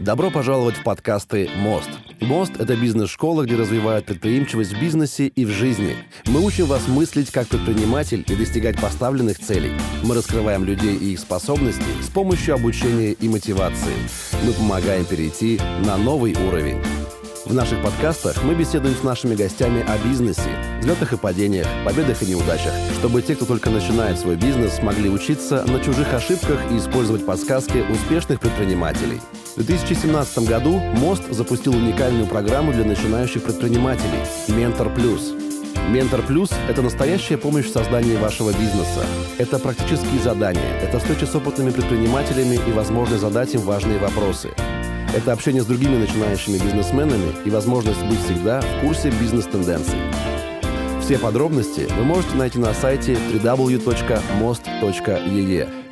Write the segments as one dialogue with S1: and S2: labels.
S1: Добро пожаловать в подкасты «Мост». «Мост» — это бизнес-школа, где развивают предприимчивость в бизнесе и в жизни. Мы учим вас мыслить как предприниматель и достигать поставленных целей. Мы раскрываем людей и их способности с помощью обучения и мотивации. Мы помогаем перейти на новый уровень. В наших подкастах мы беседуем с нашими гостями о бизнесе, взлетах и падениях, победах и неудачах, чтобы те, кто только начинает свой бизнес, могли учиться на чужих ошибках и использовать подсказки успешных предпринимателей. В 2017 году МОСТ запустил уникальную программу для начинающих предпринимателей «Ментор Плюс». Ментор Плюс – это настоящая помощь в создании вашего бизнеса. Это практические задания, это встречи с опытными предпринимателями и возможность задать им важные вопросы – это общение с другими начинающими бизнесменами и возможность быть всегда в курсе бизнес-тенденций. Все подробности вы можете найти на сайте www.most.ee.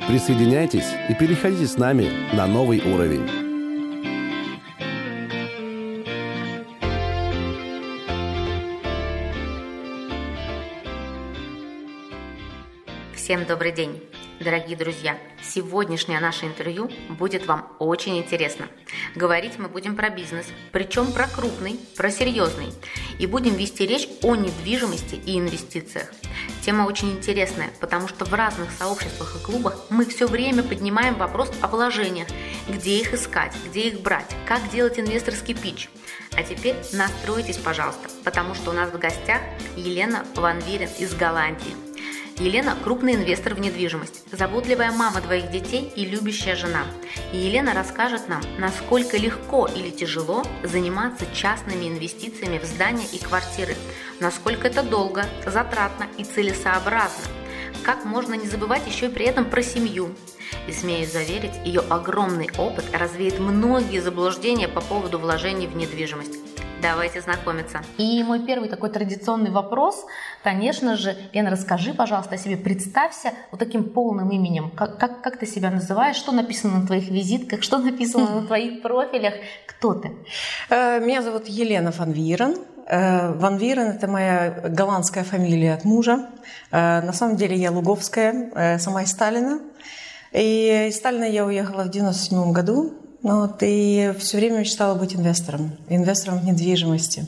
S1: Присоединяйтесь и переходите с нами на новый уровень.
S2: Всем добрый день! Дорогие друзья, сегодняшнее наше интервью будет вам очень интересно. Говорить мы будем про бизнес, причем про крупный, про серьезный. И будем вести речь о недвижимости и инвестициях. Тема очень интересная, потому что в разных сообществах и клубах мы все время поднимаем вопрос о вложениях. Где их искать, где их брать, как делать инвесторский пич. А теперь настройтесь, пожалуйста, потому что у нас в гостях Елена Ван из Голландии – Елена – крупный инвестор в недвижимость, заботливая мама двоих детей и любящая жена. И Елена расскажет нам, насколько легко или тяжело заниматься частными инвестициями в здания и квартиры, насколько это долго, затратно и целесообразно, как можно не забывать еще и при этом про семью. И смею заверить, ее огромный опыт развеет многие заблуждения по поводу вложений в недвижимость. Давайте знакомиться.
S3: И мой первый такой традиционный вопрос, конечно же, Лена, расскажи, пожалуйста, о себе, представься вот таким полным именем. Как, как, как ты себя называешь, что написано на твоих визитках, что написано на твоих профилях, кто ты?
S4: Э, меня зовут Елена Ван Вирен. Э, Ван Вирен – это моя голландская фамилия от мужа. Э, на самом деле я луговская, сама из Сталина. И из Сталина я уехала в 97 году ну, ты все время мечтала быть инвестором, инвестором в недвижимости.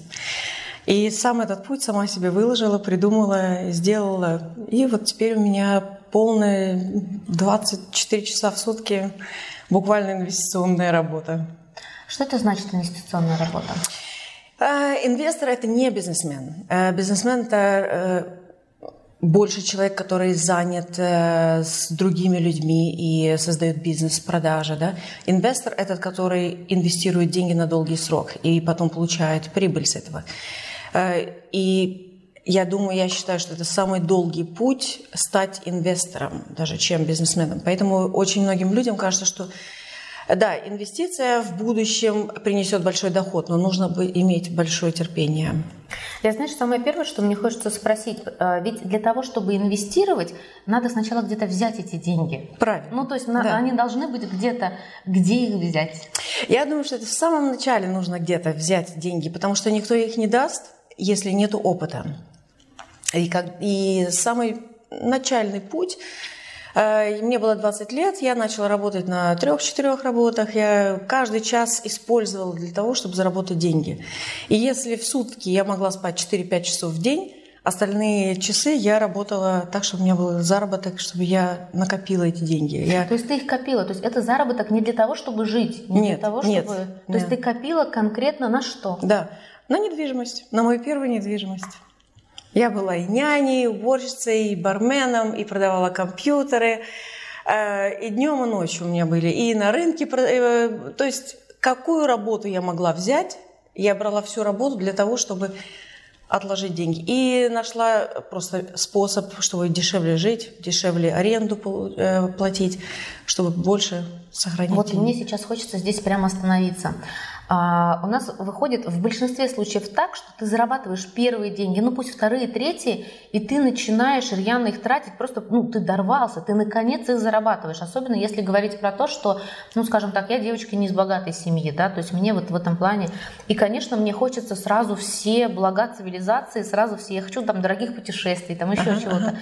S4: И сам этот путь сама себе выложила, придумала, сделала. И вот теперь у меня полная 24 часа в сутки буквально инвестиционная работа.
S3: Что это значит инвестиционная работа?
S4: А, инвестор – это не бизнесмен. А, бизнесмен – это э, больше человек, который занят э, с другими людьми и создает бизнес, продажа. Да? Инвестор – этот, который инвестирует деньги на долгий срок и потом получает прибыль с этого. Э, и я думаю, я считаю, что это самый долгий путь стать инвестором, даже чем бизнесменом. Поэтому очень многим людям кажется, что да, инвестиция в будущем принесет большой доход, но нужно бы иметь большое терпение.
S3: Я знаешь, самое первое, что мне хочется спросить, э, ведь для того, чтобы инвестировать, надо сначала где-то взять эти деньги.
S4: Правильно.
S3: Ну, то есть да. они должны быть где-то, где их взять?
S4: Я думаю, что это в самом начале нужно где-то взять деньги, потому что никто их не даст, если нет опыта. И, как, и самый начальный путь мне было 20 лет, я начала работать на трех-четырех работах. Я каждый час использовала для того, чтобы заработать деньги. И если в сутки я могла спать 4-5 часов в день, Остальные часы я работала так, чтобы у меня был заработок, чтобы я накопила эти деньги. Я...
S3: То есть ты их копила? То есть это заработок не для того, чтобы жить? Не
S4: нет,
S3: для того,
S4: чтобы... нет.
S3: То
S4: нет.
S3: есть ты копила конкретно на что?
S4: Да, на недвижимость, на мою первую недвижимость. Я была и няней, и уборщицей, и барменом, и продавала компьютеры. Э, и днем, и ночью у меня были. И на рынке. Э, то есть, какую работу я могла взять, я брала всю работу для того, чтобы отложить деньги. И нашла просто способ, чтобы дешевле жить, дешевле аренду э, платить, чтобы больше сохранить
S3: Вот
S4: деньги.
S3: мне сейчас хочется здесь прямо остановиться. А, у нас выходит в большинстве случаев так, что ты зарабатываешь первые деньги, ну пусть вторые, третьи, и ты начинаешь рьяно их тратить, просто, ну, ты дорвался, ты наконец их зарабатываешь. Особенно если говорить про то, что, ну, скажем так, я девочка не из богатой семьи, да, то есть мне вот в этом плане, и, конечно, мне хочется сразу все блага цивилизации, сразу все, я хочу там дорогих путешествий, там еще чего-то.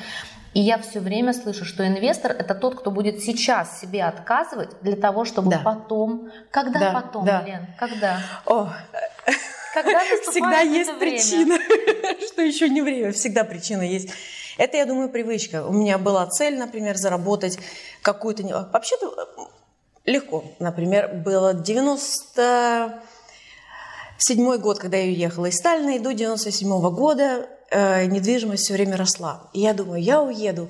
S3: И я все время слышу, что инвестор это тот, кто будет сейчас себе отказывать для того, чтобы да. потом. Когда да, потом, да. Лен? Когда?
S4: О, когда всегда есть время? причина, что еще не время, всегда причина есть. Это, я думаю, привычка. У меня была цель, например, заработать какую-то... Вообще-то легко. Например, было 90 седьмой год, когда я уехала из Сталина, и до 97 -го года э, недвижимость все время росла. И я думаю, я уеду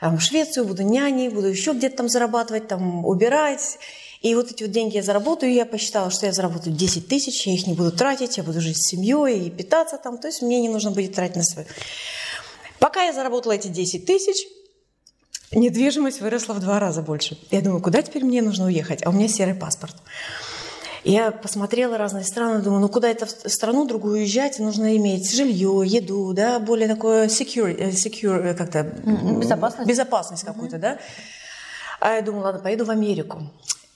S4: там, в Швецию, буду няней, буду еще где-то там зарабатывать, там убирать. И вот эти вот деньги я заработаю, и я посчитала, что я заработаю 10 тысяч, я их не буду тратить, я буду жить с семьей и питаться там, то есть мне не нужно будет тратить на свое. Пока я заработала эти 10 тысяч, недвижимость выросла в два раза больше. Я думаю, куда теперь мне нужно уехать? А у меня серый паспорт. Я посмотрела разные страны, думаю, ну куда это в страну другую уезжать, нужно иметь жилье, еду, да, более такое secure, э, secure э, как-то
S3: безопасность,
S4: безопасность какую-то, да. А я думаю, ладно, поеду в Америку.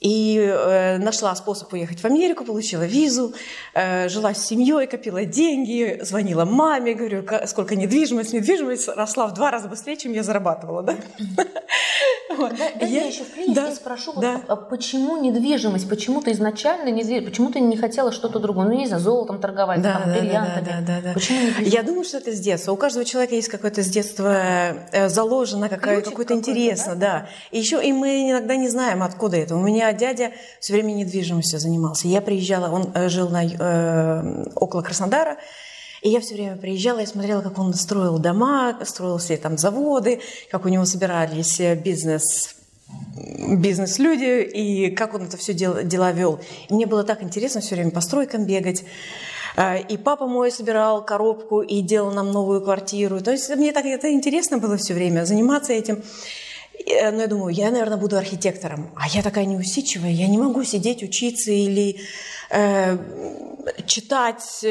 S4: И э, нашла способ уехать в Америку, получила визу, э, жила с семьей, копила деньги, звонила маме, говорю, сколько недвижимость, недвижимость росла в два раза быстрее, чем я зарабатывала, да?
S3: Да, я, еще в принципе да, спрошу, да. вот, почему недвижимость, почему ты изначально недвижимость, почему ты не хотела что-то другое, ну не за золотом торговать, да, там, да, бриллиантами, да, да, да, почему недвижимость?
S4: Я думаю, что это с детства. У каждого человека есть какое-то с детства э, заложено какое- какое-то интересно, да? да. И еще и мы иногда не знаем, откуда это. У меня дядя все время недвижимостью занимался. Я приезжала, он э, жил на, э, около Краснодара, и я все время приезжала и смотрела, как он строил дома, строил все там заводы, как у него собирались э, бизнес бизнес-люди, и как он это все дело, дела вел. И мне было так интересно все время по стройкам бегать. Э, и папа мой собирал коробку и делал нам новую квартиру. То есть мне так это интересно было все время заниматься этим. Э, но я думаю, я, наверное, буду архитектором. А я такая неусидчивая, я не могу сидеть, учиться или э, читать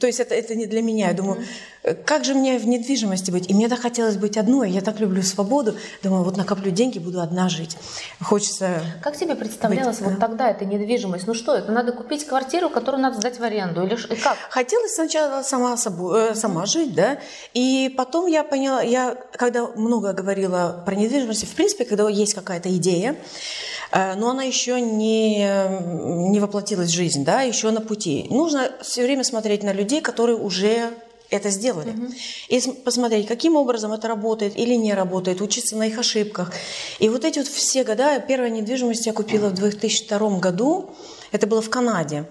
S4: то есть это, это не для меня. Я думаю, как же мне в недвижимости быть? И мне так хотелось быть одной. Я так люблю свободу. Думаю, вот накоплю деньги, буду одна жить. Хочется...
S3: Как тебе представлялось быть, вот да? тогда эта недвижимость? Ну что, это надо купить квартиру, которую надо сдать в аренду? Или как?
S4: Хотелось сначала сама, собой, э, сама жить, да. И потом я поняла, я когда много говорила про недвижимость, в принципе, когда есть какая-то идея, Э, но она еще не, не воплотилась в жизнь, да, еще на пути. Нужно все время смотреть на людей, которые уже это сделали. Угу. И посмотреть, каким образом это работает или не работает, учиться на их ошибках. И вот эти вот все года, первая недвижимость я купила в 2002 году, это было в Канаде.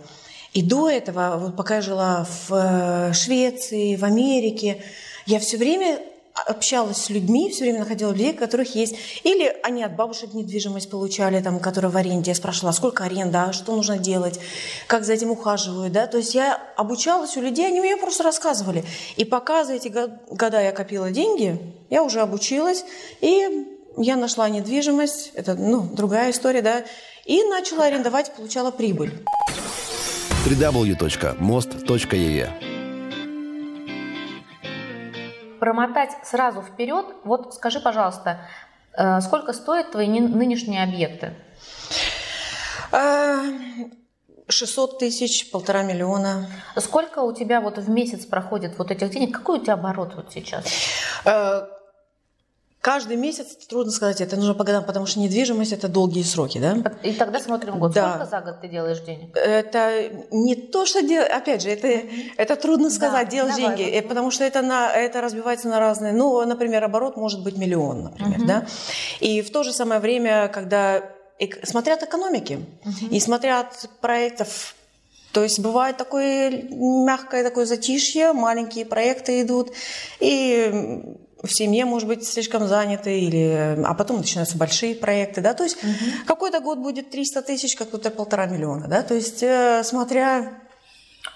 S4: И до этого, вот пока я жила в э, Швеции, в Америке, я все время общалась с людьми, все время находила людей, у которых есть... Или они от бабушек недвижимость получали, там, которые в аренде. Я спрашивала, сколько аренда, а что нужно делать, как за этим ухаживают. Да? То есть я обучалась у людей, они мне просто рассказывали. И пока за эти года я копила деньги, я уже обучилась, и я нашла недвижимость, это ну, другая история, да, и начала арендовать, получала прибыль.
S1: www.most.ee
S3: промотать сразу вперед, вот скажи, пожалуйста, э, сколько стоят твои нынешние объекты?
S4: 600 э, тысяч, полтора миллиона.
S3: Сколько у тебя вот в месяц проходит вот этих денег? Какой у тебя оборот вот сейчас?
S4: Э, Каждый месяц трудно сказать, это нужно по годам, потому что недвижимость это долгие сроки, да?
S3: И тогда смотрим год. Да. Сколько за год ты делаешь денег?
S4: Это не то, что делать, опять же, это, это трудно сказать, да, делать давай, деньги, вот. потому что это, на, это разбивается на разные, ну, например, оборот может быть миллион, например, угу. да? И в то же самое время, когда, смотря от экономики, угу. и смотря от проектов, то есть бывает такое мягкое такое затишье, маленькие проекты идут, и в семье, может быть, слишком заняты, или, а потом начинаются большие проекты, да, то есть угу. какой-то год будет 300 тысяч, какой-то полтора миллиона, да, то есть э, смотря...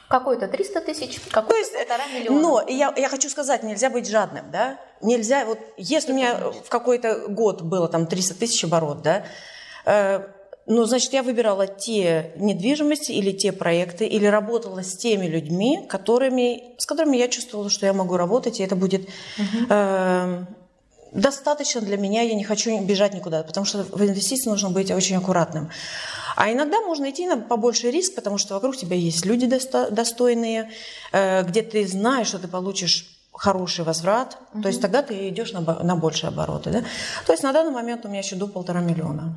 S3: Какой-то 300 тысяч, какой-то полтора миллиона.
S4: Но я, я хочу сказать, нельзя быть жадным, да, нельзя, вот если у меня в какой-то год было там 300 тысяч оборот, да, э, ну, значит, я выбирала те недвижимости или те проекты, или работала с теми людьми, которыми, с которыми я чувствовала, что я могу работать, и это будет угу. э, достаточно для меня. Я не хочу бежать никуда, потому что в инвестиции нужно быть очень аккуратным. А иногда можно идти на побольше риск, потому что вокруг тебя есть люди достойные, э, где ты знаешь, что ты получишь хороший возврат, угу. то есть тогда ты идешь на, на большие обороты. Да? То есть на данный момент у меня еще до полтора миллиона.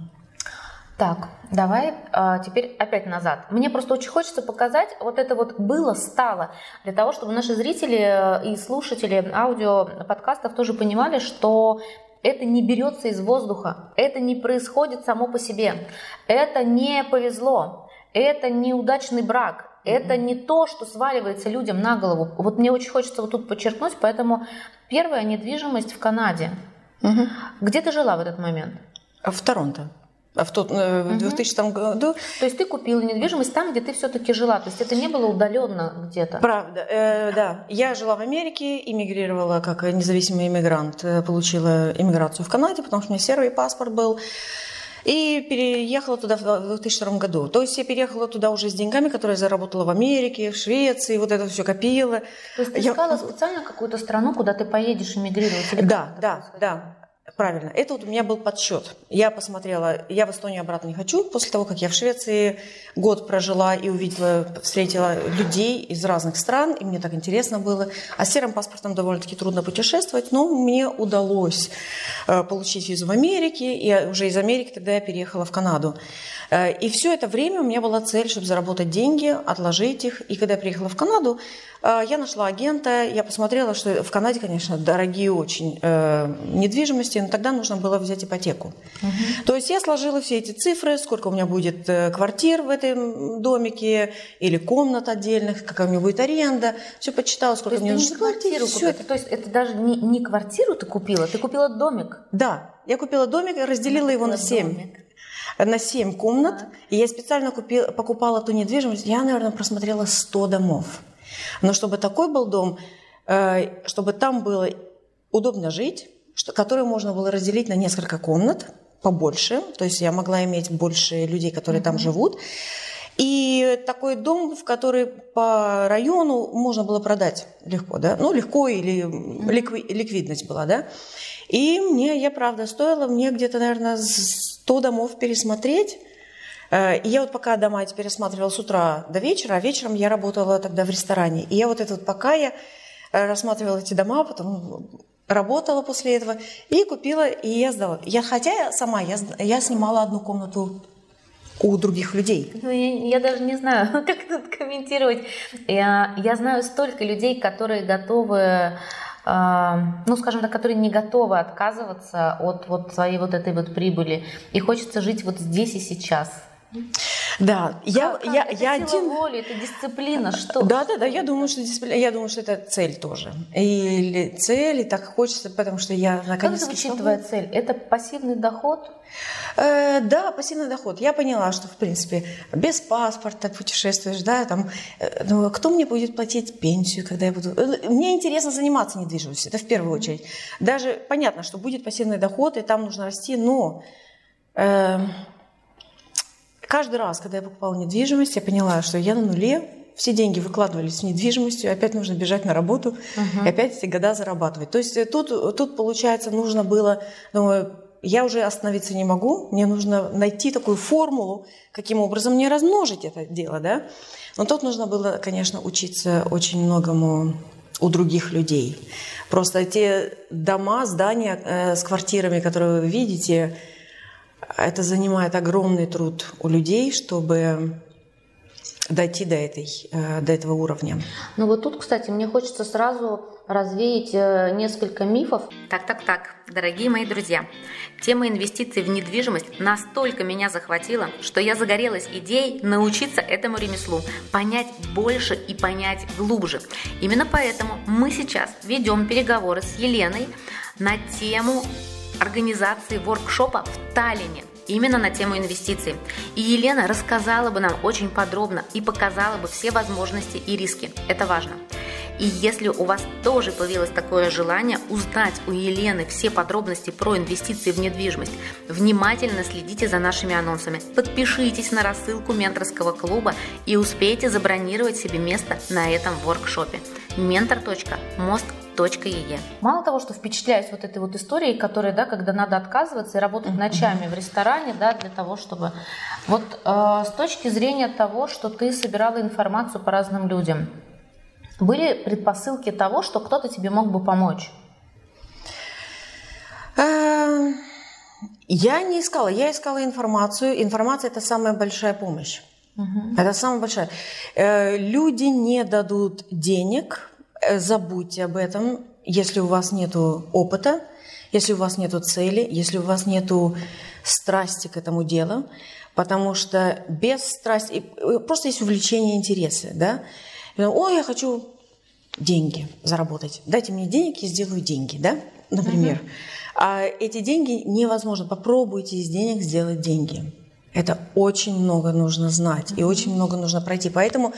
S3: Так, давай а, теперь опять назад. Мне просто очень хочется показать, вот это вот было, стало, для того, чтобы наши зрители э, и слушатели аудио подкастов тоже понимали, что это не берется из воздуха, это не происходит само по себе, это не повезло, это неудачный брак, это не то, что сваливается людям на голову. Вот мне очень хочется вот тут подчеркнуть, поэтому первая недвижимость в Канаде. Угу. Где ты жила в этот момент?
S4: В Торонто. В, тот, э, в 2000 году.
S3: То есть ты купила недвижимость там, где ты все-таки жила, то есть это не было удаленно где-то?
S4: Правда, э, да. Я жила в Америке, иммигрировала как независимый иммигрант, э, получила иммиграцию в Канаде, потому что у меня серый паспорт был. И переехала туда в 2002 году. То есть я переехала туда уже с деньгами, которые я заработала в Америке, в Швеции, вот это все копила.
S3: То есть ты я... искала специально какую-то страну, куда ты поедешь иммигрировать?
S4: Или да, да, да. Правильно. Это вот у меня был подсчет. Я посмотрела, я в Эстонию обратно не хочу. После того, как я в Швеции год прожила и увидела, встретила людей из разных стран, и мне так интересно было. А с серым паспортом довольно-таки трудно путешествовать, но мне удалось э, получить визу в Америке, и уже из Америки тогда я переехала в Канаду. Э, и все это время у меня была цель, чтобы заработать деньги, отложить их. И когда я приехала в Канаду, э, я нашла агента, я посмотрела, что в Канаде, конечно, дорогие очень э, недвижимости, но тогда нужно было взять ипотеку. Угу. То есть я сложила все эти цифры, сколько у меня будет квартир в этом домике или комнат отдельных, какая у меня будет аренда, все почитала, сколько
S3: То
S4: мне
S3: нужно квартиру все это. То есть это даже не, не квартиру ты купила, ты купила домик?
S4: Да, я купила домик и разделила его на семь на 7 комнат. И я специально купила, покупала ту недвижимость. Я, наверное, просмотрела 100 домов. Но чтобы такой был дом, э, чтобы там было удобно жить, который можно было разделить на несколько комнат, побольше. То есть я могла иметь больше людей, которые mm-hmm. там живут. И такой дом, в который по району можно было продать легко, да, ну легко или ликви, ликвидность была, да. И мне, я правда, стоило мне где-то, наверное, 100 домов пересмотреть. Э, и я вот пока дома эти пересматривала с утра до вечера, а вечером я работала тогда в ресторане. И я вот это вот пока я э, рассматривала эти дома, потом работала после этого и купила, и я сдала. Я, хотя я сама, я, я снимала одну комнату у других людей.
S3: Ну, я, я даже не знаю, как тут комментировать. Я, я знаю столько людей, которые готовы ну, скажем так, которые не готовы отказываться от вот своей вот этой вот прибыли. И хочется жить вот здесь и сейчас.
S4: Да, я,
S3: как,
S4: я,
S3: это
S4: я
S3: сила один. воли, это дисциплина, что?
S4: Да, да, да. Я думаю, что дисциплина, я думаю, что это цель тоже. Или цель, и так хочется, потому что я наконец.
S3: Как звучит твоя цель? Это пассивный доход?
S4: Э, да, пассивный доход. Я поняла, что в принципе без паспорта путешествуешь, да, там, э, ну, кто мне будет платить пенсию, когда я буду. Э, мне интересно заниматься недвижимостью, это в первую очередь. Даже понятно, что будет пассивный доход, и там нужно расти, но э, каждый раз, когда я покупала недвижимость, я поняла, что я на нуле, все деньги выкладывались в недвижимость, опять нужно бежать на работу, uh-huh. и опять эти года зарабатывать. То есть э, тут, тут, получается, нужно было, думаю, я уже остановиться не могу, мне нужно найти такую формулу, каким образом мне размножить это дело, да. Но тут нужно было, конечно, учиться очень многому у других людей. Просто те дома, здания э, с квартирами, которые вы видите, это занимает огромный труд у людей, чтобы дойти до, этой, э, до этого уровня.
S3: Ну вот тут, кстати, мне хочется сразу развеять э, несколько мифов.
S2: Так, так, так, дорогие мои друзья, тема инвестиций в недвижимость настолько меня захватила, что я загорелась идеей научиться этому ремеслу, понять больше и понять глубже. Именно поэтому мы сейчас ведем переговоры с Еленой на тему организации воркшопа в Таллине именно на тему инвестиций. И Елена рассказала бы нам очень подробно и показала бы все возможности и риски. Это важно. И если у вас тоже появилось такое желание узнать у Елены все подробности про инвестиции в недвижимость, внимательно следите за нашими анонсами, подпишитесь на рассылку менторского клуба и успейте забронировать себе место на этом воркшопе. mentor.most Е.
S3: Мало того, что впечатляюсь вот этой вот историей, которая, да, когда надо отказываться и работать ночами в ресторане, да, для того, чтобы... Вот э, с точки зрения того, что ты собирала информацию по разным людям, были предпосылки того, что кто-то тебе мог бы помочь?
S4: Эм, я не искала, я искала информацию. Информация – это самая большая помощь. Угу. Это самая большая. Э, люди не дадут денег, забудьте об этом, если у вас нет опыта, если у вас нет цели, если у вас нет страсти к этому делу, потому что без страсти, э, просто есть увлечение, интересы, да. О, я хочу деньги заработать. Дайте мне денег, я сделаю деньги, да, например. Uh-huh. А эти деньги невозможно. Попробуйте из денег сделать деньги. Это очень много нужно знать и очень много нужно пройти. Поэтому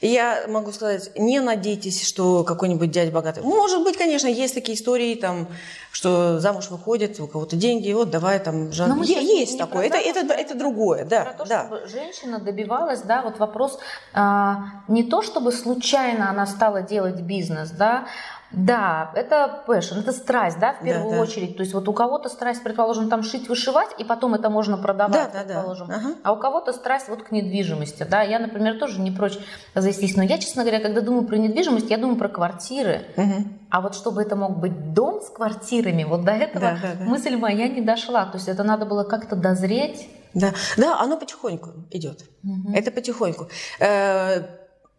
S4: я могу сказать, не надейтесь, что какой-нибудь дядя богатый. Может быть, конечно, есть такие истории, там, что замуж выходит, у кого-то деньги, вот давай там... Жан... Есть такое, это, это, это другое, да.
S3: Про то,
S4: да.
S3: чтобы женщина добивалась, да, вот вопрос а, не то, чтобы случайно она стала делать бизнес, да, да, это passion, это страсть, да, в первую да, да. очередь. То есть вот у кого-то страсть, предположим, там шить, вышивать, и потом это можно продавать, да, предположим. Да, да. Ага. А у кого-то страсть вот к недвижимости, да. Я, например, тоже не прочь завестись. Но я, честно говоря, когда думаю про недвижимость, я думаю про квартиры. Угу. А вот чтобы это мог быть дом с квартирами, вот до этого да, да, да. мысль моя не дошла. То есть это надо было как-то дозреть.
S4: Да, да, оно потихоньку идет. Угу. Это потихоньку.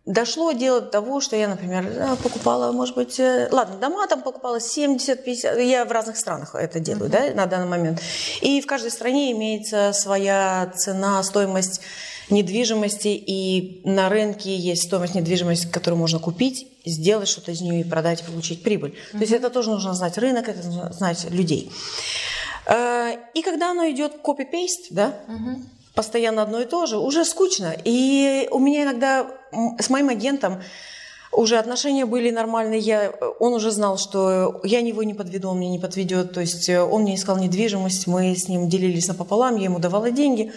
S4: Дошло дело до того, что я, например, э, покупала, может быть, э, ладно, дома там покупала 70-50, я в разных странах это делаю, uh-huh. да, на данный момент. И в каждой стране имеется своя цена, стоимость недвижимости, и на рынке есть стоимость недвижимости, которую можно купить, сделать что-то из нее и продать, и получить прибыль. Uh-huh. То есть это тоже нужно знать рынок, это нужно знать людей. Э, и когда оно идет копи-пейст, да, uh-huh постоянно одно и то же, уже скучно. И у меня иногда с моим агентом уже отношения были нормальные, я, он уже знал, что я его не подведу, он меня не подведет, то есть э, он мне искал недвижимость, мы с ним делились напополам, я ему давала деньги,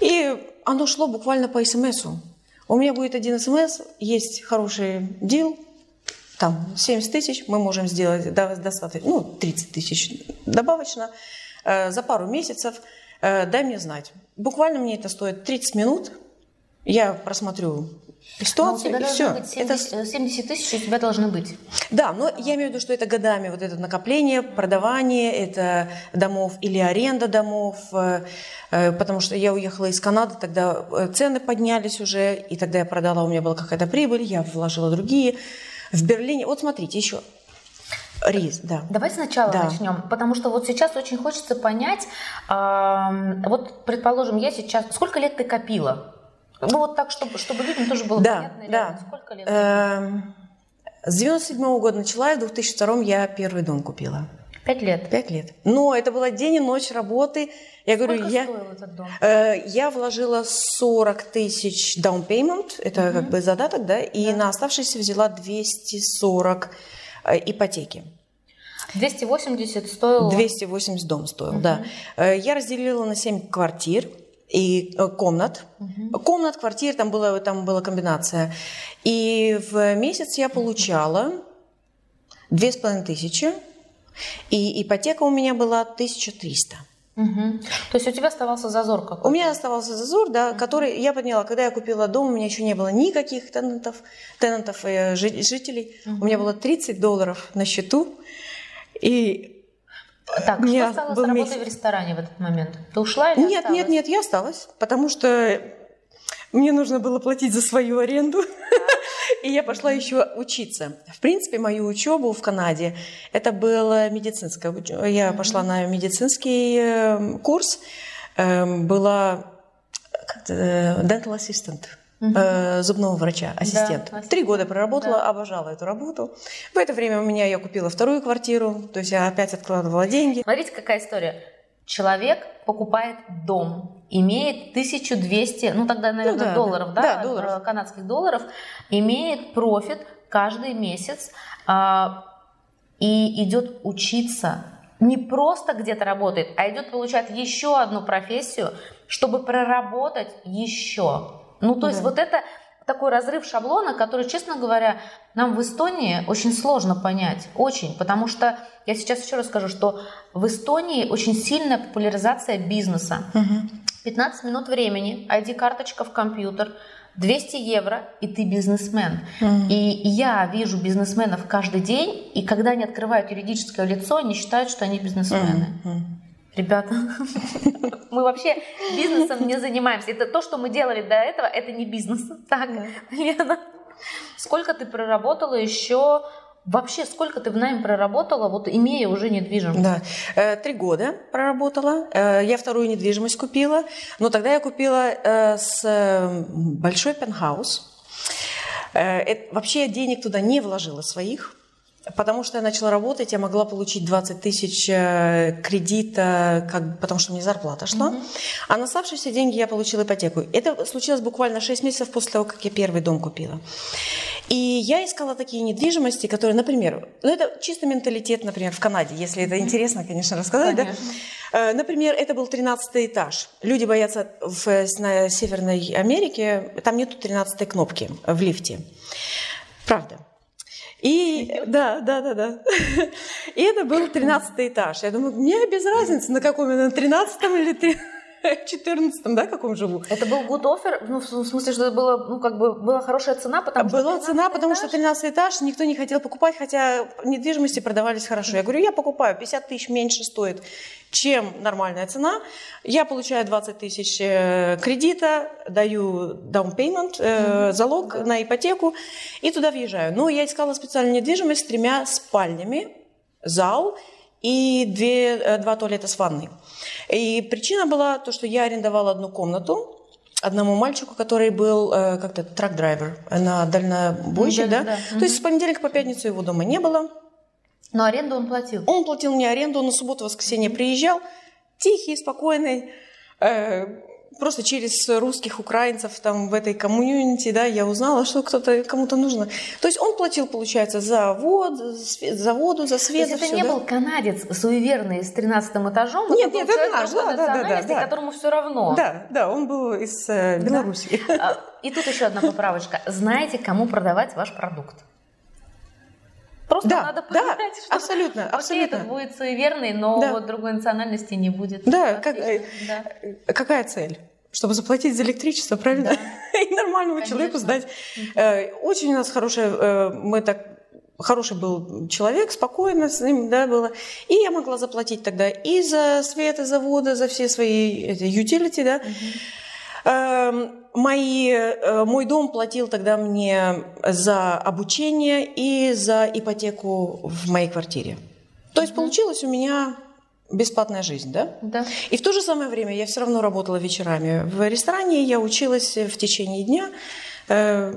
S4: и оно шло буквально по смсу. У меня будет один смс, есть хороший дел, там 70 тысяч, мы можем сделать достаточно, ну 30 тысяч добавочно э, за пару месяцев – Э, дай мне знать. Буквально мне это стоит 30 минут. Я просмотрю ситуацию,
S3: но у тебя
S4: и все.
S3: Быть 70, это... 70 э, тысяч у тебя должны быть.
S4: Да, но я имею в виду, что это годами вот это накопление, продавание, это домов или аренда домов, э, потому что я уехала из Канады, тогда цены поднялись уже, и тогда я продала, у меня была какая-то прибыль, я вложила другие. В Берлине, вот смотрите, еще Рис, да.
S3: Давай сначала да. начнем, потому что вот сейчас очень хочется понять, э, вот, предположим, я сейчас, сколько лет ты копила? Ну вот так, чтобы, чтобы людям тоже было
S4: да,
S3: понятно.
S4: Да, реально, сколько лет? Эм, с 97 -го года начала, и в 2002 я первый дом купила.
S3: Пять лет?
S4: Пять лет. Но это была день и ночь работы. Я
S3: Сколько
S4: говорю, я,
S3: этот дом?
S4: Э, я вложила 40 тысяч down payment, это угу. как бы задаток, да, и да. на оставшиеся взяла 240 Э, ипотеки.
S3: 280 стоил?
S4: 280 дом стоил, угу. да. Э, я разделила на 7 квартир и э, комнат. Угу. Комнат, квартир, там была, там была комбинация. И в месяц я получала две с половиной тысячи, и ипотека у меня была 1300.
S3: Угу. То есть у тебя оставался зазор какой-то?
S4: У меня оставался зазор, да, угу. который я подняла, когда я купила дом, у меня еще не было никаких тенантов, тенантов и э, жителей. Угу. У меня было 30 долларов на счету. И
S3: так, что стало с работой месяц... в ресторане в этот момент? Ты ушла или
S4: Нет,
S3: осталась?
S4: нет, нет, я осталась, потому что мне нужно было платить за свою аренду. И я пошла еще учиться. В принципе, мою учебу в Канаде, это было медицинское. Я пошла на медицинский эм, курс. Эм, была э, dental assistant. Угу. зубного врача, ассистент. Да, Три года проработала, да. обожала эту работу. В это время у меня я купила вторую квартиру, то есть я опять откладывала деньги.
S3: Смотрите, какая история. Человек покупает дом, имеет 1200, ну тогда, наверное, ну, да, долларов, да, да, долларов. канадских долларов, имеет профит каждый месяц а, и идет учиться. Не просто где-то работает, а идет получать еще одну профессию, чтобы проработать еще. Ну, то да. есть вот это такой разрыв шаблона, который, честно говоря, нам в Эстонии очень сложно понять. Очень. Потому что, я сейчас еще раз скажу, что в Эстонии очень сильная популяризация бизнеса. Угу. 15 минут времени, ID-карточка в компьютер, 200 евро, и ты бизнесмен. Mm-hmm. И я вижу бизнесменов каждый день, и когда они открывают юридическое лицо, они считают, что они бизнесмены. Mm-hmm. Ребята, мы вообще бизнесом не занимаемся. Это то, что мы делали до этого, это не бизнес. Так, Лена, сколько ты проработала еще Вообще, сколько ты в найме проработала, вот имея уже недвижимость?
S4: Да, э, три года проработала. Э, я вторую недвижимость купила, но тогда я купила э, с большой пентхаус. Вообще я денег туда не вложила своих. Потому что я начала работать, я могла получить 20 тысяч кредита, как, потому что мне зарплата шла. Mm-hmm. А на оставшиеся деньги я получила ипотеку. Это случилось буквально 6 месяцев после того, как я первый дом купила. И я искала такие недвижимости, которые, например, ну это чисто менталитет, например, в Канаде, если это интересно, конечно, рассказать. Конечно. Да? Э, например, это был 13 этаж. Люди боятся в, на Северной Америке, там нету 13 кнопки в лифте. Правда. И да, да, да, да. И это был 13 этаж. Я думаю, мне без разницы, на каком на 13 или 14 да, каком живу.
S3: Это был good offer, ну, в смысле, что это было, ну, как бы, была хорошая цена, потому
S4: что... Была цена, потому что 13 этаж никто не хотел покупать, хотя недвижимости продавались хорошо. Я говорю, я покупаю, 50 тысяч меньше стоит чем нормальная цена. Я получаю 20 тысяч э, кредита, даю down payment, э, залог mm-hmm. на ипотеку и туда въезжаю. Но я искала специальную недвижимость с тремя спальнями, зал и две, э, два туалета с ванной. И причина была то, что я арендовала одну комнату, одному мальчику, который был э, как-то трак-драйвер на дальнобойщик, да? да? Mm-hmm. То есть с понедельника по пятницу его дома не было.
S3: Но аренду он платил?
S4: Он платил мне аренду, он на субботу-воскресенье приезжал, тихий, спокойный, э, просто через русских украинцев там в этой комьюнити, да, я узнала, что кто-то кому-то нужно. То есть он платил, получается, за воду, за воду, за свет.
S3: То есть это
S4: все,
S3: не
S4: да?
S3: был канадец суеверный с 13 этажом?
S4: Нет, нет, это наш, да, да, да, да,
S3: которому все равно.
S4: Да, да, он был из э, Беларуси. Да.
S3: И тут еще одна поправочка. Знаете, кому продавать ваш продукт? Просто
S4: да,
S3: надо понять,
S4: да, что абсолютно, абсолютно.
S3: это будет суеверный, но да. вот другой национальности не будет.
S4: Да, как, э, да. какая цель? Чтобы заплатить за электричество, правильно? Да. И нормальному Конечно. человеку сдать. Э, очень у нас хорошая, э, мы так хороший был человек, спокойно с ним, да, было. И я могла заплатить тогда и за свет, и за воду, за все свои эти utility, да. Угу. Мои, э, мой дом платил тогда мне за обучение и за ипотеку в моей квартире. То есть получилось у меня бесплатная жизнь, да?
S3: Да.
S4: И в то же самое время я все равно работала вечерами в ресторане, я училась в течение дня, э,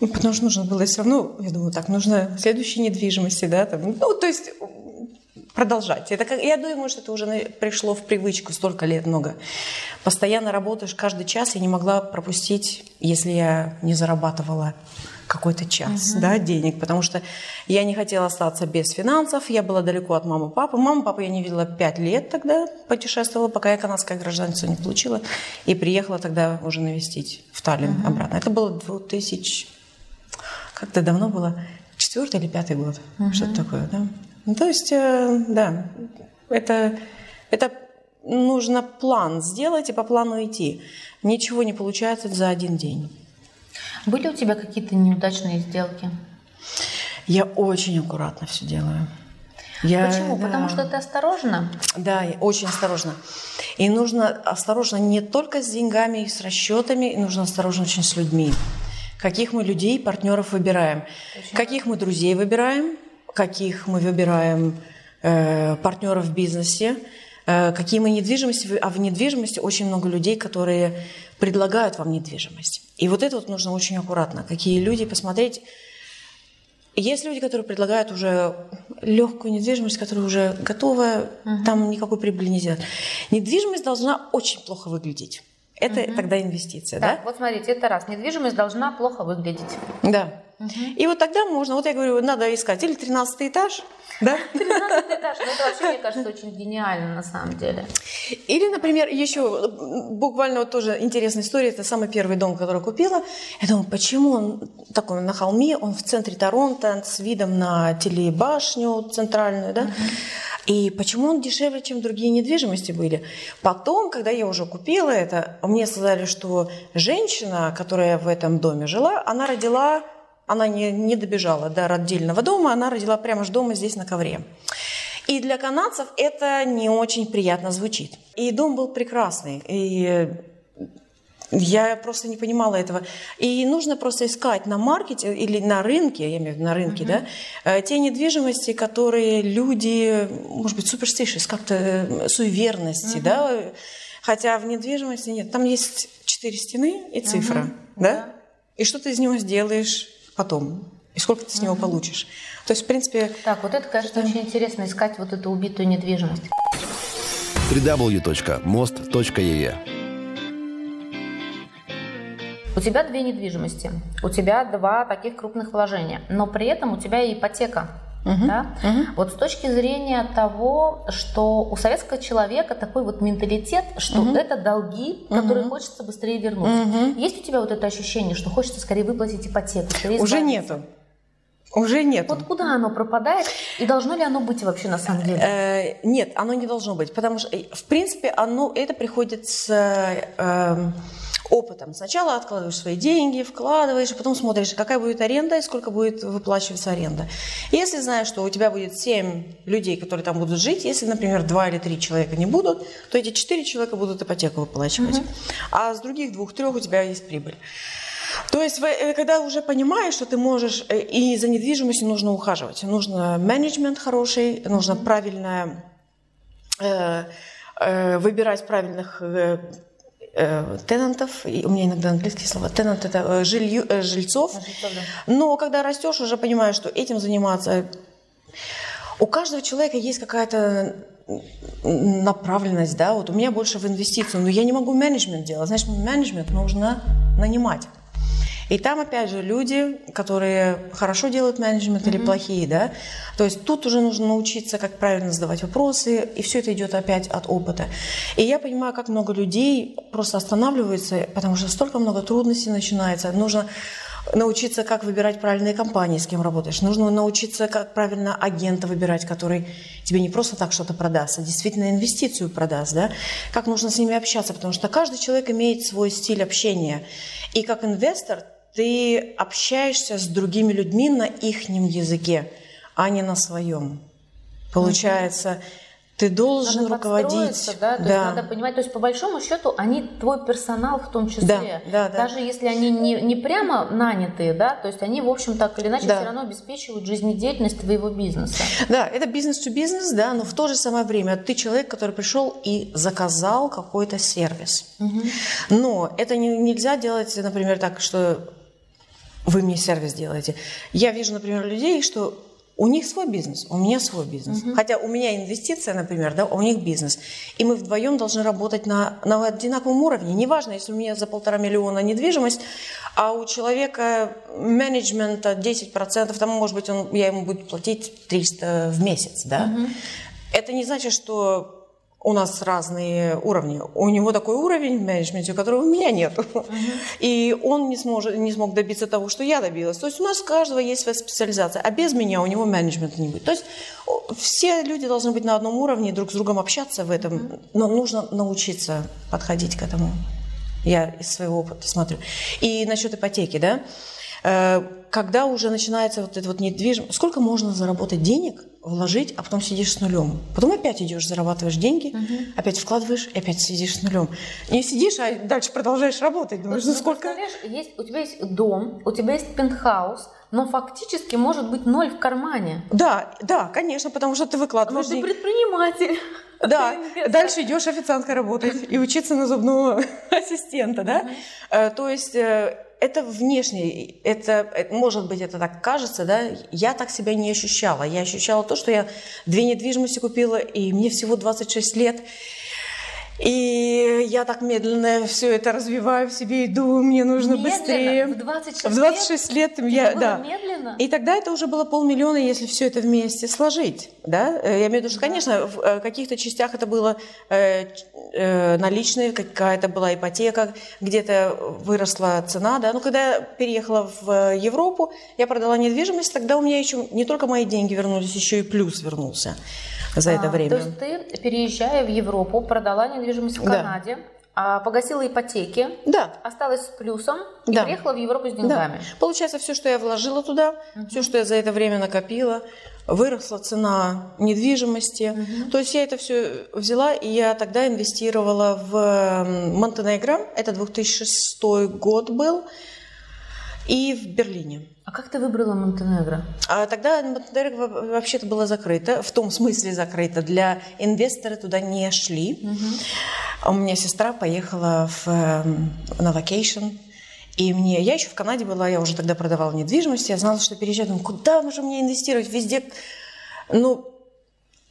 S4: потому что нужно было все равно, я думаю, так, нужно следующей недвижимости, да, там, ну, то есть продолжать. Это как, я думаю, что это уже пришло в привычку столько лет много. Постоянно работаешь каждый час, я не могла пропустить, если я не зарабатывала какой-то час uh-huh. да, денег, потому что я не хотела остаться без финансов, я была далеко от мамы папы. Маму папу я не видела пять лет тогда, путешествовала, пока я канадское гражданство не получила, и приехала тогда уже навестить в Таллин uh-huh. обратно. Это было 2000, как-то давно было, четвертый или пятый год, uh-huh. что-то такое, да. Ну, то есть, э, да, это, это нужно план сделать и по плану идти. Ничего не получается за один день.
S3: Были у тебя какие-то неудачные сделки?
S4: Я очень аккуратно все делаю. Я,
S3: Почему? Да. Потому что ты осторожна?
S4: Да, очень осторожно. И нужно осторожно не только с деньгами и с расчетами, нужно осторожно очень с людьми. Каких мы людей, партнеров выбираем, очень каких мы друзей выбираем, каких мы выбираем э, партнеров в бизнесе, э, какие мы недвижимости, а в недвижимости очень много людей, которые предлагают вам недвижимость. И вот это вот нужно очень аккуратно. Какие люди посмотреть. Есть люди, которые предлагают уже легкую недвижимость, которая уже готова, угу. там никакой прибыли не сделать. Недвижимость должна очень плохо выглядеть. Это угу. тогда инвестиция,
S3: так, да? Вот смотрите, это раз. Недвижимость должна плохо выглядеть.
S4: Да. Угу. И вот тогда можно, вот я говорю, надо искать или 13 этаж, да?
S3: 13 этаж, ну это вообще, мне кажется, очень гениально на самом деле.
S4: Или, например, еще буквально вот тоже интересная история, это самый первый дом, который купила. Я думаю, почему он такой на холме, он в центре Торонто, с видом на телебашню центральную, да? Угу. И почему он дешевле, чем другие недвижимости были? Потом, когда я уже купила это, мне сказали, что женщина, которая в этом доме жила, она родила, она не, не добежала до родильного дома, она родила прямо же дома здесь на ковре. И для канадцев это не очень приятно звучит. И дом был прекрасный. И я просто не понимала этого. И нужно просто искать на маркете или на рынке, я имею в виду на рынке, uh-huh. да, э, те недвижимости, которые люди, может быть, суперстишес, как-то э, суеверности, uh-huh. да, хотя в недвижимости нет. Там есть четыре стены и цифра, uh-huh. да? да, и что ты из него сделаешь потом, и сколько ты с него получишь. То есть, в принципе...
S3: Так, вот это, кажется, очень интересно, искать вот эту убитую недвижимость.
S1: www.most.ee
S3: у тебя две недвижимости, у тебя два таких крупных вложения, но при этом у тебя и ипотека. Uh-huh. Да? Uh-huh. Вот с точки зрения того, что у советского человека такой вот менталитет, что uh-huh. это долги, которые uh-huh. хочется быстрее вернуть. Uh-huh. Есть у тебя вот это ощущение, что хочется скорее выплатить ипотеку?
S4: Уже нету. Уже нет.
S3: Вот куда оно пропадает и должно ли оно быть вообще на самом деле?
S4: Э, нет, оно не должно быть, потому что в принципе оно это приходит с э, опытом. Сначала откладываешь свои деньги, вкладываешь, а потом смотришь, какая будет аренда и сколько будет выплачиваться аренда. Если знаешь, что у тебя будет 7 людей, которые там будут жить, если, например, 2 или 3 человека не будут, то эти 4 человека будут ипотеку выплачивать. Угу. А с других двух-трех у тебя есть прибыль. То есть, э, когда уже понимаешь, что ты можешь, э, и за недвижимостью нужно ухаживать, нужно менеджмент хороший, нужно правильно э, выбирать правильных тенантов, и у меня иногда английские слова, тенант это э, жилью, э, жильцов, жильцов да. но когда растешь, уже понимаешь, что этим заниматься, у каждого человека есть какая-то направленность, да, вот у меня больше в инвестицию, но я не могу менеджмент делать, значит, менеджмент нужно нанимать. И там, опять же, люди, которые хорошо делают менеджмент mm-hmm. или плохие, да. То есть тут уже нужно научиться, как правильно задавать вопросы, и все это идет опять от опыта. И я понимаю, как много людей просто останавливаются, потому что столько много трудностей начинается. Нужно научиться, как выбирать правильные компании, с кем работаешь. Нужно научиться, как правильно агента выбирать, который тебе не просто так что-то продаст, а действительно инвестицию продаст. Да? Как нужно с ними общаться, потому что каждый человек имеет свой стиль общения. И как инвестор ты общаешься с другими людьми на их языке, а не на своем. Получается, ты должен надо руководить.
S3: Да? То да. есть надо понимать, то есть по большому счету они твой персонал в том числе. Да, да, Даже да. если они не, не прямо нанятые, да, то есть они, в общем, так или иначе да. все равно обеспечивают жизнедеятельность твоего бизнеса.
S4: Да, это бизнес-то-бизнес, да, но в то же самое время ты человек, который пришел и заказал какой-то сервис. Угу. Но это не, нельзя делать, например, так, что вы мне сервис делаете. Я вижу, например, людей, что у них свой бизнес, у меня свой бизнес. Угу. Хотя у меня инвестиция, например, да, у них бизнес. И мы вдвоем должны работать на, на одинаковом уровне. Неважно, если у меня за полтора миллиона недвижимость, а у человека менеджмента 10%, там, может быть, он, я ему буду платить 300 в месяц. Да? Угу. Это не значит, что у нас разные уровни. У него такой уровень в менеджменте, которого у меня нет. Uh-huh. И он не, сможет, не смог добиться того, что я добилась. То есть у нас у каждого есть своя специализация, а без меня у него менеджмента не будет. То есть все люди должны быть на одном уровне, друг с другом общаться в этом, uh-huh. но нужно научиться подходить к этому. Я из своего опыта смотрю. И насчет ипотеки, да, когда уже начинается вот это вот недвижимость, сколько можно заработать денег – вложить, а потом сидишь с нулем. Потом опять идешь, зарабатываешь деньги, угу. опять вкладываешь, и опять сидишь с нулем. Не сидишь, а дальше продолжаешь работать. Думаешь, ну, ну сколько?
S3: Есть, у тебя есть дом, у тебя есть пентхаус, но фактически может быть ноль в кармане.
S4: Да, да, конечно, потому что ты выкладываешь.
S3: Но ты предприниматель.
S4: Да, дальше идешь официанткой работать и учиться на зубного ассистента, да? Э, то есть э, это внешне, это, может быть, это так кажется, да, я так себя не ощущала. Я ощущала то, что я две недвижимости купила, и мне всего 26 лет, и я так медленно все это развиваю в себе, иду, мне нужно медленно? быстрее.
S3: В 26,
S4: в 26 лет,
S3: лет
S4: я, да.
S3: медленно?
S4: И тогда это уже было полмиллиона, если все это вместе сложить, да. Э, я имею в виду, что, конечно, в э, каких-то частях это было э, э, наличные, какая-то была ипотека, где-то выросла цена, да. Но когда я переехала в Европу, я продала недвижимость, тогда у меня еще не только мои деньги вернулись, еще и плюс вернулся. За это
S3: А,
S4: время.
S3: То есть ты, переезжая в Европу, продала недвижимость в
S4: Да.
S3: Канаде, а, погасила ипотеки,
S4: Да,
S3: осталась с плюсом и
S4: Да.
S3: приехала в Европу с
S4: да.
S3: деньгами.
S4: Получается, все, что я вложила туда, все, что я за это время накопила, выросла цена недвижимости. То есть я это все взяла, и я тогда инвестировала в Монтенегро, это 2006 год был, и в Берлине.
S3: А как ты выбрала Монтенегро?
S4: А тогда Монтенегро во- вообще-то было закрыто, в том смысле закрыто. Для инвестора туда не шли. А У меня сестра поехала в, эм, на вакейшн. И мне, я еще в Канаде была, я уже тогда продавала недвижимость, я знала, что переезжаю, думаю, куда же мне инвестировать, везде, ну,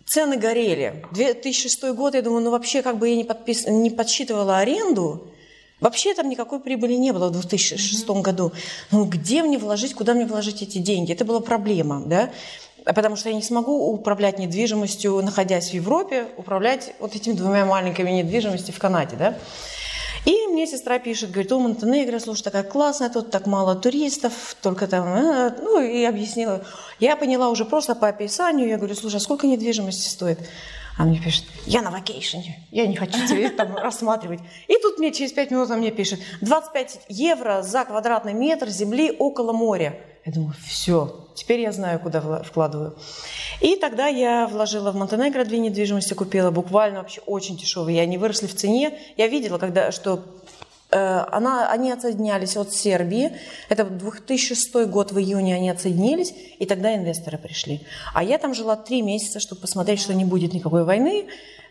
S4: цены горели. 2006 год, я думаю, ну вообще как бы я не, подпис... не подсчитывала аренду, вообще там никакой прибыли не было в 2006 году. Ну где мне вложить, куда мне вложить эти деньги? Это была проблема, да? А Потому что я не смогу управлять недвижимостью, находясь в Европе, управлять вот этими двумя маленькими недвижимостями в Канаде, да? И мне сестра пишет, говорит, о, Монтенегро, слушай, такая классная, тут так мало туристов, только там, э, ну, и объяснила. Я поняла уже просто по описанию, я говорю, слушай, а сколько недвижимости стоит? Она мне пишет, я на вакейшене, я не хочу тебе там рассматривать. И тут мне через пять минут она мне пишет, 25 евро за квадратный метр земли около моря. Я думаю, все, теперь я знаю, куда вкладываю. И тогда я вложила в Монтенегро две недвижимости, купила буквально вообще очень дешевые. И они выросли в цене. Я видела, когда, что она, они отсоединялись от Сербии. Это 2006 год в июне они отсоединились, и тогда инвесторы пришли. А я там жила три месяца, чтобы посмотреть, что не будет никакой войны,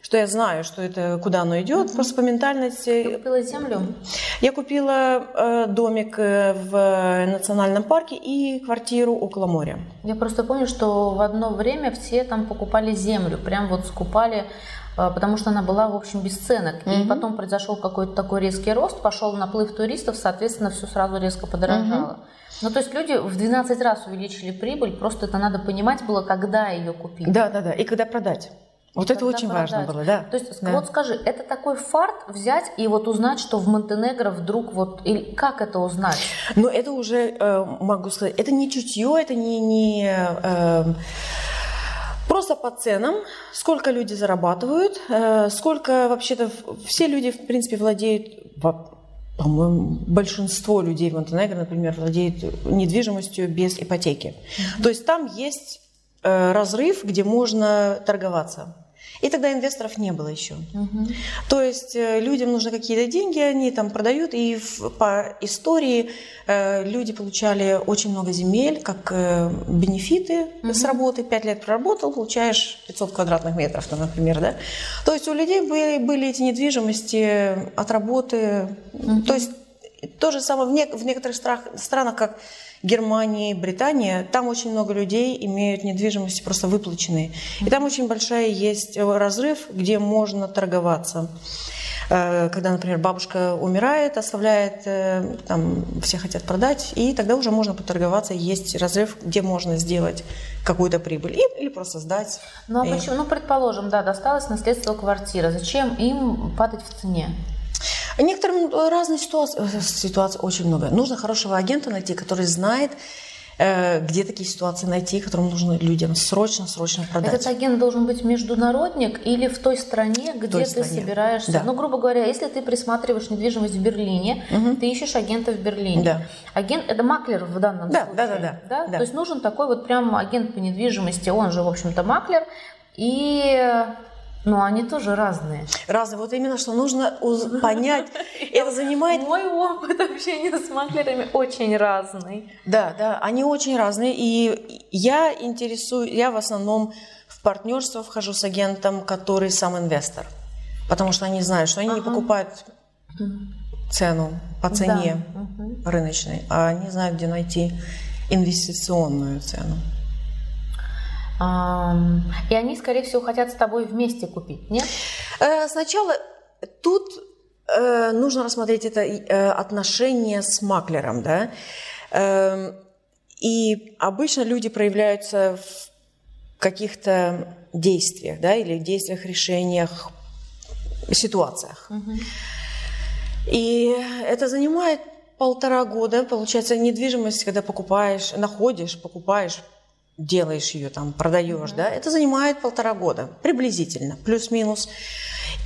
S4: что я знаю, что это куда оно идет, просто по ментальности.
S3: Ты купила землю?
S4: Я купила э, домик э, в национальном парке и квартиру около моря.
S3: Я просто помню, что в одно время все там покупали землю, прям вот скупали, э, потому что она была, в общем, бесценок. И потом произошел какой-то такой резкий рост, пошел наплыв туристов, соответственно, все сразу резко подорожало. Ну, то есть люди в 12 раз увеличили прибыль, просто это надо понимать было, когда ее купить.
S4: Да, да, да. И когда продать. Вот это очень важно
S3: продать.
S4: было, да.
S3: То есть,
S4: Да.
S3: вот скажи, это такой фарт взять и вот узнать, что в Монтенегро вдруг вот... Или как это узнать?
S4: Но это уже, э, могу сказать, это не чутье, это не, не э, просто по ценам, сколько люди зарабатывают, э, сколько вообще-то все люди, в принципе, владеют, по-моему, большинство людей в Монтенегро, например, владеют недвижимостью без ипотеки. То есть там есть э, разрыв, где можно торговаться. И тогда инвесторов не было еще. То есть э, людям нужны какие-то деньги, они там продают, и в- по истории э, люди получали очень много земель, как э, бенефиты с работы. Пять лет проработал, получаешь 500 квадратных метров, там, например, да. То есть у людей были, были эти недвижимости от работы. То есть то же самое в, нек- в некоторых страх- странах, как Германия, Британия, там очень много людей имеют недвижимости просто выплаченные. И там очень большая есть э, разрыв, где можно торговаться. Э, Когда, например, бабушка умирает, оставляет, э, там все хотят продать, и тогда уже можно поторговаться, есть разрыв, где можно сделать какую-то прибыль И- или просто сдать.
S3: Ну, а
S4: И-
S3: почему? Ну, предположим, да, досталось наследство квартира. Зачем им падать в цене?
S4: Некоторым э, разные ситуации, э, ситуаций очень много. Нужно хорошего агента найти, который знает, э, где такие ситуации найти, которым нужно людям срочно-срочно продать.
S3: Этот агент должен быть международник или в той стране, где
S4: той
S3: ты
S4: стране.
S3: собираешься.
S4: Да.
S3: Ну, грубо говоря, если ты присматриваешь недвижимость в Берлине, ты ищешь агента в Берлине.
S4: Да.
S3: Агент это маклер в данном
S4: Да,
S3: случае.
S4: да, да, да, да.
S3: То есть нужен такой вот прям агент по недвижимости, он же, в общем-то, маклер. И ну, они тоже разные.
S4: Разные. Вот именно, что нужно понять. Это занимает...
S3: Мой опыт общения с маклерами очень разный.
S4: Да, да, они очень разные. И я интересую, я в основном в партнерство вхожу с агентом, который сам инвестор. Потому что они знают, что они не покупают цену по цене
S3: Да,
S4: рыночной, а они знают, где найти инвестиционную цену.
S3: И они, скорее всего, хотят с тобой вместе купить, нет?
S4: Э, Сначала тут э, нужно рассмотреть это э, отношение с маклером, да. Эм, И обычно люди проявляются в каких-то действиях, да, или в действиях, решениях, ситуациях. И это занимает полтора года. Получается, недвижимость, когда покупаешь, находишь, покупаешь, делаешь ее, там, продаешь, да, это занимает полтора года, приблизительно, плюс-минус.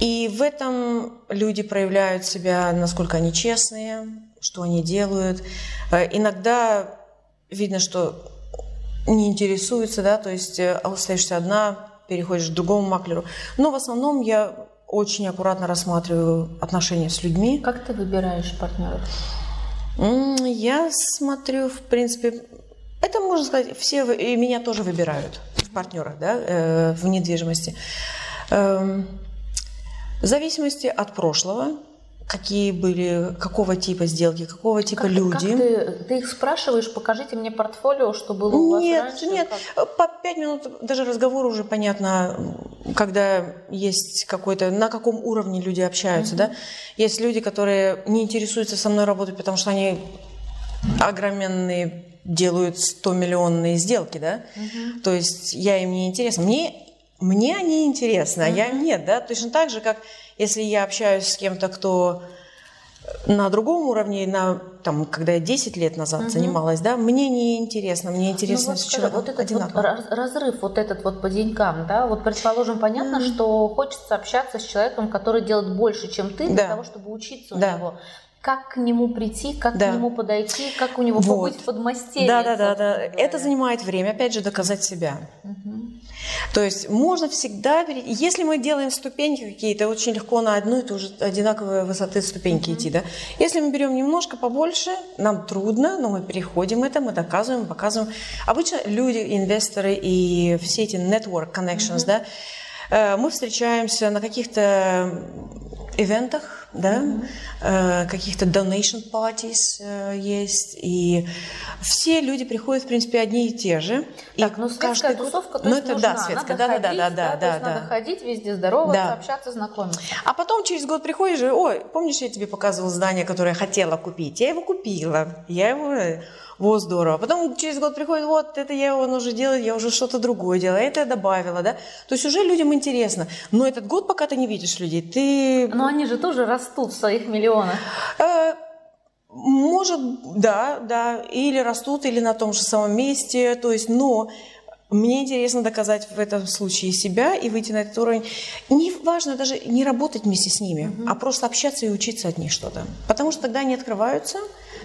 S4: И в этом люди проявляют себя, насколько они честные, что они делают. Э, иногда видно, что не интересуются, да, то есть э, остаешься одна, переходишь к другому маклеру. Но в основном я очень аккуратно рассматриваю отношения с людьми.
S3: Как ты выбираешь партнеров?
S4: Я смотрю, в принципе, это можно сказать, все и меня тоже выбирают в партнерах, да, э, в недвижимости. Эм, в зависимости от прошлого, какие были, какого типа сделки, какого типа
S3: как,
S4: люди.
S3: Как ты, ты их спрашиваешь, покажите мне портфолио, что было у вас
S4: нет,
S3: раньше?
S4: Нет, нет, по пять минут даже разговор уже понятно, когда есть какой-то, на каком уровне люди общаются, mm-hmm. да. Есть люди, которые не интересуются со мной работать, потому что они огроменные делают 100 миллионные сделки, да, угу. то есть я им не интересна. Мне, мне они интересны, угу. а я им нет, да, точно так же, как если я общаюсь с кем-то, кто на другом уровне, на, там, когда я 10 лет назад угу. занималась, да, мне не интересно, мне интересно
S3: ну, вот,
S4: человек
S3: вот этот вот разрыв, вот этот вот по деньгам, да, вот предположим, понятно, mm что хочется общаться с человеком, который делает больше, чем ты, для того, чтобы учиться у
S4: да.
S3: него как к нему прийти, как
S4: да.
S3: к нему подойти, как у него
S4: вот.
S3: побыть в подмастерье.
S4: Да, да, да, да. Это занимает время, опять же, доказать себя. Угу. То есть можно всегда, если мы делаем ступеньки какие-то, очень легко на одну и ту же одинаковой высоты ступеньки угу. идти, да. Если мы берем немножко побольше, нам трудно, но мы переходим это, мы доказываем, показываем. Обычно люди, инвесторы и все эти network connections, угу. да, э, мы встречаемся на каких-то ивентах, да, mm-hmm. э, каких-то donation parties э, есть, и все люди приходят, в принципе, одни и те же.
S3: Так, и ну светская тусовка, то
S4: ну,
S3: есть
S4: это,
S3: нужна.
S4: да, светская,
S3: надо
S4: да,
S3: ходить,
S4: да, да, да,
S3: да,
S4: да,
S3: да. надо ходить везде здороваться,
S4: да.
S3: общаться, знакомиться.
S4: А потом через год приходишь, и, ой, помнишь, я тебе показывала здание, которое я хотела купить? Я его купила, я его вот здорово. Потом через год приходит, вот это я он уже делает, я уже что-то другое делаю, это я добавила, да. То есть уже людям интересно. Но этот год, пока ты не видишь людей, ты...
S3: Но они же тоже растут в своих миллионах.
S4: Э, может, да, да, или растут, или на том же самом месте, то есть, но мне интересно доказать в этом случае себя и выйти на этот уровень. Не важно даже не работать вместе с ними, угу. а просто общаться и учиться от них что-то. Потому что тогда они открываются,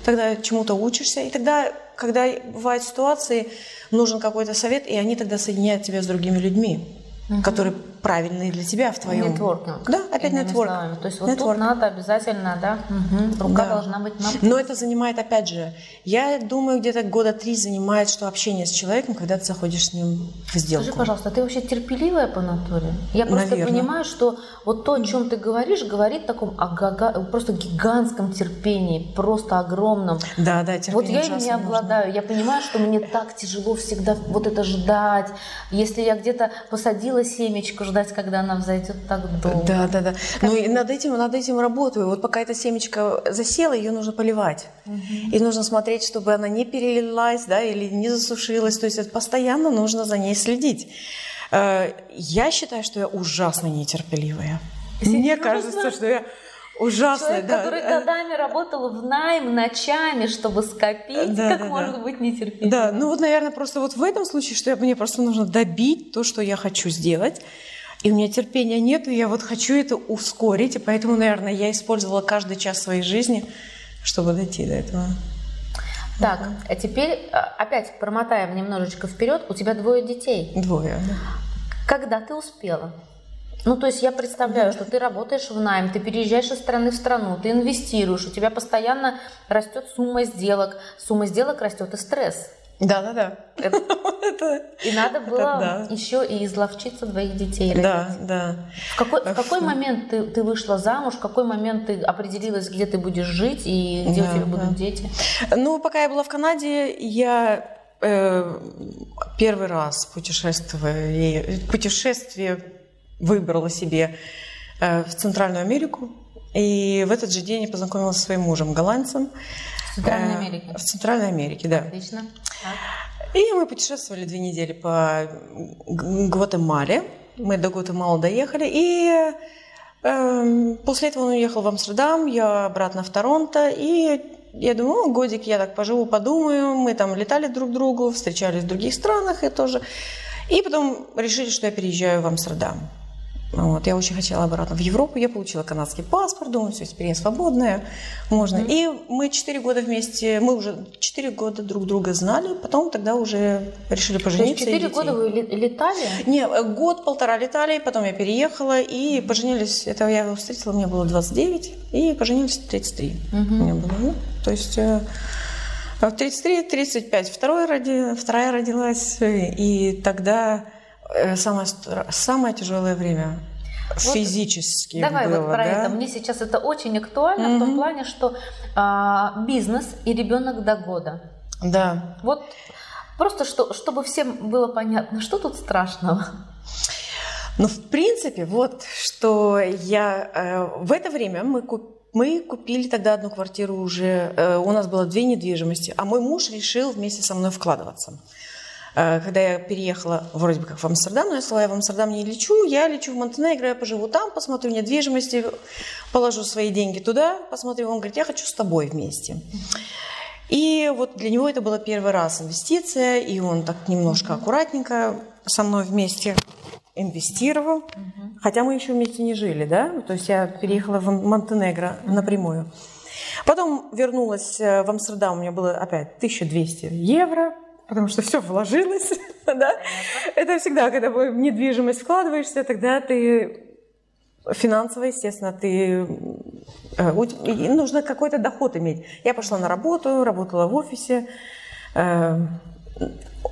S4: тогда чему-то учишься, и тогда, когда бывают ситуации, нужен какой-то совет, и они тогда соединяют тебя с другими людьми угу. которые правильные для тебя в твоем...
S3: Нетворкинг.
S4: Да, опять нетворк.
S3: То есть вот Network. тут надо обязательно, да, угу. рука да. должна быть на
S4: Но это занимает, опять же, я думаю, где-то года три занимает, что общение с человеком, когда ты заходишь с ним в сделку.
S3: Скажи, пожалуйста, ты вообще терпеливая по натуре? Я просто
S4: Наверное.
S3: понимаю, что вот то, о чем ты говоришь, говорит в таком агага, просто гигантском терпении, просто огромном.
S4: Да, да, терпение
S3: Вот я им не обладаю.
S4: Нужно.
S3: Я понимаю, что мне так тяжело всегда вот это ждать. Если я где-то посадила семечко, ждать, когда она взойдет так долго.
S4: Да, да, да. Как... Ну и над этим, над этим работаю. Вот пока эта семечка засела, ее нужно поливать. Угу. И нужно смотреть, чтобы она не перелилась, да, или не засушилась. То есть это постоянно нужно за ней следить. Э, я считаю, что я ужасно нетерпеливая. Серьезно? Мне кажется, что я Ужасно,
S3: Человек,
S4: да.
S3: который годами работал в найм ночами, чтобы скопить,
S4: да,
S3: как
S4: да,
S3: может
S4: да.
S3: быть нетерпеливым?
S4: Да, ну вот, наверное, просто вот в этом случае, что мне просто нужно добить то, что я хочу сделать, и у меня терпения нет, и я вот хочу это ускорить, и поэтому, наверное, я использовала каждый час своей жизни, чтобы дойти до этого.
S3: Так, а теперь а, опять промотаем немножечко вперед. У тебя двое детей.
S4: Двое, да.
S3: Когда ты успела? Ну, то есть я представляю, что ты работаешь в найм, ты переезжаешь из страны в страну, ты инвестируешь, у тебя постоянно растет сумма сделок, сумма сделок растет и стресс.
S4: Да, да, да.
S3: Это, и надо было еще и изловчиться двоих детей.
S4: Да, да.
S3: В какой, в какой момент ты, ты вышла замуж, в какой момент ты определилась, где ты будешь жить и где да, у тебя будут да. дети?
S4: Ну, пока я была в Канаде, я э, первый раз путешествовала, путешествие выбрала себе э, в Центральную Америку. И в этот же день я познакомилась со своим мужем, голландцем.
S3: В Центральной э, Америке?
S4: В Центральной Америке, да.
S3: Отлично.
S4: И мы путешествовали две недели по Гватемале. Мы до Гватемалы доехали. И э, после этого он уехал в Амстердам, я обратно в Торонто. И я думаю, годик я так поживу, подумаю. Мы там летали друг к другу, встречались в других странах и тоже. И потом решили, что я переезжаю в Амстердам. Вот, я очень хотела обратно в Европу, я получила канадский паспорт, думаю, все, теперь я свободная, можно. Mm-hmm. И мы четыре года вместе, мы уже четыре года друг друга знали, потом тогда уже решили пожениться.
S3: четыре года вы летали?
S4: Не, год-полтора летали, потом я переехала и поженились, это я его встретила, мне было 29, и поженились в 33. Mm-hmm. Мне было, ну, то есть... Э, в 33-35 второй роди, вторая родилась, и тогда Э, самое, самое тяжелое время вот физически
S3: давай
S4: было,
S3: вот про
S4: да?
S3: это. Мне сейчас это очень актуально mm-hmm. в том плане, что а, бизнес и ребенок до года.
S4: Да.
S3: Вот просто что, чтобы всем было понятно, что тут страшного.
S4: Ну, в принципе, вот что я э, в это время мы купили мы купили тогда одну квартиру уже, э, у нас было две недвижимости, а мой муж решил вместе со мной вкладываться. Э, когда я переехала вроде бы как в Амстердам, но я сказала, я в Амстердам не лечу, я лечу в Монтенегро, я поживу там, посмотрю недвижимости, положу свои деньги туда, посмотрю. Он говорит, я хочу с тобой вместе. И вот для него это была первый раз инвестиция, и он так немножко аккуратненько со мной вместе инвестировал, хотя мы еще вместе не жили, да, то есть я переехала в Монтенегро напрямую. Потом вернулась э, в Амстердам, у меня было опять 1200 евро, потому что все вложилось, да. Это всегда, когда в недвижимость вкладываешься, тогда ты финансово, естественно, ты э, нужно какой-то доход иметь. Я пошла на работу, работала в офисе э,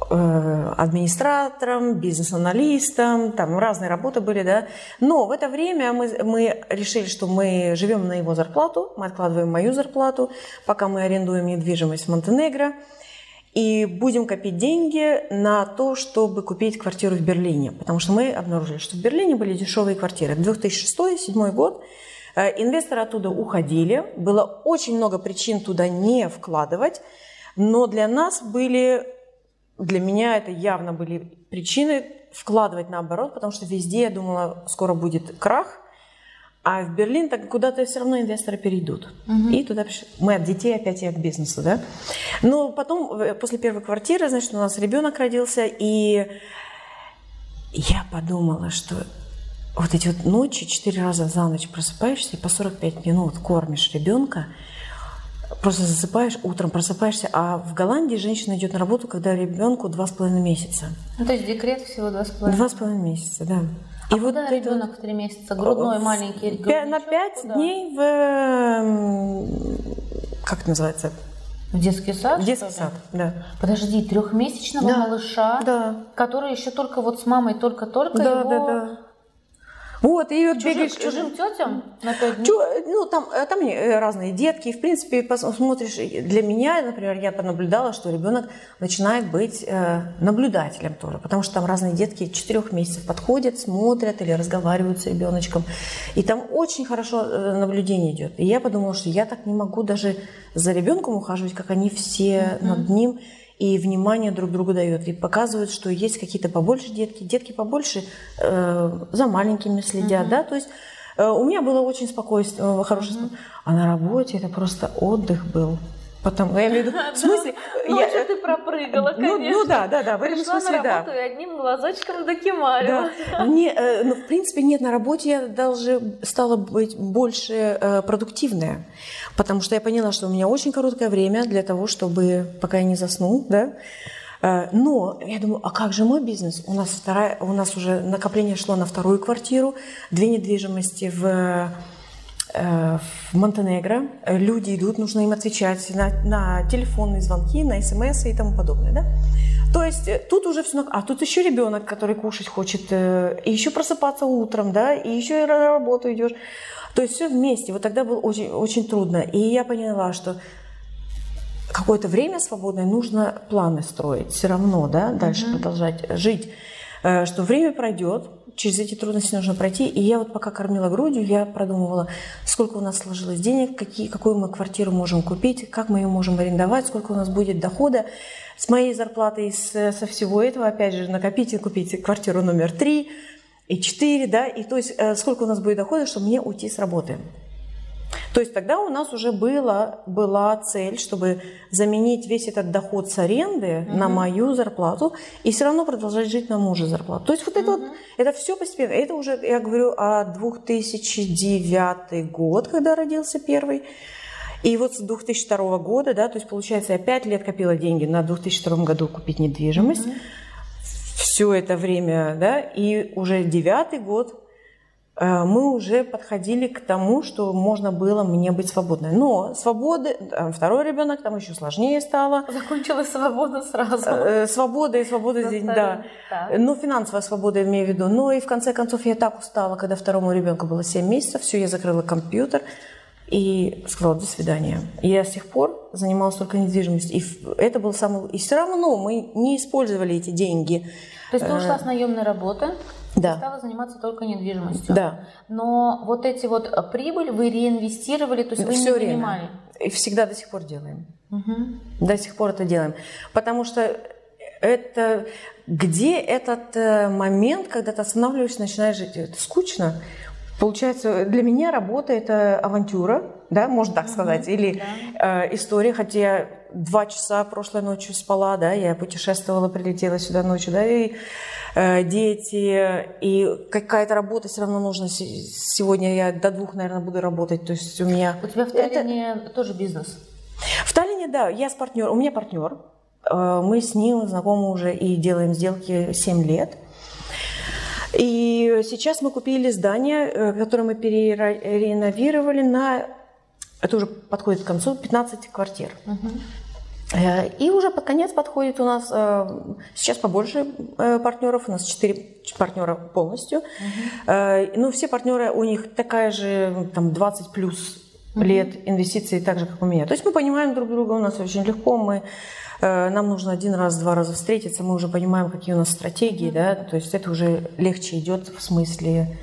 S4: э, администратором, бизнес-аналистом, там разные работы были, да. Но в это время мы, мы решили, что мы живем на его зарплату, мы откладываем мою зарплату, пока мы арендуем недвижимость в Монтенегро и будем копить деньги на то, чтобы купить квартиру в Берлине. Потому что мы обнаружили, что в Берлине были дешевые квартиры. 2006-2007 год э, инвесторы оттуда уходили. Было очень много причин туда не вкладывать. Но для нас были, для меня это явно были причины вкладывать наоборот, потому что везде я думала, скоро будет крах. А в Берлин так куда-то все равно инвесторы перейдут. Угу. И туда пришли. Мы от детей опять и к бизнесу, да. Но потом, э, после первой квартиры, значит, у нас ребенок родился, и я подумала, что вот эти вот ночи, четыре раза за ночь просыпаешься и по 45 минут кормишь ребенка, просто засыпаешь, утром просыпаешься, а в Голландии женщина идет на работу, когда ребенку два с половиной месяца.
S3: Ну, то есть декрет всего два с половиной?
S4: Два с половиной месяца, да.
S3: А и вот ребенок в три месяца, грудной маленький?
S4: На пять дней в... Эм, как это называется?
S3: В детский сад?
S4: В детский сад, да.
S3: Подожди, трехмесячного да. малыша,
S4: да.
S3: который еще только вот с мамой только-только
S4: да,
S3: его...
S4: Да, да. Вот, и вот
S3: Чужим, бегаешь... чужим тетям на
S4: пять дней? Чу... Ну, там, э, там э, разные детки. И, в принципе, посмотришь, для меня, например, я понаблюдала, что ребенок начинает быть э, наблюдателем тоже, потому что там разные детки четырех месяцев подходят, смотрят или разговаривают с ребеночком. И там очень хорошо э, наблюдение идет. И я подумала, что я так не могу даже за ребенком ухаживать, как они все mm-hmm. над ним и внимание друг другу дает. И показывают, что есть какие-то побольше детки, детки побольше э, за маленькими следят, uh-huh. да, то есть э, у меня было очень спокойствие, э, хорошее uh-huh. А на работе это просто отдых был. Потому, я имею в виду, в смысле...
S3: Ну, я, ты пропрыгала, конечно.
S4: Ну, ну да, да, да, в этом
S3: Пришла
S4: смысле,
S3: на работу
S4: да.
S3: и одним глазочком докимарила.
S4: Да. Не, э, ну, в принципе, нет, на работе я даже стала быть больше э, продуктивная, потому что я поняла, что у меня очень короткое время для того, чтобы, пока я не засну, да, э, но я думаю, а как же мой бизнес? У нас, вторая, у нас уже накопление шло на вторую квартиру, две недвижимости в Э, в Монтенегро. Люди идут, нужно им отвечать на, на телефонные звонки, на смс и тому подобное. Да? То есть э, тут уже все... А тут еще ребенок, который кушать хочет, э, и еще просыпаться утром, да, и еще и на работу идешь. То есть все вместе. Вот тогда было очень, очень трудно. И я поняла, что какое-то время свободное нужно планы строить все равно, да, дальше mm-hmm. продолжать жить. Что время пройдет, через эти трудности нужно пройти. И я вот пока кормила грудью, я продумывала, сколько у нас сложилось денег, какие, какую мы квартиру можем купить, как мы ее можем арендовать, сколько у нас будет дохода с моей зарплатой, с, со всего этого, опять же, накопить и купить квартиру номер три и четыре, да, и то есть э, сколько у нас будет дохода, чтобы мне уйти с работы. То есть тогда у нас уже было, была цель, чтобы заменить весь этот доход с аренды угу. на мою зарплату и все равно продолжать жить на мужа зарплату. То есть вот угу. это вот, это все постепенно. Это уже, я говорю, о 2009 год, когда родился первый. И вот с 2002 года, да, то есть получается, я 5 лет копила деньги на 2002 году купить недвижимость. Угу. Все это время, да, и уже девятый год мы уже подходили к тому, что можно было мне быть свободной. Но свободы, второй ребенок, там еще сложнее стало.
S3: Закончилась свобода сразу.
S4: Э, свобода и свобода здесь, да. Так. Ну, финансовая свобода, я имею в виду. Но и в конце концов я так устала, когда второму ребенку было 7 месяцев, все, я закрыла компьютер и сказала «до свидания». И я с тех пор занималась только недвижимостью. И это был самый... И все равно мы не использовали эти деньги.
S3: То есть ты ушла с наемной работы?
S4: Да.
S3: стала заниматься только недвижимостью.
S4: Да.
S3: Но вот эти вот э, прибыль вы реинвестировали, то есть вы Все не время.
S4: И всегда до сих пор делаем. Угу. До сих пор это делаем. Потому что это где этот э, момент, когда ты останавливаешься, начинаешь жить? Это скучно. Получается, для меня работа это авантюра, да, можно так сказать, или да. э, история, хотя я два часа прошлой ночью спала, да, я путешествовала, прилетела сюда ночью, да, и Э, дети, и какая-то работа все равно нужна. Сегодня я до двух, наверное, буду работать. То есть у меня...
S3: У тебя в Таллине это... тоже бизнес?
S4: В Таллине, да, я с партнером, у меня партнер. Э, мы с ним знакомы уже и делаем сделки 7 лет. И сейчас мы купили здание, э, которое мы перереновировали на, это уже подходит к концу, 15 квартир. Угу. Э, и уже под конец подходит у нас э, сейчас побольше э, партнеров, у нас 4 партнера полностью. Uh-huh. Ну, все партнеры, у них такая же там, 20 плюс uh-huh. лет инвестиций, так же, как у меня. То есть мы понимаем друг друга, у нас очень легко, мы нам нужно один раз, два раза встретиться, мы уже понимаем, какие у нас стратегии, uh-huh. да, то есть это уже легче идет в смысле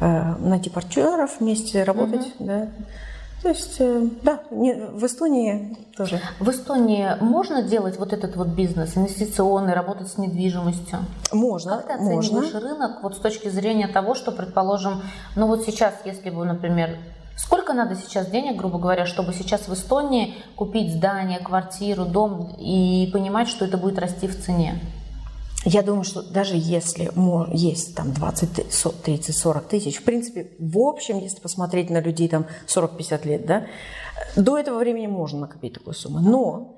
S4: найти партнеров вместе работать, uh-huh. да. То есть, э, да, в Эстонии тоже.
S3: В Эстонии можно делать вот этот вот бизнес, инвестиционный, работать с недвижимостью?
S4: Можно,
S3: Как ты оцениваешь
S4: можно.
S3: рынок вот с точки зрения того, что, предположим, ну вот сейчас, если бы, например, Сколько надо сейчас денег, грубо говоря, чтобы сейчас в Эстонии купить здание, квартиру, дом и понимать, что это будет расти в цене?
S4: Я думаю, что даже если есть там 20, 30, 40 тысяч, в принципе, в общем, если посмотреть на людей там 40-50 лет, да, до этого времени можно накопить такую сумму. Но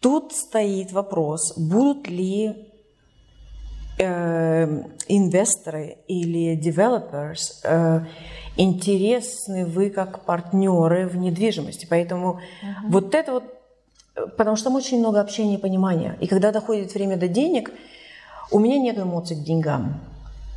S4: тут стоит вопрос, будут ли э, инвесторы или developers э, интересны вы как партнеры в недвижимости. Поэтому uh-huh. вот это вот потому что там очень много общения и понимания. И когда доходит время до денег, у меня нет эмоций к деньгам.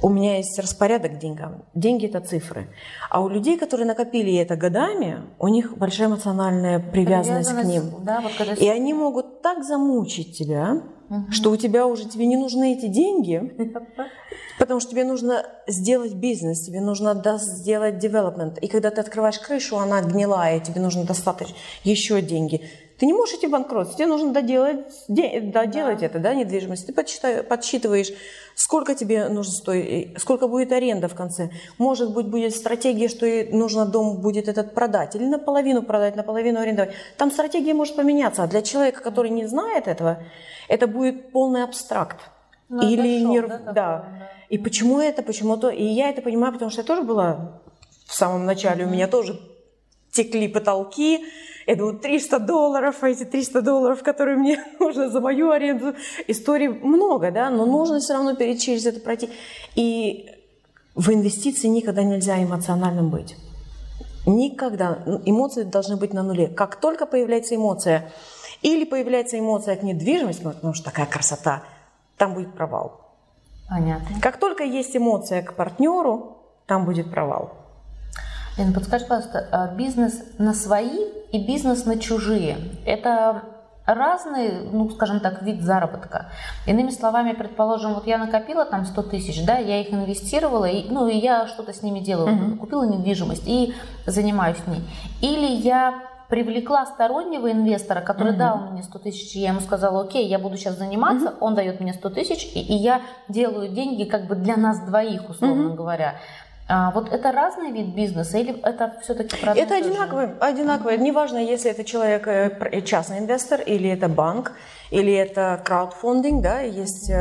S4: У меня есть распорядок к деньгам. Деньги – это цифры. А у людей, которые накопили это годами, у них большая эмоциональная привязанность, привязанность к ним. Да, вот когда... И они могут так замучить тебя, угу. что у тебя уже тебе не нужны эти деньги, потому что тебе нужно сделать бизнес, тебе нужно сделать development. И когда ты открываешь крышу, она гнилая, тебе нужно достаточно еще деньги. Ты не можешь идти в банкротство, тебе нужно доделать, доделать да. это, да, недвижимость. Ты подсчитываешь, сколько тебе нужно стоить, сколько будет аренда в конце. Может быть, будет стратегия, что нужно дом будет этот продать, или наполовину продать, наполовину арендовать. Там стратегия может поменяться, а для человека, который не знает этого, это будет полный абстракт. Ну, или шок, не... да, да. да. И почему это, почему то. И я это понимаю, потому что я тоже была в самом начале, mm-hmm. у меня тоже текли потолки, я думаю, 300 долларов, а эти 300 долларов, которые мне нужно за мою аренду, историй много, да, но нужно все равно перейти через это пройти. И в инвестиции никогда нельзя эмоциональным быть. Никогда. Эмоции должны быть на нуле. Как только появляется эмоция, или появляется эмоция от недвижимости, ну, потому что такая красота, там будет провал.
S3: Понятно.
S4: Как только есть эмоция к партнеру, там будет провал.
S3: Лена, подскажи, пожалуйста, а бизнес на свои и бизнес на чужие – это разный, ну, скажем так, вид заработка. Иными словами, предположим, вот я накопила там 100 тысяч, да, я их инвестировала, и, ну, и я что-то с ними делаю, uh-huh. купила недвижимость и занимаюсь ней. Или я привлекла стороннего инвестора, который uh-huh. дал мне 100 тысяч, и я ему сказала, окей, я буду сейчас заниматься, uh-huh. он дает мне 100 тысяч, и, и я делаю деньги как бы для нас двоих, условно uh-huh. говоря. А вот это разный вид бизнеса или это все-таки
S4: Это одинаковое, одинаковое. Mm-hmm. Неважно, если это человек э, э, частный инвестор или это банк или это краудфандинг, да, есть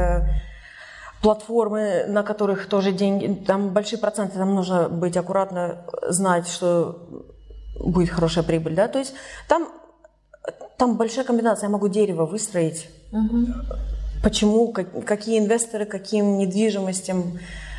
S4: платформы, на которых тоже деньги, там большие проценты, там нужно быть аккуратно, знать, что будет хорошая прибыль, да, то есть там, там большая комбинация, я могу дерево выстроить, угу. почему, как, какие инвесторы, каким недвижимостям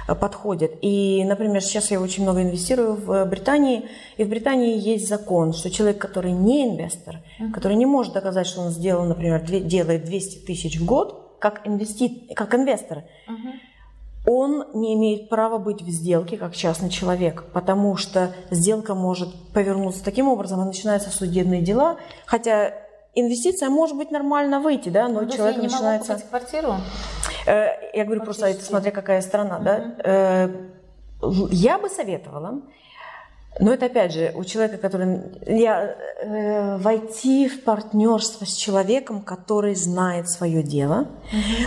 S4: э, подходят. И, например, сейчас я очень много инвестирую в Британии, и в Британии есть закон, что человек, который не инвестор, uh который не может доказать, что он сделал, например, делает 200 тысяч в год, как, инвести... как инвестор, угу. он не имеет права быть в сделке как частный человек, потому что сделка может повернуться таким образом, и начинаются судебные дела, хотя инвестиция может быть нормально выйти, да, но ну, человек я не начинается...
S3: Могу квартиру?
S4: Я говорю просто, это смотря какая страна, да. Э, я бы советовала но это опять же у человека, который я э, войти в партнерство с человеком, который знает свое дело,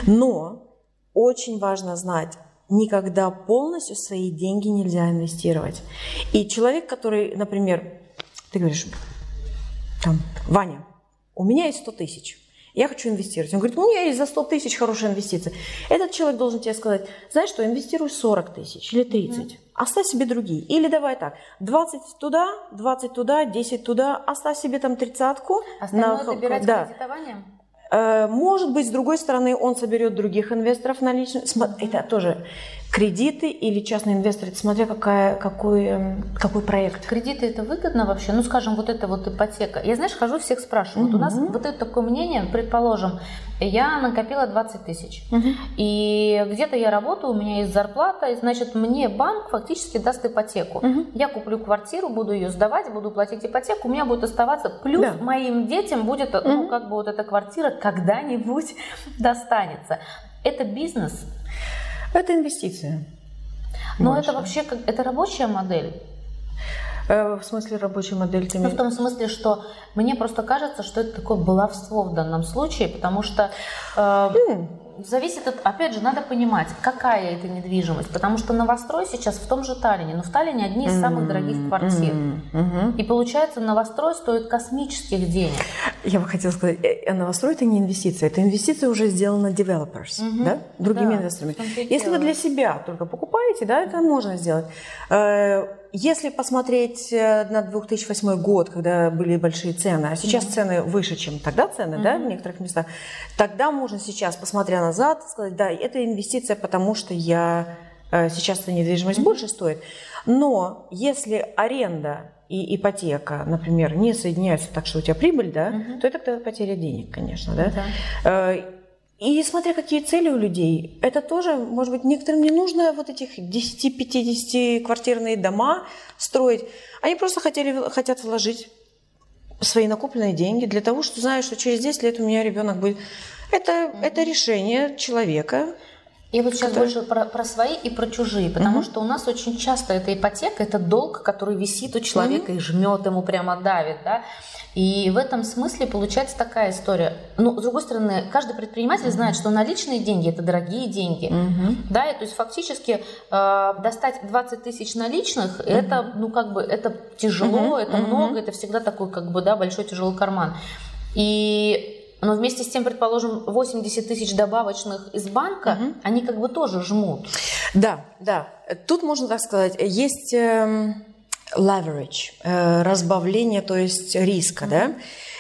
S4: но очень важно знать, никогда полностью свои деньги нельзя инвестировать. И человек, который, например, ты говоришь, там, Ваня, у меня есть 100 тысяч я хочу инвестировать. Он говорит, у меня есть за 100 тысяч хорошая инвестиция. Этот человек должен тебе сказать, знаешь что, инвестируй 40 тысяч или 30, mm-hmm. оставь себе другие. Или давай так, 20 туда, 20 туда, 10 туда, оставь себе там тридцатку.
S3: Остальное на... добирать да. кредитованием?
S4: Э, может быть, с другой стороны, он соберет других инвесторов наличных. Это тоже кредиты или частные инвесторы, смотря какая, какой, эм, какой проект.
S3: Кредиты это выгодно вообще? Ну, скажем, вот эта вот ипотека. Я, знаешь, хожу, всех спрашиваю. Вот у нас вот это такое мнение, предположим, я накопила 20 тысяч. И где-то я работаю, у меня есть зарплата, и, значит, мне банк фактически даст ипотеку. Я куплю квартиру, буду ее сдавать, буду платить ипотеку, у меня будет оставаться, плюс да. моим детям будет, mm-hmm. ну, как бы вот эта квартира когда-нибудь достанется. Это бизнес,
S4: это инвестиция.
S3: Но больше. это вообще как, это рабочая модель.
S4: Э, в смысле рабочая модель?
S3: Ну, в том смысле, что мне просто кажется, что это такое баловство в данном случае, потому что э, mm зависит от, опять же, надо понимать, какая это недвижимость, потому что новострой сейчас в том же Таллине, но в Таллине одни из самых дорогих квартир. И получается, новострой стоит космических денег.
S4: Я бы хотела сказать, э, э, новострой это не инвестиция, это инвестиция уже сделана developers, да, другими да, инвесторами. Если вы для себя только покупаете, да, это можно сделать. Э, если посмотреть на 2008 год, когда были большие цены, а сейчас mm-hmm. цены выше, чем тогда цены, mm-hmm. да, в некоторых местах, тогда можно сейчас, посмотря назад, сказать, да, это инвестиция, потому что я э, сейчас эта недвижимость mm-hmm. больше стоит. Но если аренда и ипотека, например, не соединяются так, что у тебя прибыль, да, mm-hmm. то это тогда потеря денег, конечно, да. Mm-hmm. И смотря какие цели у людей, это тоже, может быть, некоторым не нужно вот этих 10-50 квартирные дома строить. Они просто хотели, хотят вложить свои накопленные деньги для того, что знают, что через 10 лет у меня ребенок будет это, это решение человека.
S3: И вот сейчас который... больше про, про свои и про чужие, потому mm-hmm. что у нас очень часто эта ипотека, это долг, который висит у человека mm-hmm. и жмет ему прямо давит, да. И в этом смысле получается такая история. Но, с другой стороны, каждый предприниматель mm-hmm. знает, что наличные деньги – это дорогие деньги. Mm-hmm. Да, и то есть фактически э, достать 20 тысяч наличных mm-hmm. – это, ну, как бы, это тяжело, mm-hmm. это mm-hmm. много, это всегда такой, как бы, да, большой тяжелый карман. И но вместе с тем, предположим, 80 тысяч добавочных из банка, угу. они как бы тоже жмут.
S4: Да, да. Тут можно так сказать, есть э, leverage, э, разбавление, то есть риска, угу. да.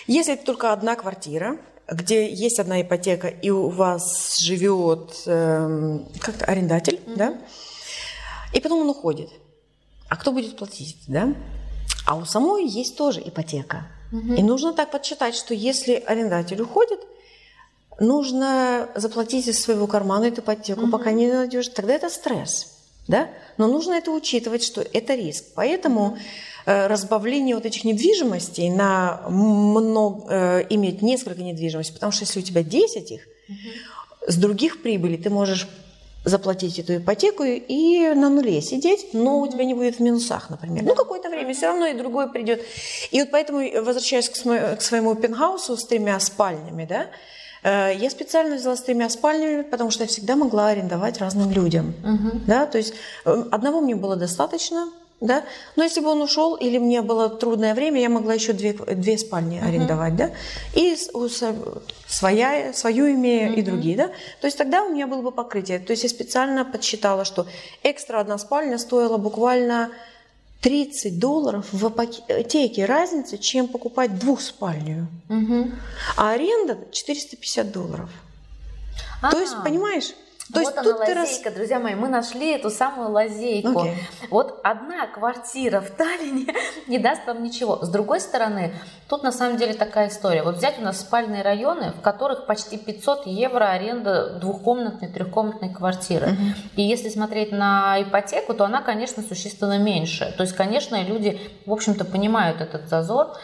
S4: Если это только одна квартира, где есть одна ипотека, и у вас живет э, как-то арендатель, угу. да, и потом он уходит. А кто будет платить, да? А у самой есть тоже ипотека. Угу. И нужно так подсчитать, что если арендатель уходит, нужно заплатить из своего кармана эту ипотеку, угу. пока не найдешь. Тогда это стресс. Да? Но нужно это учитывать, что это риск. Поэтому э, разбавление вот этих недвижимостей на много, э, иметь несколько недвижимостей, потому что если у тебя 10 их, угу. с других прибылей ты можешь заплатить эту ипотеку и на нуле сидеть, но у тебя не будет в минусах, например. Ну, какое-то время все равно и другое придет. И вот поэтому, возвращаясь к, своему пентхаусу с тремя спальнями, да, Э, я специально взяла с тремя спальнями, потому что я всегда могла арендовать разным людям. Угу. Да, то есть э, одного мне было достаточно, да. Но если бы он ушел или мне было трудное время, я могла еще две, две спальни uh-huh. арендовать, да. И своя, свою имея uh-huh. и другие, да. То есть тогда у меня было бы покрытие. То есть я специально подсчитала, что экстра одна спальня стоила буквально 30 долларов в апотеке разница, чем покупать двухспальню. Угу. А аренда 450 долларов. А-а-а. То есть, понимаешь,
S3: то вот есть она лазейка, раз... друзья мои, мы нашли эту самую лазейку. Okay. Вот одна квартира в Таллине не даст вам ничего. С другой стороны, тут на самом деле такая история. Вот взять у нас спальные районы, в которых почти 500 евро аренда двухкомнатной, трехкомнатной квартиры. Uh-huh. И если смотреть на ипотеку, то она, конечно, существенно меньше. То есть, конечно, люди, в общем-то, понимают этот зазор.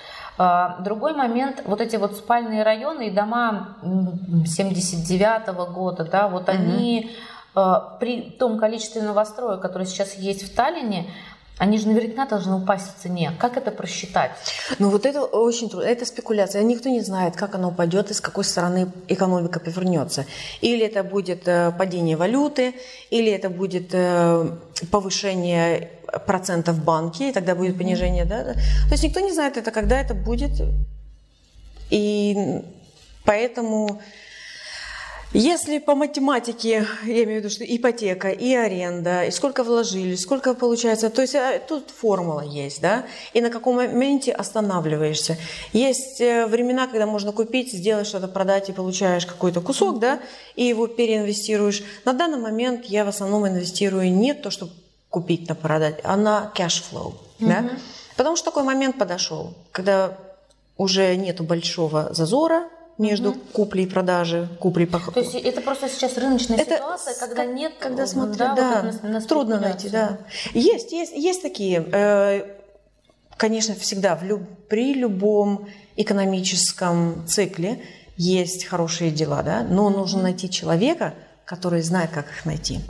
S3: А, другой момент, вот эти вот спальные районы и дома 79 -го года, да, вот угу. они а, при том количестве новостроек, которые сейчас есть в Таллине, они же наверняка должны упасть в цене. Как это просчитать?
S4: Ну вот это очень трудно. Это спекуляция. Никто не знает, как оно упадет и с какой стороны экономика повернется. Или это будет э, падение валюты, или это будет э, повышение процентов в банке, и тогда будет понижение. Да? То есть никто не знает это, когда это будет. И поэтому если по математике, я имею в виду, что ипотека и аренда, и сколько вложили, сколько получается, то есть э, тут формула есть, да, и на каком моменте останавливаешься. Есть э, времена, когда можно купить, сделать что-то, продать и получаешь какой-то кусок, да, и его переинвестируешь. На данный момент я в основном инвестирую не то, чтобы купить на продать, а на flow, mm-hmm. да, потому что такой момент подошел, когда уже нету большого зазора, между угу. куплей и продажей, куплей
S3: по... То есть это просто сейчас рыночная это ситуация, когда нет...
S4: Когда смотрят, да, да вот на, на трудно найти, да. Есть, есть, есть такие, э, конечно, всегда в люб, при любом экономическом цикле есть хорошие дела, да, но нужно найти человека, который знает, как их найти.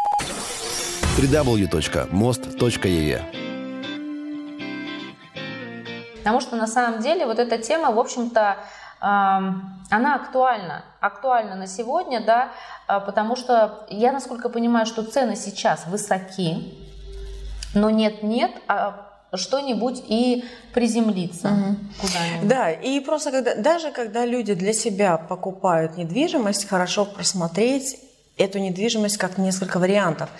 S1: www.most.ee
S3: Потому что на самом деле вот эта тема, в общем-то, она актуальна, актуальна на сегодня, да, а, потому что я, насколько понимаю, что цены сейчас высоки, но нет-нет, а что-нибудь и приземлиться угу. куда-нибудь.
S4: Да, и просто когда, даже когда люди для себя покупают недвижимость, хорошо просмотреть эту недвижимость как несколько вариантов.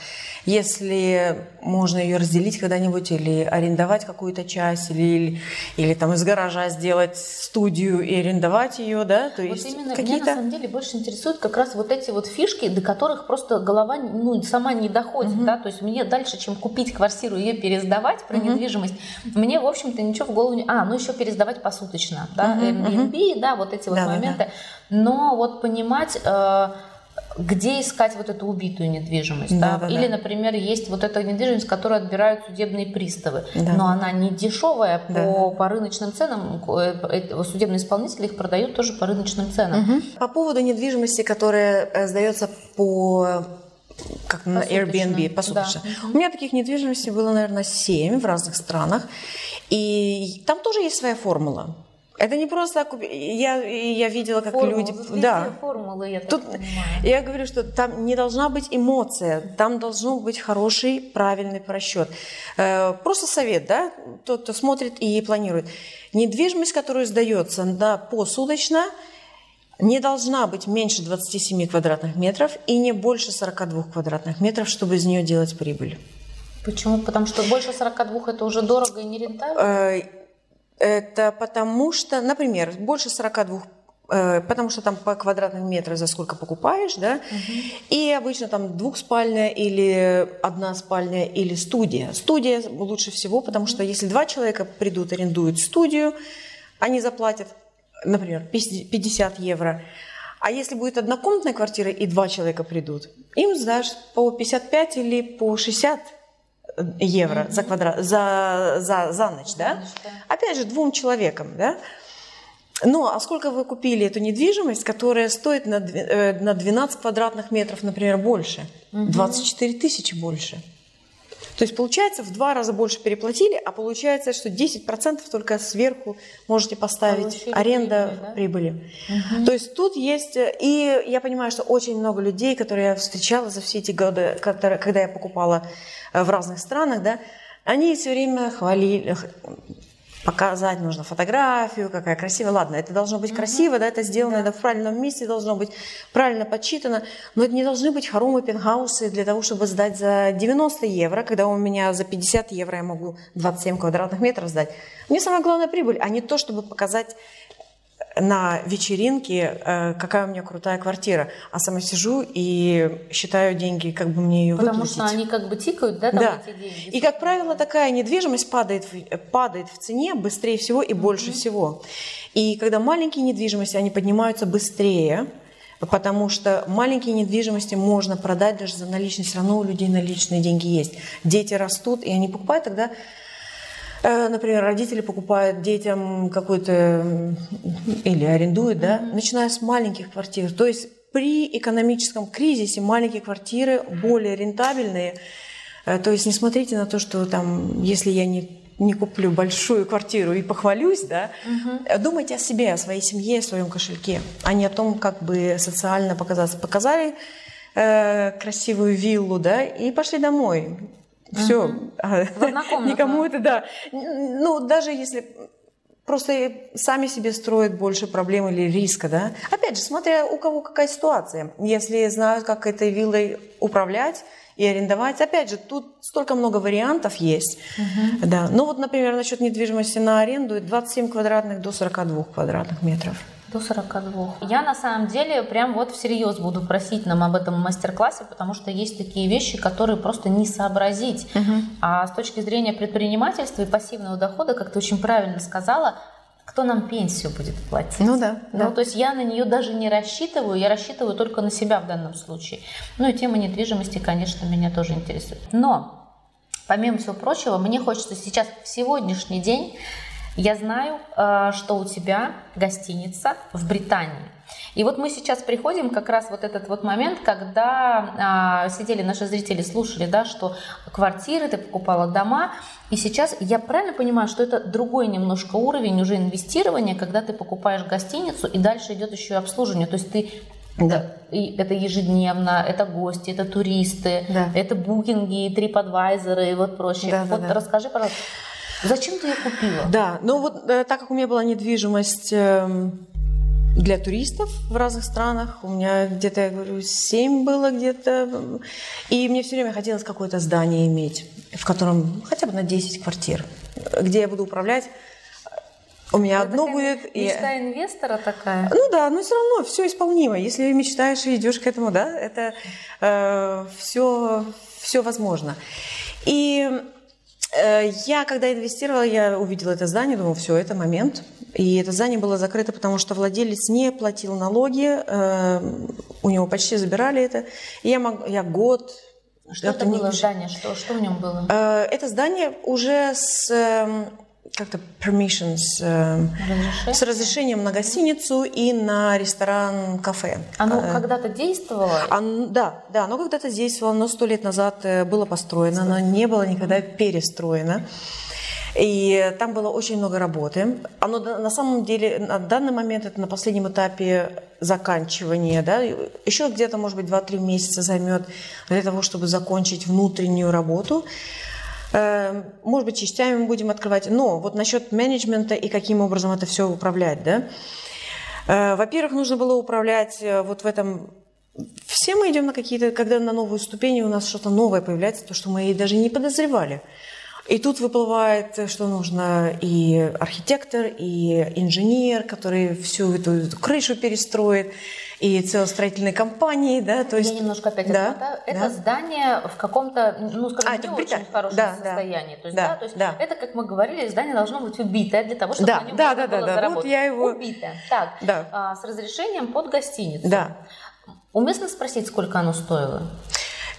S4: Если можно ее разделить когда-нибудь или арендовать какую-то часть, или, или, там из гаража сделать студию и арендовать ее, да,
S3: то вот есть именно какие-то... Меня на самом деле больше интересуют как раз вот эти вот фишки, до которых просто голова ну, сама не доходит, угу. да, то есть мне дальше, чем купить квартиру и ее пересдавать про угу. недвижимость, мне, в общем-то, ничего в голову не... А, ну еще пересдавать посуточно, да, угу. Airbnb, да, вот эти вот да, моменты, да, да. но вот понимать... Э, где искать вот эту убитую недвижимость. Да, да? Да, Или, да. например, есть вот эта недвижимость, которую отбирают судебные приставы, да. но она не дешевая по, да. по рыночным ценам. Э, э, судебные исполнители их продают тоже по рыночным ценам.
S4: Угу. По поводу недвижимости, которая э, сдается по как на Airbnb, посуточно. Да. У меня таких недвижимостей было, наверное, 7 в разных странах. И там тоже есть своя формула. Это не просто я я видела, как
S3: формулы,
S4: люди,
S3: да. Формулы, я
S4: Тут я говорю, что там не должна быть эмоция, там должен быть хороший, правильный просчет. Э, просто совет, да, тот, кто смотрит и планирует. Недвижимость, которую сдается на посуточно, не должна быть меньше 27 квадратных метров и не больше 42 квадратных метров, чтобы из нее делать прибыль.
S3: Почему? Потому что больше 42 это уже дорого и нерентабельно? Э,
S4: это потому что, например, больше 42 э, потому что там по квадратным метрам за сколько покупаешь, да, угу. и обычно там двухспальная или одна спальня или студия. Студия лучше всего, потому что если два человека придут, арендуют студию, они заплатят, например, 50 евро, а если будет однокомнатная квартира и два человека придут, им сдашь по 55 или по 60 евро mm-hmm. за квадрат, за, за, за ночь, да? Ночь, да? Опять же, двум человекам, да? Ну, а сколько вы купили эту недвижимость, которая стоит на, на 12 квадратных метров, например, больше? Угу. 24 тысячи больше. То есть получается в два раза больше переплатили, а получается, что 10% только сверху можете поставить Получили аренда прибыли. Да? прибыли. Угу. То есть тут есть, и я понимаю, что очень много людей, которые я встречала за все эти годы, когда я покупала э, в разных странах, да, они все время хвалили, показать нужно фотографию, какая красивая. Ладно, это должно быть mm-hmm. красиво, да, это сделано да. это в правильном месте, должно быть правильно подсчитано, но это не должны быть хоромы, пентхаусы для того, чтобы сдать за 90 евро, когда у меня за 50 евро я могу 27 квадратных метров сдать. Мне самое главное прибыль, а не то, чтобы показать на вечеринке, э, какая у меня крутая квартира, а сама сижу и считаю деньги, как бы мне ее
S3: Потому
S4: выплатить.
S3: Потому что они как бы тикают, да, там
S4: да. эти деньги? И, как правило, такая недвижимость падает, падает в цене быстрее всего и больше mm-hmm. всего. И когда маленькие недвижимости, они поднимаются быстрее, потому что маленькие недвижимости можно продать даже за наличные, все равно у людей наличные деньги есть. Дети растут, и они покупают тогда Э, например, родители покупают детям какой-то или арендуют, да, начиная с маленьких квартир. То есть при экономическом кризисе маленькие квартиры более рентабельные. Э, то есть не смотрите на то, что там, если я не не куплю большую квартиру и похвалюсь, да, угу. думайте о себе, о своей семье, о своем кошельке, а не о том, как бы социально показаться. Показали э, красивую виллу, да, и пошли домой. Все. Угу. Никому это, да. Ну, даже если просто сами себе строят больше проблем или риска, да. Опять же, смотря у кого какая ситуация. Если знают, как этой виллой управлять и арендовать, опять же, тут столько много вариантов есть. Угу. Да. Ну вот, например, насчет недвижимости на аренду 27 квадратных до 42 квадратных метров.
S3: До 42. Я на самом деле прям вот всерьез буду просить нам об этом мастер-классе, потому что есть такие вещи, которые просто не сообразить. Угу. А с точки зрения предпринимательства и пассивного дохода, как ты очень правильно сказала, кто нам пенсию будет платить.
S4: Ну да.
S3: Ну, да. то есть я на нее даже не рассчитываю, я рассчитываю только на себя в данном случае. Ну и тема недвижимости, конечно, меня тоже интересует. Но, помимо всего прочего, мне хочется сейчас в сегодняшний день я знаю, э, что у тебя гостиница в Британии. И вот мы сейчас приходим как раз вот этот вот момент, когда а, сидели наши зрители, слушали, да, что квартиры, ты покупала дома, и сейчас я правильно понимаю, что это другой немножко уровень уже инвестирования, когда ты покупаешь гостиницу, и дальше идет еще и обслуживание, то есть ты да. И это ежедневно, это гости, это туристы, да. это букинги, трипадвайзеры и вот прочее. Да, вот да, да. расскажи, пожалуйста, Зачем ты ее купила?
S4: Да, ну вот э, так как у меня была недвижимость э, для туристов в разных странах, у меня где-то, я говорю, семь было где-то, и мне все время хотелось какое-то здание иметь, в котором хотя бы на 10 квартир, где я буду управлять у меня это одно будет.
S3: Мечта и... инвестора такая.
S4: Ну да, но все равно все исполнимо. Если мечтаешь и идешь к этому, да, это э, все, все возможно. И я, когда инвестировала, я увидела это здание, думала, все, это момент. И это здание было закрыто, потому что владелец не платил налоги, э, у него почти забирали это. И я, мог, я год...
S3: Что это, было здание? Что, что в нем было?
S4: Э, это здание уже с эм, как-то permissions э, с разрешением на гостиницу и на ресторан, кафе.
S3: Оно э, когда-то действовало?
S4: Оно, да, да, оно когда-то действовало, но сто лет назад э, было построено, оно не было никогда перестроено. И там было очень много работы. Оно на самом деле на данный момент это на последнем этапе заканчивания. Да? Еще где-то, может быть, 2-3 месяца займет для того, чтобы закончить внутреннюю работу. Эм, может быть, частями мы будем открывать. Но вот насчет менеджмента и каким образом это все управлять, да? Э, во-первых, нужно было управлять э, вот в этом все мы идем на какие-то, когда на новую ступень у нас что-то новое появляется, то, что мы даже не подозревали. И тут выплывает, что нужно и архитектор, и инженер, который всю эту, эту крышу перестроит, и целостроительные компании, да, то есть...
S3: Я немножко опять да, отмотаю. Это да. здание в каком-то, ну, скажем, а, не очень хорошем да, состоянии. То есть, да, да, то есть да. это, как мы говорили, здание должно быть убитое для того, чтобы
S4: да,
S3: на нем
S4: да,
S3: можно
S4: да,
S3: было
S4: да,
S3: заработать.
S4: Вот я его...
S3: Убитое. Так,
S4: да.
S3: а, с разрешением под гостиницу.
S4: Да.
S3: Уместно спросить, сколько оно стоило?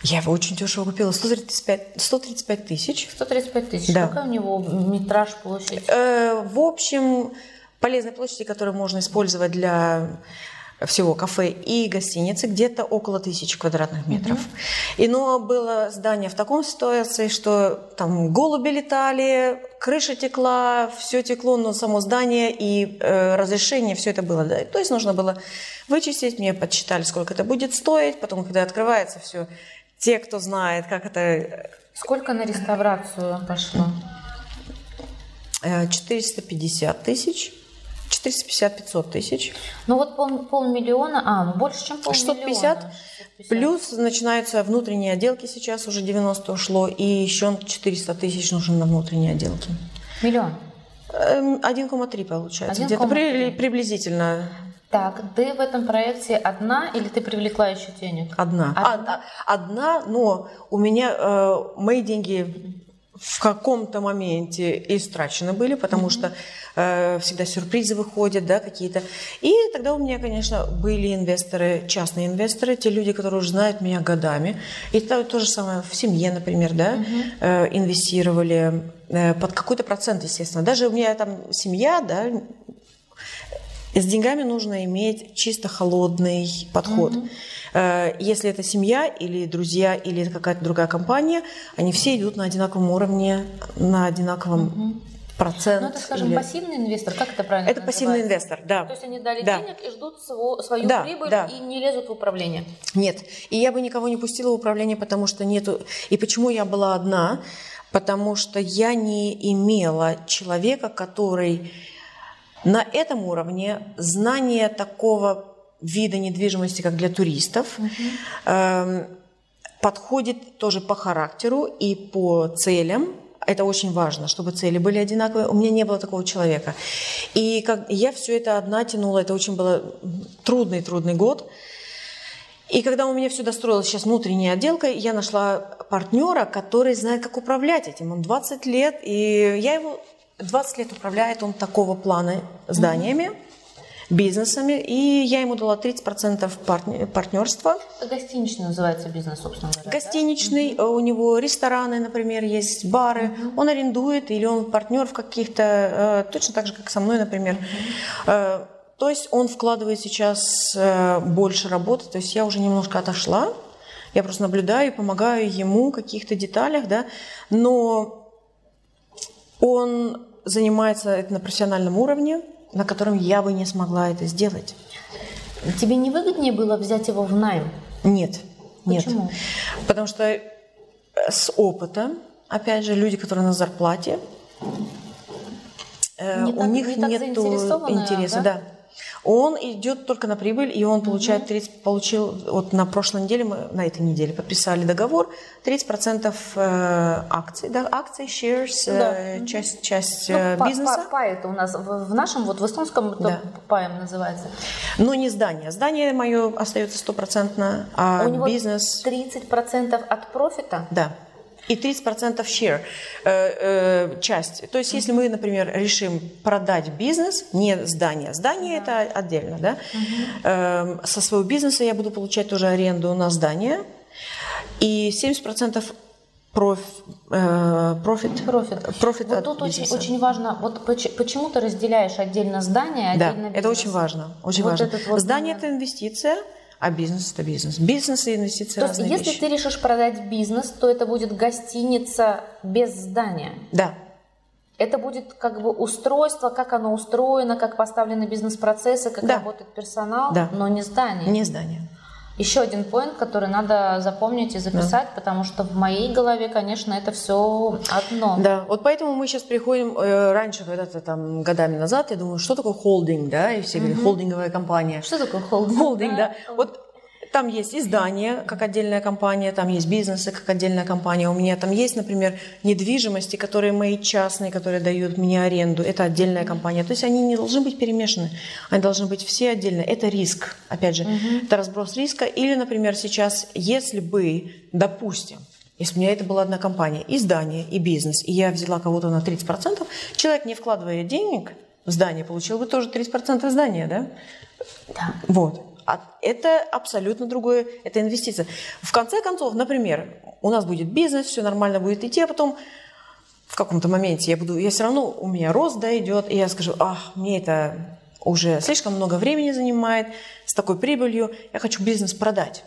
S4: Я его очень дешево купила, 135, 135 тысяч.
S3: 135 тысяч. Да. Какая у него метраж, площадь?
S4: Э, в общем, полезной площади, которую можно использовать для всего кафе и гостиницы, где-то около тысячи квадратных метров. И но было здание в таком ситуации, что там голуби летали, крыша текла, все текло, но само здание и э, разрешение, все это было. Да. То есть нужно было вычистить, мне подсчитали, сколько это будет стоить, потом, когда открывается все, те, кто знает, как это...
S3: Сколько на реставрацию пошло?
S4: 450 э, тысяч. 450-500 тысяч.
S3: Ну вот пол, полмиллиона, а, ну больше, чем полмиллиона.
S4: 650. 650. Плюс начинаются внутренние отделки сейчас, уже 90 ушло, и еще 400 тысяч нужно на внутренние отделки.
S3: Миллион?
S4: 1,3 получается, где-то при, приблизительно.
S3: Так, ты в этом проекте одна или ты привлекла еще денег?
S4: Одна. Одна, а, одна но у меня э, мои деньги в каком-то моменте истрачены были, потому mm-hmm. что э, всегда сюрпризы выходят, да, какие-то. И тогда у меня, конечно, были инвесторы, частные инвесторы, те люди, которые уже знают меня годами. И то, то же самое в семье, например, да, mm-hmm. э, инвестировали э, под какой-то процент, естественно. Даже у меня там семья, да, с деньгами нужно иметь чисто холодный подход. Mm-hmm. Если это семья или друзья или какая-то другая компания, они все идут на одинаковом уровне, на одинаковом угу. процент. Ну,
S3: это, скажем, или... пассивный инвестор, как это правильно
S4: Это называется? пассивный инвестор, да.
S3: То есть они дали да. денег и ждут свою, свою да, прибыль да. и не лезут в управление.
S4: Нет, и я бы никого не пустила в управление, потому что нету... И почему я была одна? Потому что я не имела человека, который на этом уровне знание такого вида недвижимости, как для туристов. Угу. Подходит тоже по характеру и по целям. Это очень важно, чтобы цели были одинаковые. У меня не было такого человека. И как я все это одна тянула, это очень был трудный-трудный год. И когда у меня все достроилось сейчас внутренняя отделка, я нашла партнера, который знает, как управлять этим. Он 20 лет, и я его 20 лет управляет он такого плана зданиями. Mm-hmm бизнесами, и я ему дала 30% партнер, партнерства.
S3: Гостиничный называется бизнес, собственно говоря.
S4: Гостиничный, да? у него рестораны, например, есть, бары, угу. он арендует или он партнер в каких-то, э, точно так же, как со мной, например. Угу. То есть он вкладывает сейчас э, больше работы, то есть я уже немножко отошла, я просто наблюдаю и помогаю ему в каких-то деталях, да, но он занимается это на профессиональном уровне, на котором я бы не смогла это сделать.
S3: Тебе не выгоднее было взять его в найм?
S4: Нет.
S3: Почему?
S4: Нет. Потому что э, с опыта, опять же, люди, которые на зарплате, э, не у так, них не нет интереса, да? да. Он идет только на прибыль, и он получает 30, получил, вот на прошлой неделе, мы на этой неделе подписали договор, 30% э, акций, да, акций, shares, да. э, часть, часть ну, э, бизнеса.
S3: Пай это у нас в, в нашем, вот в эстонском да. паем называется.
S4: Но не здание. Здание мое остается стопроцентно, а у него бизнес...
S3: 30% от профита?
S4: Да и 30% share, э, э, часть. То есть, если мы, например, решим продать бизнес, не здание, здание это отдельно, да, э, со своего бизнеса я буду получать тоже аренду на здание, и 70% проф, э, профит.
S3: Профит. профит вот тут очень, очень важно, вот почему ты разделяешь отдельно здание, отдельно
S4: да, бизнес? это очень важно. Очень вот важно. Вот здание – это инвестиция, а бизнес это бизнес. Бизнес и инвестиции
S3: То есть, если
S4: вещи.
S3: ты решишь продать бизнес, то это будет гостиница без здания.
S4: Да.
S3: Это будет как бы устройство, как оно устроено, как поставлены бизнес-процессы, как
S4: да.
S3: работает персонал,
S4: да.
S3: но не здание.
S4: Не здание.
S3: Еще один поинт, который надо запомнить и записать, да. потому что в моей голове, конечно, это все одно.
S4: Да, вот поэтому мы сейчас приходим, э, раньше, когда-то там годами назад, я думаю, что такое холдинг, да, и все говорят, холдинговая компания.
S3: Что такое холдинг?
S4: Холдинг, да. да. Вот там есть издание, как отдельная компания, там есть бизнесы, как отдельная компания. У меня там есть, например, недвижимости, которые мои частные, которые дают мне аренду. Это отдельная компания. То есть они не должны быть перемешаны. Они должны быть все отдельно. Это риск, опять же. Угу. Это разброс риска. Или, например, сейчас, если бы, допустим, если у меня это была одна компания, и здание, и бизнес, и я взяла кого-то на 30%, человек, не вкладывая денег в здание, получил бы тоже 30% здания, да?
S3: Да.
S4: Вот. А это абсолютно другое, это инвестиция. В конце концов, например, у нас будет бизнес, все нормально будет идти, а потом в каком-то моменте я буду, я все равно, у меня рост да, идет, и я скажу, ах, мне это уже слишком много времени занимает, с такой прибылью, я хочу бизнес продать.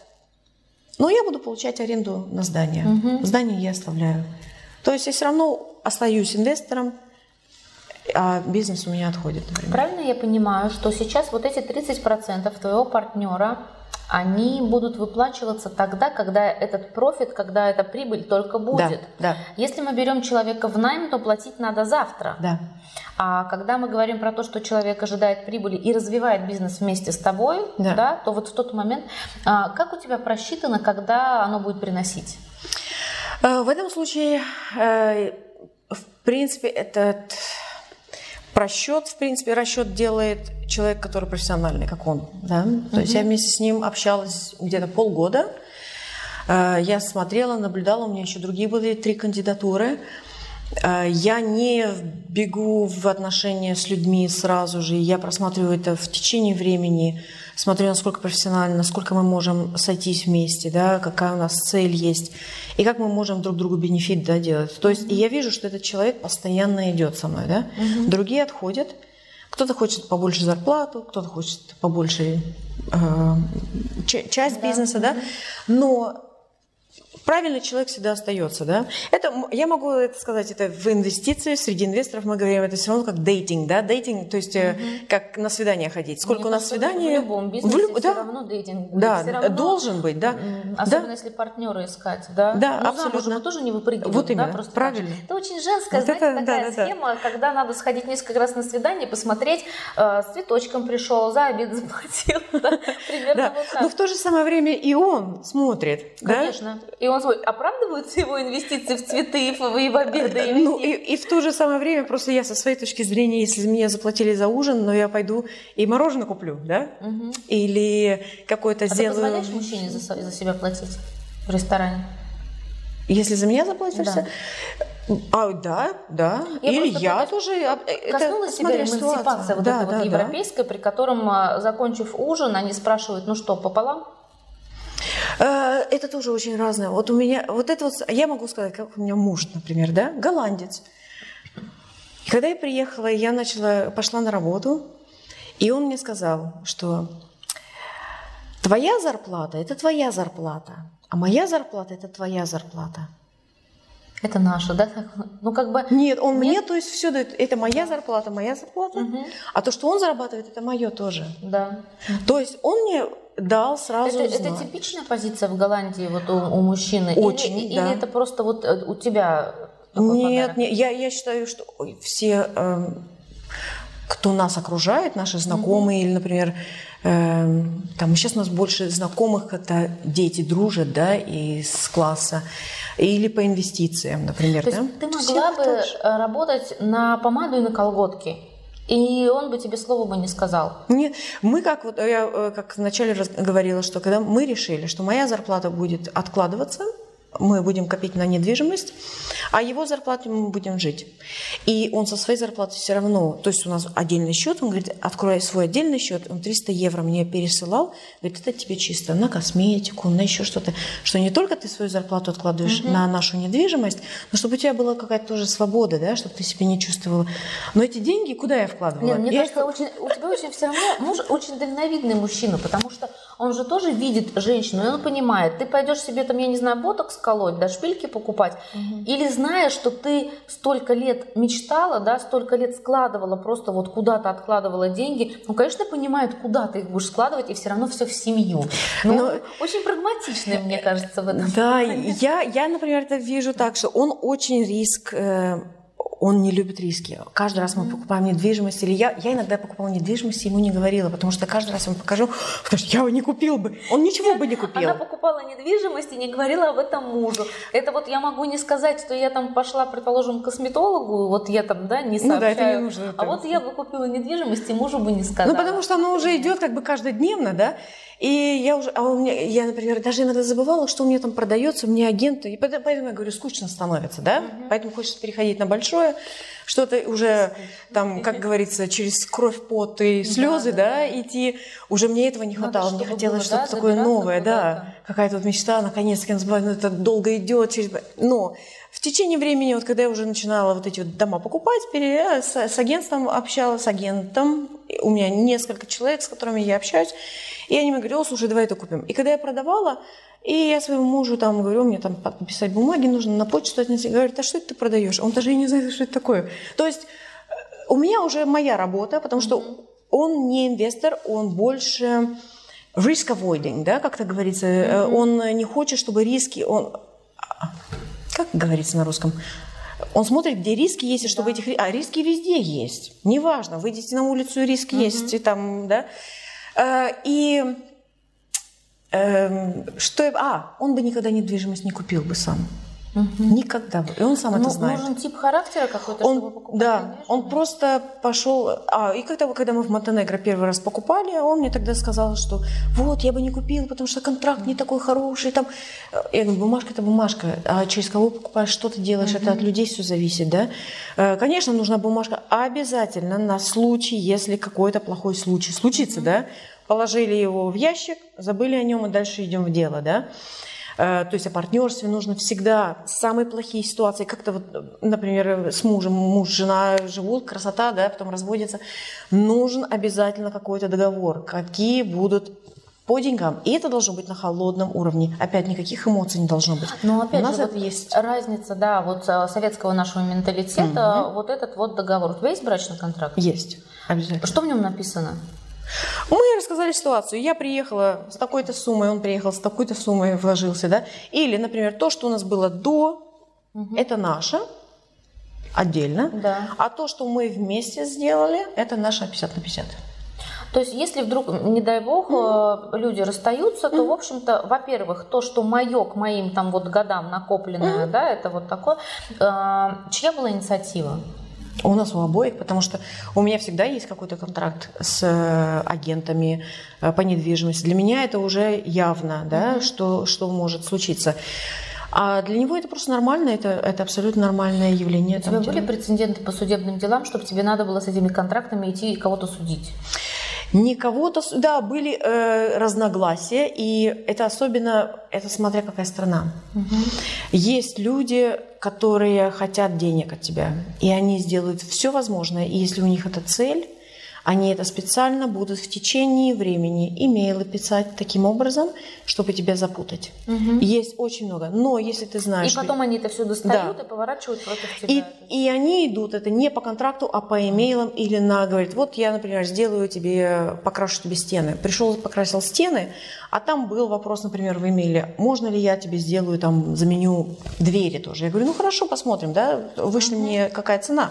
S4: Но я буду получать аренду на здание. Угу. Здание я оставляю. То есть я все равно остаюсь инвестором, а бизнес у меня отходит.
S3: Например. Правильно я понимаю, что сейчас вот эти 30% твоего партнера они будут выплачиваться тогда, когда этот профит, когда эта прибыль только будет.
S4: Да, да.
S3: Если мы берем человека в найм, то платить надо завтра.
S4: Да.
S3: А когда мы говорим про то, что человек ожидает прибыли и развивает бизнес вместе с тобой, да. Да, то вот в тот момент, а, как у тебя просчитано, когда оно будет приносить?
S4: Э, в этом случае, э, в принципе, этот Просчет, в принципе, расчет делает человек, который профессиональный, как он. Да? То есть я вместе с ним общалась где-то полгода. Э, я смотрела, наблюдала, у меня еще другие были три кандидатуры. Э, я не бегу в отношения с людьми сразу же, я просматриваю это в течение времени, смотрю, насколько профессионально, насколько мы можем сойтись вместе, да, какая у нас цель есть, и как мы можем друг другу бенефит да, делать. То есть я вижу, что этот человек постоянно идет со мной, да. Угу. Другие отходят, кто-то хочет побольше зарплату, кто-то хочет побольше э, часть да. бизнеса, да, но правильный человек всегда остается, да. Это, я могу это сказать, это в инвестиции, среди инвесторов мы говорим, это все равно как дейтинг, да, дейтинг, то есть угу. как на свидание ходить. Сколько
S3: Мне
S4: у нас свиданий?
S3: В любом бизнесе в люб... все да. равно дейтинг.
S4: Да, равно, должен быть, да.
S3: Особенно да. если партнера искать, да.
S4: Да, ну, абсолютно. Замуж
S3: мы тоже не выпрыгиваем,
S4: вот именно,
S3: да, просто
S4: правильно.
S3: Так. Это очень женская, вот знаете, это, такая да, схема, да. когда надо сходить несколько раз на свидание, посмотреть, э, с цветочком пришел, за обед заплатил, да, примерно
S4: вот так. Но в то же самое время и он смотрит,
S3: Конечно. И он оправдывает оправдываются его инвестиции в цветы и в обеды?
S4: Ну, и, и в то же самое время, просто я со своей точки зрения, если мне заплатили за ужин, но я пойду и мороженое куплю, да? Угу. Или какое-то
S3: а
S4: сделаю...
S3: ты позволяешь мужчине за, за себя платить в ресторане?
S4: Если за меня заплатишься? Да. А, да, да. Я Или я тоже. А,
S3: коснулась себя эмансипация вот да, этой да, вот европейской, при котором, а, закончив ужин, они спрашивают, ну что, пополам?
S4: Э, это тоже очень разное. Вот у меня, вот это вот, я могу сказать, как у меня муж, например, да, голландец. И когда я приехала, я начала, пошла на работу, и он мне сказал, что твоя зарплата – это твоя зарплата, а моя зарплата – это твоя зарплата.
S3: Это наша, да? Ну, как бы...
S4: Нет, он Нет? мне, то есть все дает. Это моя зарплата, моя зарплата. Угу. А то, что он зарабатывает, это мое тоже.
S3: Да.
S4: То есть он мне дал сразу
S3: это, это типичная позиция в Голландии вот у, у мужчины?
S4: Очень,
S3: или,
S4: да.
S3: или это просто вот э, у тебя
S4: Нет, нет я, я считаю, что все, э, кто нас окружает, наши знакомые, угу. или, например, э, там сейчас у нас больше знакомых, это дети дружат, да, из класса, или по инвестициям, например.
S3: То
S4: да?
S3: ты могла бы работать на помаду и на колготки? И он бы тебе слова бы не сказал.
S4: Нет, мы как вот я э, как вначале говорила, что когда мы решили, что моя зарплата будет откладываться, мы будем копить на недвижимость, а его зарплате мы будем жить. И он со своей зарплаты все равно, то есть у нас отдельный счет, он говорит, открой свой отдельный счет, он 300 евро мне пересылал, говорит, это тебе чисто на косметику, на еще что-то, что не только ты свою зарплату откладываешь угу. на нашу недвижимость, но чтобы у тебя была какая-то тоже свобода, да, чтобы ты себя не чувствовала. Но эти деньги куда я вкладывала?
S3: Нет, мне я кажется, их... очень, у тебя очень все равно муж очень дальновидный мужчина, потому что он же тоже видит женщину, и он понимает, ты пойдешь себе там, я не знаю, ботокс колоть, да, шпильки покупать, угу. или зная, что ты столько лет мечтала, да, столько лет складывала, просто вот куда-то откладывала деньги, ну, конечно, понимает, куда ты их будешь складывать, и все равно все в семью. Ну, Но... очень прагматичный, мне кажется, в этом.
S4: Да, я, я, например, это вижу так, что он очень риск э, он не любит риски. Каждый раз мы покупаем недвижимость, или я, я иногда покупала недвижимость, ему не говорила, потому что каждый раз ему покажу, потому что я его не купил бы, он ничего бы не купил.
S3: Она покупала недвижимость и не говорила об этом мужу. Это вот я могу не сказать, что я там пошла, предположим, к косметологу, вот я там, да, не сообщаю. Ну да, это не нужно. А вот я бы купила недвижимость и мужу бы не сказала.
S4: Ну потому что оно уже идет как бы каждодневно, да, и я уже, а у меня, я, например, даже иногда забывала, что у меня там продается, у меня агенты, и поэтому я говорю, скучно становится, да, угу. поэтому хочется переходить на большое. что-то уже там, как говорится, через кровь, пот и слезы, да, да, да, идти. Уже мне этого не хватало. Надо, мне хотелось что-то да, такое новое, да. Какая-то вот мечта, наконец-таки, ну, это долго идет. Через... Но в течение времени, вот когда я уже начинала вот эти вот дома покупать, я с, с агентством общалась, с агентом. У меня несколько человек, с которыми я общаюсь. И они мне говорили, слушай, давай это купим. И когда я продавала, и я своему мужу там говорю, мне там подписать бумаги нужно, на почту отнести. Говорит, а что это ты продаешь? Он даже и не знает, что это такое. То есть э, у меня уже моя работа, потому что он не инвестор, он больше risk avoiding, да, как-то говорится. Mm-hmm. Он не хочет, чтобы риски, он, как говорится на русском, он смотрит, где риски есть, и чтобы да. этих... А риски везде есть. Неважно, выйдете на улицу, риски mm-hmm. есть, и там, да. Э, и эм, что... А, он бы никогда недвижимость не купил бы сам. Угу. Никогда. И он сам ну, это знает.
S3: Нужен тип характера какой-то,
S4: он,
S3: чтобы покупать.
S4: Да, конечно. он просто пошел. А, и когда, когда мы в Монтенегро первый раз покупали, он мне тогда сказал, что вот, я бы не купил, потому что контракт не такой хороший. Там... Я говорю, бумажка это бумажка, а через кого покупаешь, что ты делаешь, угу. это от людей все зависит, да. Э, конечно, нужна бумажка обязательно на случай, если какой-то плохой случай случится, угу. да положили его в ящик, забыли о нем и дальше идем в дело, да. Э, то есть о партнерстве нужно всегда самые плохие ситуации, как-то вот, например, с мужем, муж, жена живут, красота, да, потом разводятся, нужен обязательно какой-то договор, какие будут по деньгам. И это должно быть на холодном уровне. Опять никаких эмоций не должно быть.
S3: Но опять У нас же, это вот есть разница, да, вот э, советского нашего менталитета, угу. вот этот вот договор. У тебя есть брачный контракт?
S4: Есть, обязательно.
S3: Что в нем написано?
S4: Мы рассказали ситуацию. Я приехала с такой-то суммой, он приехал с такой-то суммой, вложился, да. Или, например, то, что у нас было до, угу. это наше, отдельно.
S3: Да.
S4: А то, что мы вместе сделали, это наше 50 на 50.
S3: То есть, если вдруг, не дай бог, mm люди расстаются, то, mm в общем-то, во-первых, то, что мое к моим там вот годам накопленное, mm да, это вот такое. Э, чья была инициатива?
S4: У нас у обоих, потому что у меня всегда есть какой-то контракт с э, агентами э, по недвижимости. Для меня это уже явно, да, что, что может случиться. А для него это просто нормально, это, это абсолютно нормальное явление.
S3: У тебя были прецеденты по судебным делам, чтобы тебе надо было с этими контрактами идти и кого-то судить?
S4: Не кого-то, да, были э, разногласия, и это особенно, это смотря какая страна. Угу. Есть люди, которые хотят денег от тебя, и они сделают все возможное, и если у них это цель, они это специально будут в течение времени имейлы писать таким образом, чтобы тебя запутать. Угу. Есть очень много. Но если ты знаешь...
S3: И потом что... они это все достают да. и поворачивают против тебя.
S4: И, и они идут, это не по контракту, а по имейлам или на, говорит, вот я, например, сделаю тебе, покрашу тебе стены. Пришел, покрасил стены, а там был вопрос, например, в имейле, можно ли я тебе сделаю, там, заменю двери тоже. Я говорю, ну хорошо, посмотрим, да, вышли угу. мне какая цена.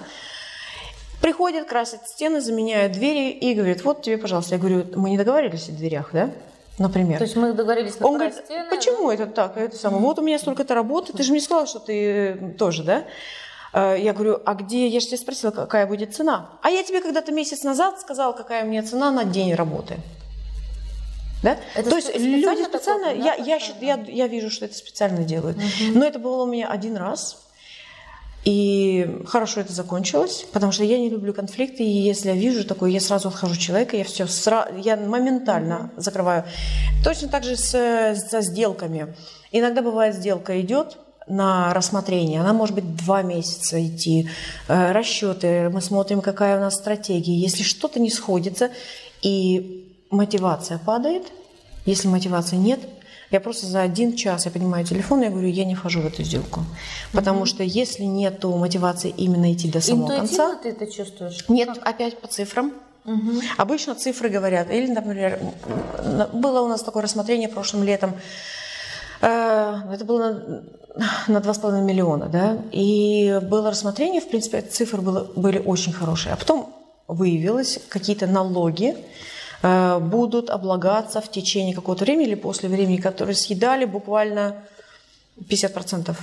S4: Приходят, красят стены, заменяют двери и говорят, вот тебе, пожалуйста. Я говорю, мы не договорились о дверях, да? Например.
S3: То есть мы договорились на
S4: Он говорит, стены, почему да? это так? Это самое. Вот у меня столько-то работы, ты же мне сказала, что ты тоже, да? Э, я говорю, а где, я же тебя спросила, какая будет цена. А я тебе когда-то месяц назад сказала, какая у меня цена на день работы. Да? Это То есть люди специально, такой, я, да, я, я, я, я вижу, что это специально делают. Угу. Но это было у меня один раз. И хорошо это закончилось, потому что я не люблю конфликты, и если я вижу такое, я сразу отхожу человека, я все сра... я моментально закрываю. Точно так же с, со сделками. Иногда бывает сделка идет на рассмотрение, она может быть два месяца идти, э, расчеты, мы смотрим, какая у нас стратегия. Если что-то не сходится и мотивация падает, если мотивации нет, я просто за один час, я поднимаю телефон, я говорю, я не вхожу в эту сделку. Потому mm-hmm. что если нет мотивации именно идти до самого
S3: Интуитивно
S4: конца...
S3: ты это чувствуешь?
S4: Нет, как? опять по цифрам. Угу. Обычно цифры говорят. Или, например, было у нас такое рассмотрение прошлым летом. Э, это было на, на 2,5 миллиона, да, и было рассмотрение, в принципе, цифры было, были очень хорошие. А потом выявилось какие-то налоги, будут облагаться в течение какого-то времени или после времени, которые съедали буквально 50%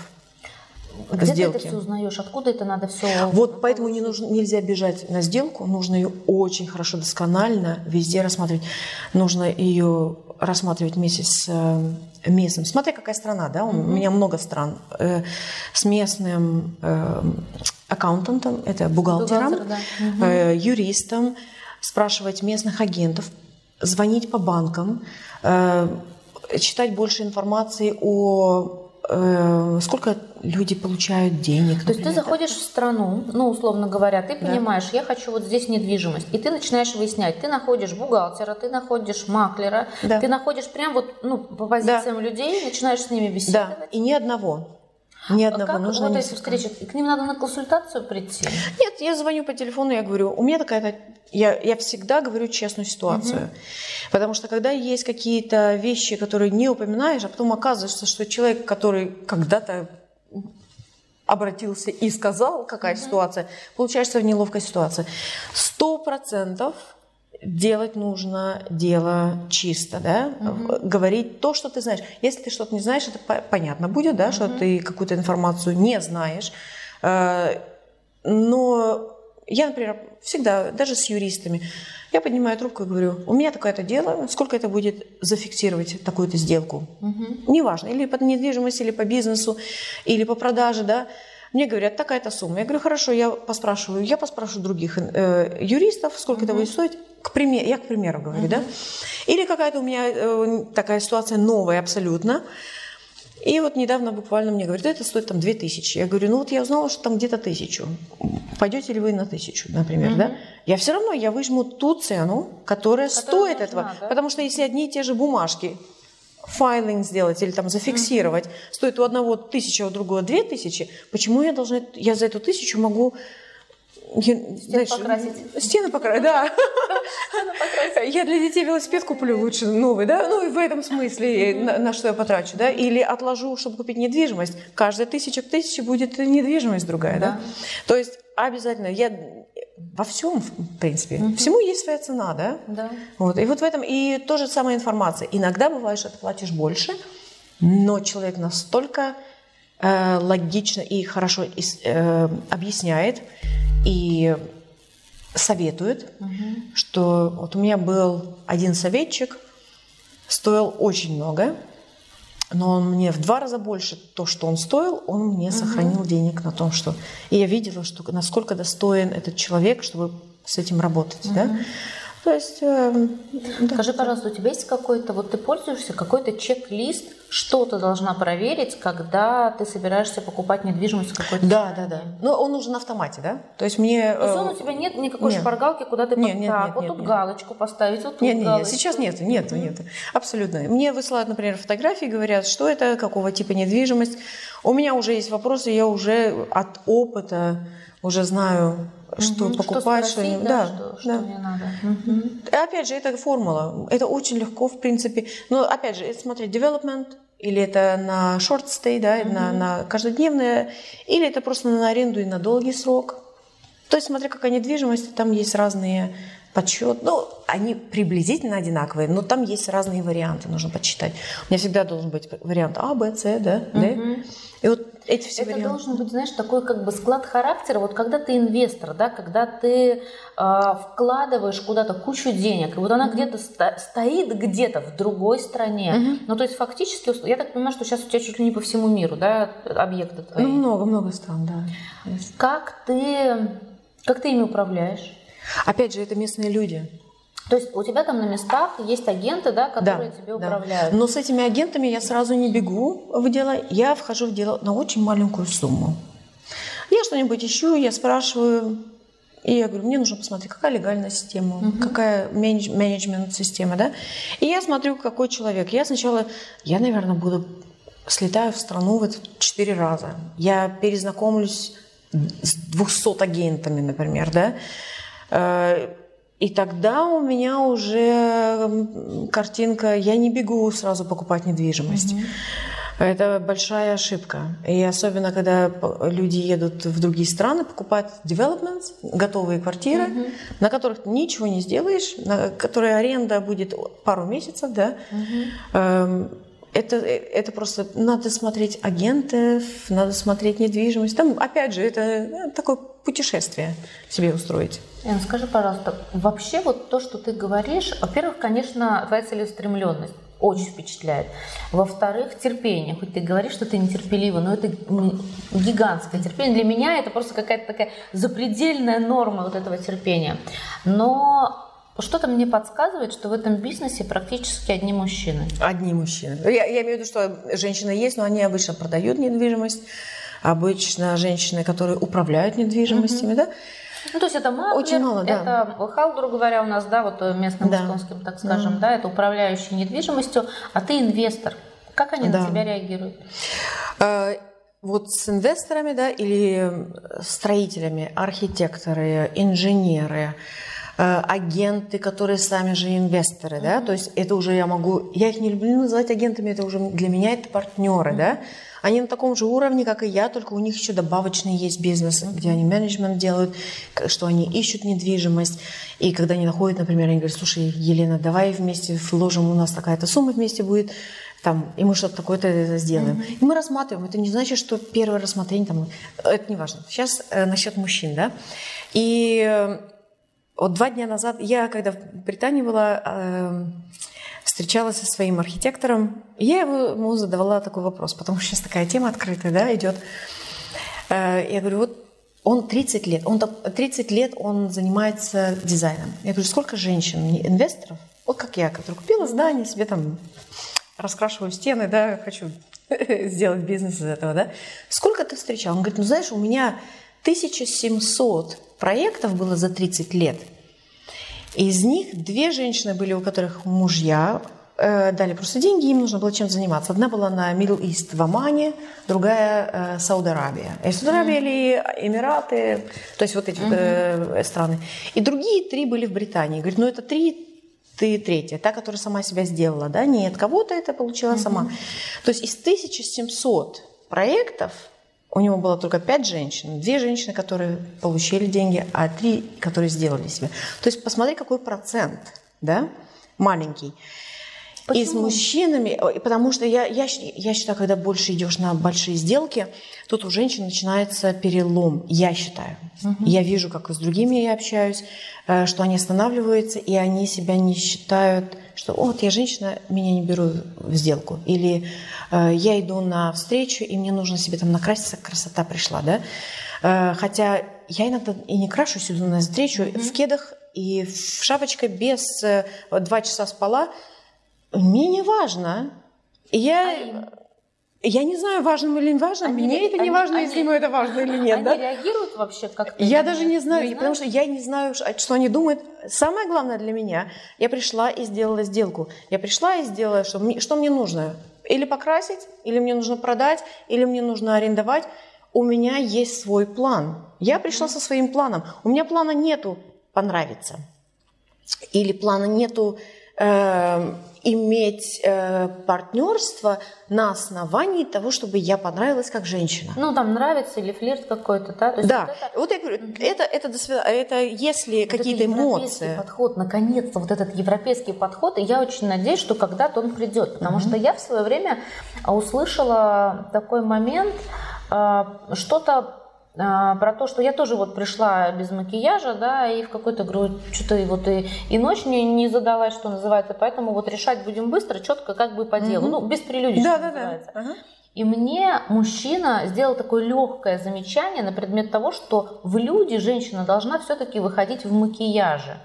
S3: где сделки. ты это все узнаешь? Откуда это надо все?
S4: Вот поэтому не нужно, нельзя бежать на сделку, нужно ее очень хорошо, досконально везде рассматривать. Нужно ее рассматривать вместе с э, местным. Смотри, какая страна, да? У mm-hmm. меня много стран. Э, с местным аккаунтантам, это бухгалтерам,
S3: Бухгалтер, да.
S4: э, юристам, спрашивать местных агентов, звонить по банкам, э, читать больше информации о э, сколько люди получают денег.
S3: То есть ты
S4: например,
S3: заходишь в страну, ну, условно говоря, ты понимаешь, я хочу вот здесь недвижимость, и ты начинаешь выяснять, ты находишь бухгалтера, ты находишь маклера,
S4: Да.
S3: ты находишь прям вот, ну, по позициям людей, начинаешь с ними
S4: Да,
S3: беседовать.
S4: и ни одного. Ни
S3: А
S4: одного.
S3: как
S4: Нужно
S3: вот эти
S4: несколько.
S3: встречи? И к ним надо на консультацию прийти?
S4: Нет, я звоню по телефону, я говорю, у меня такая-то... Я, я всегда говорю честную ситуацию. Потому что когда есть какие-то вещи, которые не упоминаешь, а потом оказывается, что человек, который когда-то обратился и сказал, какая ситуация, получаешься в неловкой ситуации. Сто процентов делать нужно дело чисто, да, говорить то, что ты знаешь. Если ты что-то не знаешь, это по- понятно будет, да, что ты какую-то информацию не знаешь. Э, Но я, например, всегда, даже с юристами, я поднимаю трубку и говорю, у меня такое-то дело, сколько это будет зафиксировать такую-то сделку? Неважно, или по недвижимости, или по бизнесу, или по продаже, да. Мне говорят, такая-то сумма. Я говорю, хорошо, я поспрашиваю, я поспрашиваю других э, юристов, сколько это будет стоить. К примеру, я к примеру говорю, да. Или какая-то у меня э, такая ситуация новая абсолютно. И вот недавно буквально мне говорят, это стоит там 2000. Я говорю, ну вот я узнала, что там где-то тысячу. Пойдете ли вы на тысячу, например, да? Я все равно, я выжму ту цену, которая стоит
S3: нужна,
S4: этого.
S3: да?
S4: Потому что если одни и те же бумажки файлинг сделать или там зафиксировать, стоит у одного тысяча, у другого две тысячи, почему я должна, я за эту тысячу могу я, знаешь,
S3: покрасить.
S4: Стены покрасить, да. Я для детей велосипед куплю лучше новый, да? Ну и в этом смысле, на, на что я потрачу, да? Или отложу, чтобы купить недвижимость. Каждая тысяча к тысяче будет недвижимость другая, да? То есть обязательно, я во всем, в принципе, всему есть своя цена, да?
S3: Да.
S4: Вот. И вот в этом и то же самая информация. Иногда бывает, что ты платишь больше, но человек настолько э, логично и хорошо э, объясняет и советует, что вот у меня был один советчик, стоил очень много, но он мне в два раза больше то, что он стоил, он мне сохранил денег на том, что... И я видела, что насколько достоин этот человек, чтобы с этим работать, да? То есть... э, да.
S3: Скажи, пожалуйста, у тебя есть какой-то, вот ты пользуешься какой-то чек-лист, что ты должна проверить, когда ты собираешься покупать недвижимость в какой-то
S4: Да, да,
S3: стране?
S4: да. Но он нужен на автомате, да? То есть мне...
S3: То есть
S4: э,
S3: он у тебя нет никакой
S4: нет.
S3: шпаргалки, куда ты
S4: Нет,
S3: под-
S4: нет,
S3: так,
S4: нет,
S3: вот
S4: нет,
S3: тут
S4: нет.
S3: галочку поставить, вот тут
S4: Нет, нет, нет,
S3: галочку.
S4: сейчас нет, нет, нет, абсолютно. Мне высылают, например, фотографии, говорят, что это, какого типа недвижимость. У меня уже есть вопросы, я уже от опыта уже знаю, что покупать, что,
S3: спросить,
S4: не-
S3: да,
S4: да,
S3: что, что
S4: да.
S3: мне надо.
S4: И опять же, это формула. Это очень легко, в принципе. Но опять же, смотреть development, или это на short stay, да, на, на каждодневное, или это просто на аренду и на долгий срок. То есть, смотря какая недвижимость, там есть разные подсчет. Ну, они приблизительно одинаковые, но там есть разные варианты, нужно подсчитать. У меня всегда должен быть вариант А, Б, С, да, Д. И вот эти все
S3: Это
S4: варианты.
S3: должен быть, знаешь, такой как бы склад характера. Вот когда ты инвестор, да, когда ты а, вкладываешь куда-то кучу денег, и вот она где-то ста- стоит где-то в другой стране. Ну, то есть фактически, я так понимаю, что сейчас у тебя чуть ли не по всему миру, да, объекты твои.
S4: Ну, много-много стран, да.
S3: Как ты, как ты ими управляешь?
S4: Опять же, это местные люди.
S3: То есть у тебя там на местах есть агенты, да, которые тебе
S4: да.
S3: управляют.
S4: Но с этими агентами я сразу не бегу в дело, я вхожу в дело на очень маленькую сумму. Я что-нибудь ищу, я спрашиваю, и я говорю, мне нужно посмотреть, какая легальная система, какая менедж- менеджмент-система, да. И я смотрю, какой человек. Я сначала, я, наверное, буду слетаю в страну вот четыре раза. Я перезнакомлюсь с 200 агентами, например, да. Э, И тогда у меня уже картинка, я не бегу сразу покупать недвижимость. Это большая ошибка. И особенно, когда люди едут в другие страны, покупать developments, готовые квартиры, на которых ты ничего не сделаешь, на которые аренда будет пару месяцев, да. Эм, Это, это просто надо смотреть агентов, надо смотреть недвижимость. Там, опять же, это э, такое путешествие себе устроить.
S3: Эн, скажи, пожалуйста, вообще вот то, что ты говоришь, во-первых, конечно, твоя целеустремленность. очень впечатляет. Во-вторых, терпение. Хоть ты говоришь, что ты нетерпелива, но это гигантское терпение. Для меня это просто какая-то такая запредельная норма вот этого терпения. Но что-то мне подсказывает, что в этом бизнесе практически одни мужчины.
S4: Одни мужчины. Я, я имею в виду, что женщины есть, но они обычно продают недвижимость. Обычно женщины, которые управляют недвижимостями, mm-hmm. да?
S3: Ну, то есть это маклер, Очень мало, да. это хал, грубо говоря, у нас, да, вот местным да. эстонским, так скажем, mm-hmm. да, это управляющий недвижимостью, а ты инвестор. Как они да. на тебя реагируют?
S4: А, вот с инвесторами, да, или строителями, архитекторы, инженеры, Э, агенты, которые сами же инвесторы, mm-hmm. да, то есть это уже я могу, я их не люблю называть агентами, это уже для меня это партнеры, mm-hmm. да, они на таком же уровне, как и я, только у них еще добавочный есть бизнес, mm-hmm. где они менеджмент делают, что они ищут недвижимость, и когда они находят, например, они говорят, слушай, Елена, давай вместе вложим, у нас такая-то сумма вместе будет, там, и мы что-то такое-то сделаем. Mm-hmm. И мы рассматриваем. Это не значит, что первое рассмотрение там, это не важно. Сейчас э, насчет мужчин, да. И э, вот два дня назад, я когда в Британии была, э, встречалась со своим архитектором, и я ему задавала такой вопрос, потому что сейчас такая тема открытая, да, идет. Э, я говорю, вот он 30 лет, он 30 лет он занимается дизайном. Я говорю, сколько женщин, инвесторов, вот как я, которая купила здание, себе там раскрашиваю стены, да, хочу сделать бизнес из этого, да. Сколько ты встречал? Он говорит, ну знаешь, у меня 1700 проектов было за 30 лет. Из них две женщины были, у которых мужья э, дали просто деньги, им нужно было чем заниматься. Одна была на Middle East в Омане, другая э, Сауд-Аравия. И Сауд-Аравия или Эмираты, то есть вот эти э, страны. И другие три были в Британии. Говорит, ну это три ты третья, та, которая сама себя сделала, да, нет, кого-то это получила mm-hmm. сама. То есть из 1700 проектов у него было только пять женщин. Две женщины, которые получили деньги, а три, которые сделали себе. То есть посмотри, какой процент, да, маленький. Почему? И с мужчинами, потому что я, я, я считаю, когда больше идешь на большие сделки, тут у женщин начинается перелом, я считаю. Угу. Я вижу, как и с другими я общаюсь, э, что они останавливаются, и они себя не считают, что «О, вот я женщина, меня не беру в сделку». Или э, «Я иду на встречу, и мне нужно себе там накраситься, красота пришла». Да? Э, хотя я иногда и не крашусь, иду на встречу mm в кедах и в шапочке без два часа спала – мне не важно. Я, а я не знаю, важно или не важно. Они, Мне это не важно, они, если ему это важно или нет.
S3: Они
S4: да?
S3: реагируют вообще как-то?
S4: Я даже не знаю, не потому что я не знаю, что они думают. Самое главное для меня, я пришла и сделала сделку. Я пришла и сделала, что мне, что мне нужно. Или покрасить, или мне нужно продать, или мне нужно арендовать. У меня есть свой план. Я пришла со своим планом. У меня плана нету понравиться. Или плана нету э, иметь э, партнерство на основании того, чтобы я понравилась как женщина.
S3: Ну, там нравится или флирт какой-то, да?
S4: То да. Вот, это... вот я говорю, угу. это, это, это если вот какие-то эмоции.
S3: подход, наконец-то вот этот европейский подход, и я очень надеюсь, что когда-то он придет, потому угу. что я в свое время услышала такой момент, э, что-то а, про то, что я тоже вот пришла без макияжа, да, и в какой-то, говорю, что-то вот и, и ночь мне не задалась, что называется, поэтому вот решать будем быстро, четко, как бы по делу, mm-hmm. ну, без прелюдий, да, что да, называется. Да. Uh-huh. И мне мужчина сделал такое легкое замечание на предмет того, что в люди женщина должна все-таки выходить в макияже.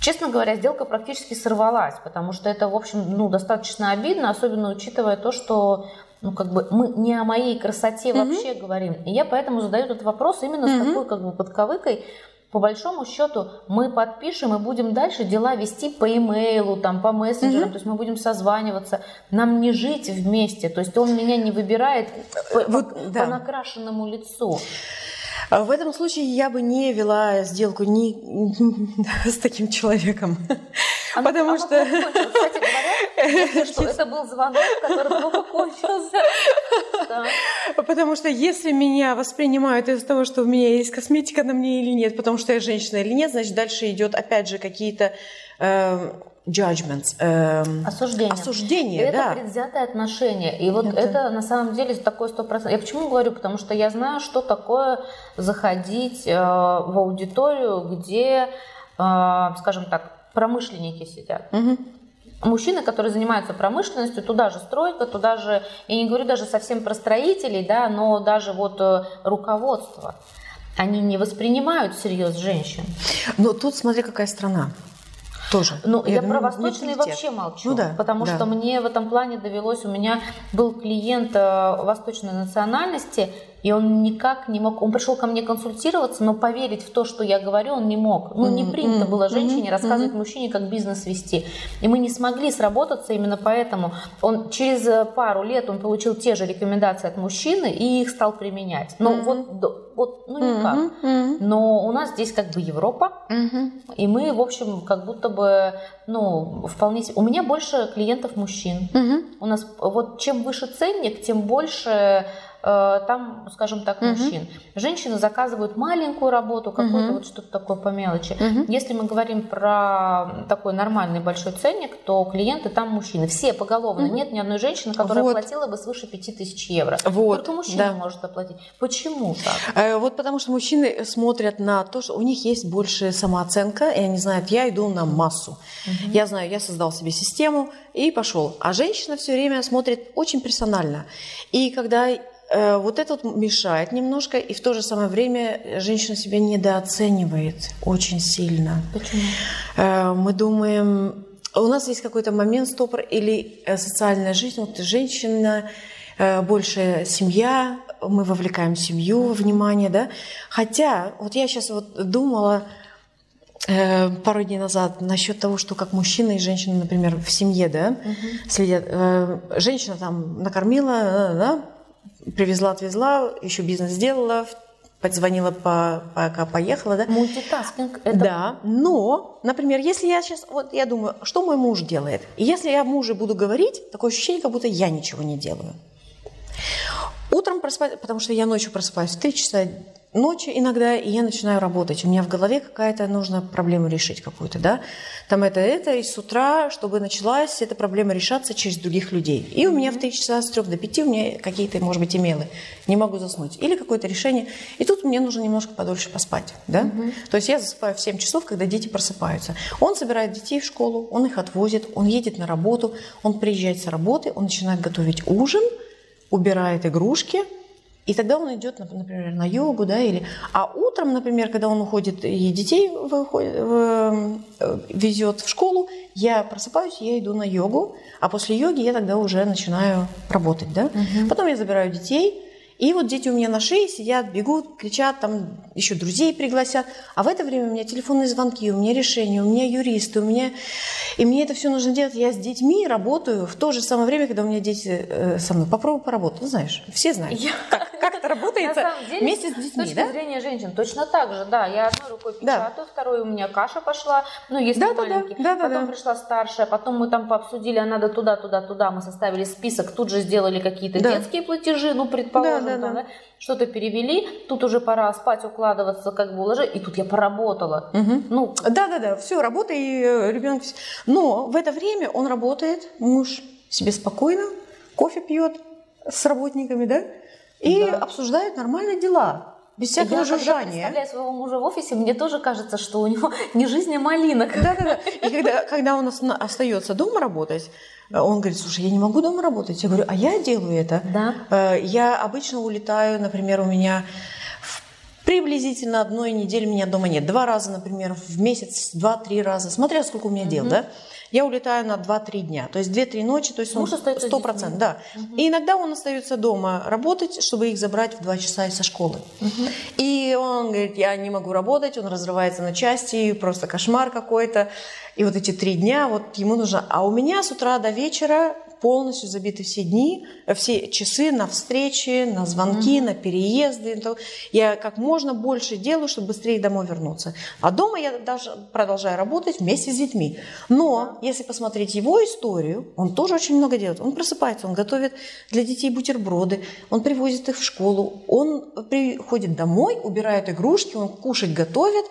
S3: Честно говоря, сделка практически сорвалась, потому что это, в общем, ну, достаточно обидно, особенно учитывая то, что ну, как бы мы не о моей красоте вообще mm-hmm. говорим. И я поэтому задаю этот вопрос именно mm-hmm. с такой как бы подковыкой. По большому счету мы подпишем и будем дальше дела вести по имейлу, там, по мессенджерам, mm-hmm. то есть мы будем созваниваться. Нам не жить вместе, то есть он меня не выбирает по, вот, по, да. по накрашенному лицу.
S4: А в этом случае я бы не вела сделку ни с таким человеком.
S3: Оно, потому оно что... Кстати говоря, что это был звонок, который плохо кончился.
S4: Да. Потому что если меня воспринимают из-за того, что у меня есть косметика на мне или нет, потому что я женщина или нет, значит, дальше идет опять же какие-то э, judgments, э,
S3: осуждение.
S4: осуждение
S3: это да. предвзятое отношение. И вот это... это на самом деле такое сто процентов. Я почему говорю? Потому что я знаю, что такое заходить э, в аудиторию, где, э, скажем так, промышленники сидят. Угу. мужчины, которые занимаются промышленностью, туда же стройка, туда же, я не говорю даже совсем про строителей, да, но даже вот э, руководство, они не воспринимают всерьез женщин.
S4: Но тут смотри, какая страна. Тоже.
S3: Ну, я, я про восточные вообще молчу, ну, да, потому да. что мне в этом плане довелось, у меня был клиент э, восточной национальности, и он никак не мог, он пришел ко мне консультироваться, но поверить в то, что я говорю, он не мог. Ну, не принято было женщине рассказывать мужчине, как бизнес вести. И мы не смогли сработаться именно поэтому. Он через э, пару лет он получил те же рекомендации от мужчины и их стал применять. Но вот, вот, ну никак. Но у нас здесь как бы Европа, и мы, в общем, как будто бы, ну, вполне... У меня больше клиентов мужчин. У нас вот чем выше ценник, тем больше там, скажем так, мужчин. Женщины заказывают маленькую работу, какую-то вот что-то такое по мелочи. Если мы говорим про такой нормальный большой ценник, то клиенты там мужчины. Все поголовно. Нет ни одной женщины, которая вот. платила бы свыше 5000 евро. Вот. Только мужчина да. может оплатить. Почему так?
S4: Э, вот потому что мужчины смотрят на то, что у них есть больше самооценка, и они знают, я иду на массу. Угу. Я знаю, я создал себе систему и пошел. А женщина все время смотрит очень персонально. И когда Э, вот это вот мешает немножко, и в то же самое время женщина себя недооценивает очень сильно.
S3: Почему?
S4: Э, мы думаем, у нас есть какой-то момент стопор или э, социальная жизнь, вот женщина, больше семья, мы вовлекаем семью во внимание, да. Хотя, вот я сейчас вот думала, пару дней назад насчет того, что как мужчина и женщина, например, в семье, да, угу. следят. Женщина там накормила, да, привезла, отвезла, еще бизнес сделала, позвонила, по, пока поехала, да?
S3: Multitasking.
S4: Это... Да, но, например, если я сейчас, вот я думаю, что мой муж делает? И если я мужу буду говорить, такое ощущение, как будто я ничего не делаю. Утром просыпаюсь, потому что я ночью просыпаюсь в 3 часа ночи иногда, и я начинаю работать. У меня в голове какая-то нужна проблему решить какую-то, да. Там это, это, и с утра, чтобы началась эта проблема решаться через других людей. И у меня в 3 часа с 3 до 5 у меня какие-то, может быть, имейлы. Не могу заснуть. Или какое-то решение. И тут мне нужно немножко подольше поспать, да. Угу. То есть я засыпаю в 7 часов, когда дети просыпаются. Он собирает детей в школу, он их отвозит, он едет на работу, он приезжает с работы, он начинает готовить ужин, убирает игрушки – и тогда он идет, например, на йогу, да, или... А утром, например, когда он уходит и детей выходит, э, везет в школу, я просыпаюсь, я иду на йогу, а после йоги я тогда уже начинаю работать, да. Угу. Потом я забираю детей, и вот дети у меня на шее сидят, бегут, кричат, там еще друзей пригласят. А в это время у меня телефонные звонки, у меня решения, у меня юристы, у меня... И мне это все нужно делать. Я с детьми работаю в то же самое время, когда у меня дети э, со мной. Попробуй поработать. Ну, знаешь, все знают. Я... Как, как это работает вместе с детьми,
S3: с точки да? зрения женщин, точно так же, да. Я одной рукой печатаю, да. второй у меня каша пошла, ну, если да, маленький. Да, да, потом да. пришла старшая, потом мы там пообсудили, а надо туда, туда, туда. Мы составили список, тут же сделали какие-то да. детские платежи, ну, предположим, да, да, там, да. что-то перевели, тут уже пора спать, укладываться, как бы уложить, и тут я поработала.
S4: Угу. Ну, да-да-да, все, работа и э, ребенок. Но в это время он работает, муж себе спокойно, кофе пьет с работниками, да, и да. обсуждает нормальные дела. Без всякого я, жужжания. Я
S3: представляю своего мужа в офисе, мне тоже кажется, что у него не жизнь, а малина.
S4: Да-да-да. И когда, когда он остается дома работать, он говорит, слушай, я не могу дома работать. Я говорю, а я делаю это.
S3: Да.
S4: Э, я обычно улетаю, например, у меня приблизительно одной недели меня дома нет. Два раза, например, в месяц, два-три раза, смотря сколько у меня дел, да? Я улетаю на 2-3 дня. То есть 2-3 ночи, то есть Муж он 100%. Да. Угу. И иногда он остается дома работать, чтобы их забрать в 2 часа из школы. Угу. И он говорит, я не могу работать, он разрывается на части, просто кошмар какой-то. И вот эти три дня, вот ему нужно... А у меня с утра до вечера полностью забиты все дни, э, все часы на встречи, на звонки, mm-hmm. на переезды. Я как можно больше делаю, чтобы быстрее домой вернуться. А дома я даже продолжаю работать вместе с детьми. Но если посмотреть его историю, он тоже очень много делает. Он просыпается, он готовит для детей бутерброды, он привозит их в школу, он приходит домой, убирает игрушки, он кушать готовит.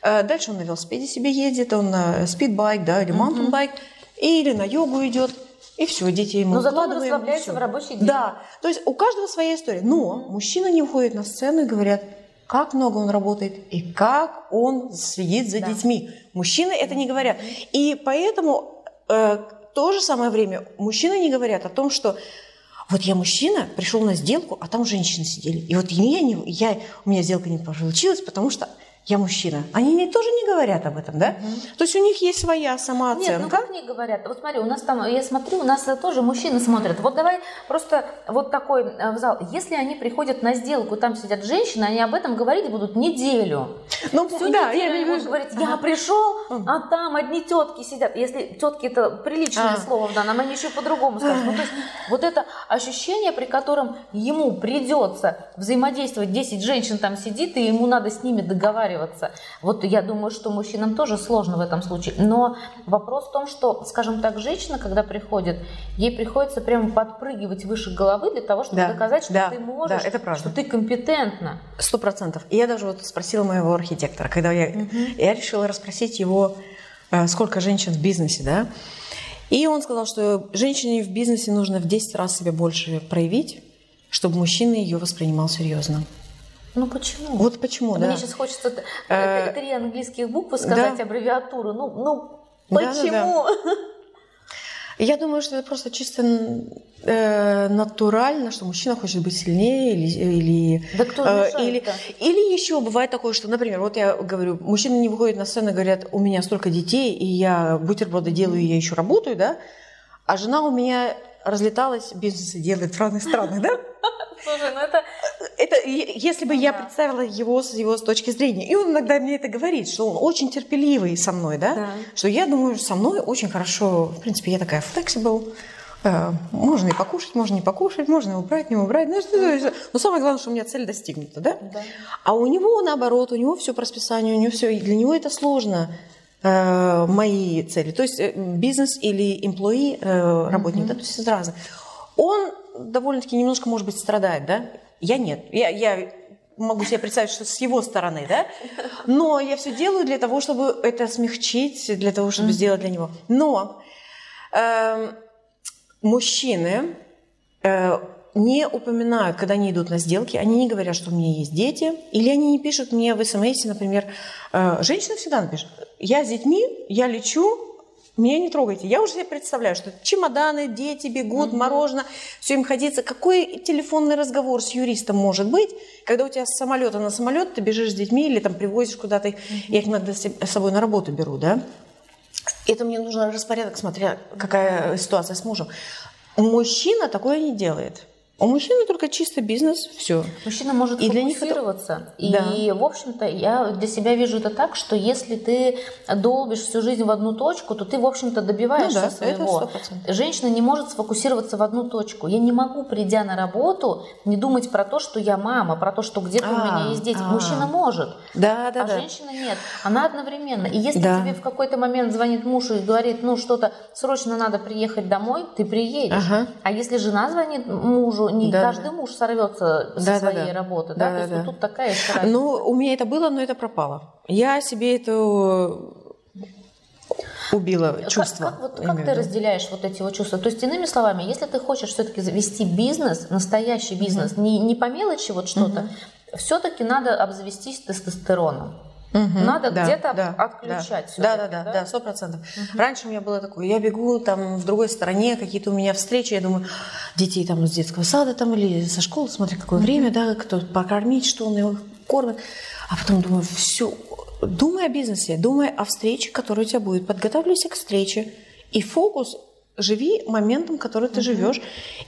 S4: Э, дальше он на велосипеде себе едет, он на speed bike, да, или mountain bike, mm-hmm. или на йогу идет. И все, детей мы
S3: Но зато он расслабляется в рабочий день.
S4: Да, то есть у каждого своя история. Но mm-hmm. мужчины не уходят на сцену и говорят, как много он работает и как он следит за да. детьми. Мужчины это не говорят. И поэтому э, то же самое время мужчины не говорят о том, что вот я мужчина, пришел на сделку, а там женщины сидели. И вот я, не, я, у меня сделка не получилась, потому что я мужчина. Они не, тоже не говорят об этом, да? Угу. То есть у них есть своя самооценка.
S3: Нет, ну как не говорят? Вот смотри, у нас там, я смотрю, у нас тоже мужчины смотрят. Вот давай просто вот такой э, в зал. Если они приходят на сделку, там сидят женщины, они об этом говорить будут неделю. Ну, Всю да, неделю я они будут говорить, я пришел, а там одни тетки сидят. Если тетки это приличное а. слово в данном, они еще по-другому скажут. Ну, то есть вот это ощущение, при котором ему придется взаимодействовать, 10 женщин там сидит, и ему надо с ними договариваться договариваться. Вот я думаю, что мужчинам тоже сложно в этом случае. Но вопрос в том, что, скажем так, женщина, когда приходит, ей приходится прямо подпрыгивать выше головы для того, чтобы да, доказать, что да, ты можешь, да, это правда. что ты компетентна.
S4: Сто процентов. И я даже вот спросила моего архитектора, когда я, угу. я решила расспросить его, э, сколько женщин в бизнесе, да, и он сказал, что женщине в бизнесе нужно в 10 раз себе больше проявить, чтобы мужчина ее воспринимал серьезно.
S3: Ну почему?
S4: Вот почему,
S3: да. Мне сейчас хочется э, три английских буквы сказать, да. аббревиатуру. Ну, ну почему? Да, да, да.
S4: Я думаю, что это просто чисто э, натурально, что мужчина хочет быть сильнее или или
S3: да кто э,
S4: или, или еще бывает такое, что, например, вот я говорю, мужчины не выходят на сцену и говорят, у меня столько детей, и я бутерброды делаю, и я еще работаю, да, а жена у меня разлеталась, бизнесы делает в разных странах, да? Слушай, ну это... это если бы я представила его с его с точки зрения, и он иногда мне это говорит, что он очень терпеливый со мной, да? да. Что я думаю, со мной очень хорошо, в принципе, я такая flexible, э, можно и покушать, можно не покушать, можно убрать, не убрать. Ну, но самое главное, что у меня цель достигнута, да? да? А у него наоборот, у него все по расписанию, у него все, и для него это сложно э, мои цели. То есть э, бизнес или employee, работник, mm-hmm. да, то есть разные. Он довольно-таки немножко, может быть, страдает, да? Я нет. Я, я могу себе представить, что с его стороны, да? Но я все делаю для того, чтобы это смягчить, для того, чтобы mm-hmm. сделать для него. Но э, мужчины э, не упоминают, когда они идут на сделки, они не говорят, что у меня есть дети, или они не пишут мне в смс, например, э, женщина всегда напишет, я с детьми, я лечу, меня не трогайте. Я уже себе представляю, что чемоданы, дети бегут, угу. мороженое, все им ходится. Какой телефонный разговор с юристом может быть, когда у тебя с самолета на самолет ты бежишь с детьми или там привозишь куда-то, угу. я их иногда с собой на работу беру, да? Это мне нужно распорядок, смотря какая ситуация с мужем. Мужчина такое не делает. У мужчины только чисто бизнес, все.
S3: Мужчина может и фокусироваться. Для них это... И, да. в общем-то, я для себя вижу это так, что если ты долбишь всю жизнь в одну точку, то ты, в общем-то, добиваешься ну, да, своего. Это 100%. Женщина не может сфокусироваться в одну точку. Я не могу, придя на работу, не думать про то, что я мама, про то, что где-то у меня есть дети. А-а-а. Мужчина может,
S4: да, да,
S3: а
S4: да.
S3: женщина нет. Она одновременно. И если да. тебе в какой-то момент звонит муж и говорит, ну, что-то срочно надо приехать домой, ты приедешь. Ага. А если жена звонит мужу, мужу, не да, каждый муж сорвется да, со своей да, работы, да, да, то есть да. вот тут такая
S4: история. Ну, у меня это было, но это пропало. Я себе это убила чувство.
S3: Как, как, вот, как ты разделяешь вот эти вот чувства? То есть, иными словами, если ты хочешь все-таки завести бизнес, настоящий бизнес, mm-hmm. не, не по мелочи вот что-то, mm-hmm. все-таки надо обзавестись тестостероном. Угу, Надо да, где-то да, отключать.
S4: Да, да, да, да, сто процентов. Угу. Раньше у меня было такое, я бегу там в другой стороне, какие-то у меня встречи, я думаю, детей там из детского сада там или со школы, смотри, какое угу. время, да, кто покормить, что он его кормит. А потом думаю, все, думай о бизнесе, думай о встрече, которая у тебя будет, подготавливайся к встрече. И фокус Живи моментом, который ты угу. живешь,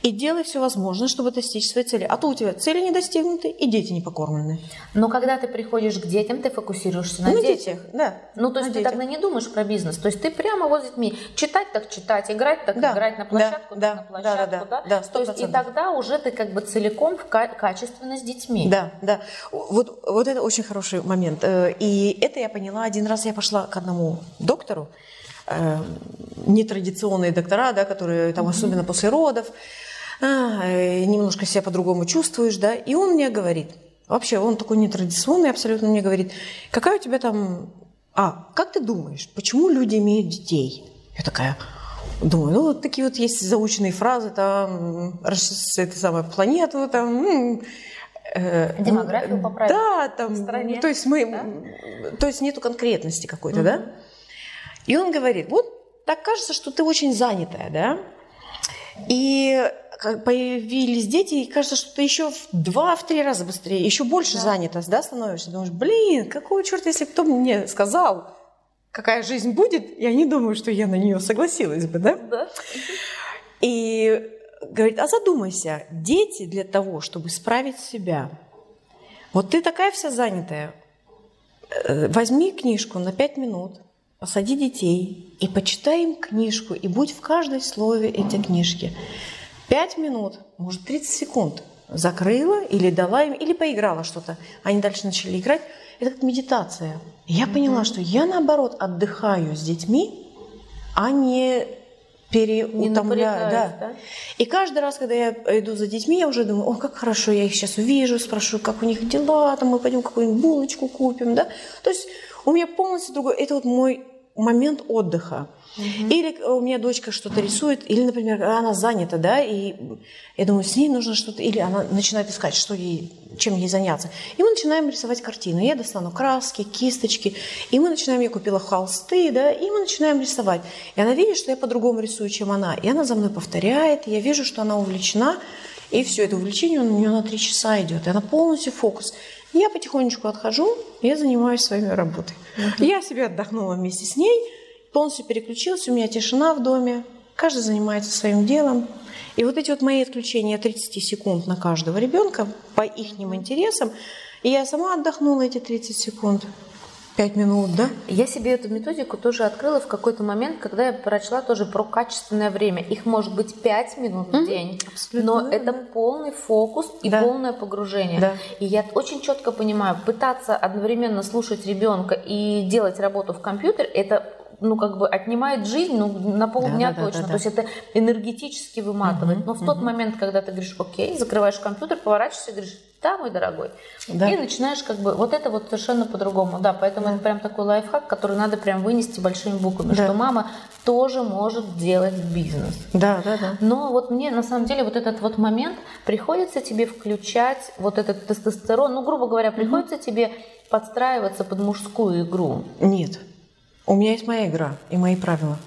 S4: и делай все возможное, чтобы достичь своей цели. А то у тебя цели не достигнуты, и дети не покормлены.
S3: Но когда ты приходишь к детям, ты фокусируешься на,
S4: на
S3: детях.
S4: детях. Да.
S3: Ну, то есть ты детях. тогда не думаешь про бизнес. То есть ты прямо с детьми читать так читать, играть так да. играть, на площадку
S4: да.
S3: так на площадку.
S4: Да, да, да. да.
S3: то есть и тогда уже ты как бы целиком в качественно с детьми.
S4: Да, да. Вот, вот это очень хороший момент. Э, и это я поняла. Один раз я пошла к одному доктору, э, нетрадиционные доктора, да, которые там, mm-hmm. особенно после родов, а, э, немножко себя по-другому чувствуешь, да, и он мне говорит, вообще он такой нетрадиционный абсолютно мне говорит, какая у тебя там, а, как ты думаешь, почему люди имеют детей? Я такая, Думаю, ну вот такие вот есть заученные фразы, там, это самое, планету, там,
S3: э, Демографию поправить
S4: да, там, в стране. То есть мы, да? то есть нету конкретности какой-то, угу. да? И он говорит, вот так кажется, что ты очень занятая, да? И появились дети, и кажется, что ты еще в два, в три раза быстрее, еще больше да. занята, да, становишься. Думаешь, блин, какого черта, если кто мне сказал, какая жизнь будет, я не думаю, что я на нее согласилась бы, да? Да. И говорит, а задумайся, дети для того, чтобы справить себя, вот ты такая вся занятая, э, возьми книжку на пять минут, посади детей и почитай им книжку, и будь в каждой слове этой книжки. Пять минут, может, 30 секунд закрыла или дала им, или поиграла что-то. Они дальше начали играть. Это как медитация. И я поняла, что я, наоборот, отдыхаю с детьми, а не переутомляю. Да. да. И каждый раз, когда я иду за детьми, я уже думаю, о, как хорошо, я их сейчас увижу, спрошу, как у них дела, там мы пойдем какую-нибудь булочку купим, да. То есть у меня полностью другой, это вот мой момент отдыха. Угу. Или у меня дочка что-то рисует, или, например, она занята, да, и я думаю, с ней нужно что-то, или она начинает искать, что ей, чем ей заняться. И мы начинаем рисовать картину. Я достану краски, кисточки, и мы начинаем, я купила холсты, да, и мы начинаем рисовать. И она видит, что я по-другому рисую, чем она. И она за мной повторяет, я вижу, что она увлечена, и все это увлечение у нее на три часа идет, и она полностью фокус. Я потихонечку отхожу, я занимаюсь своей работой. Uh-huh. Я себе отдохнула вместе с ней, полностью переключилась, у меня тишина в доме, каждый занимается своим делом. И вот эти вот мои отключения 30 секунд на каждого ребенка по их интересам, и я сама отдохнула эти 30 секунд. Пять минут, да?
S3: Я себе эту методику тоже открыла в какой-то момент, когда я прочла тоже про качественное время. Их может быть пять минут в день, Абсолютно. но это полный фокус и да. полное погружение. Да. И я очень четко понимаю, пытаться одновременно слушать ребенка и делать работу в компьютере, это ну, как бы отнимает жизнь, ну, на полдня да, да, точно. Да, да. То есть это энергетически выматывает. Угу, Но в угу. тот момент, когда ты говоришь, окей, закрываешь компьютер, поворачиваешься и говоришь, да, мой дорогой. Да. И начинаешь как бы, вот это вот совершенно по-другому, да, поэтому да. это прям такой лайфхак, который надо прям вынести большими буквами, да. что мама тоже может делать бизнес.
S4: Да, да, да.
S3: Но вот мне на самом деле вот этот вот момент, приходится тебе включать вот этот тестостерон, ну, грубо говоря, приходится угу. тебе подстраиваться под мужскую игру.
S4: Нет. У меня есть моя игра и мои правила.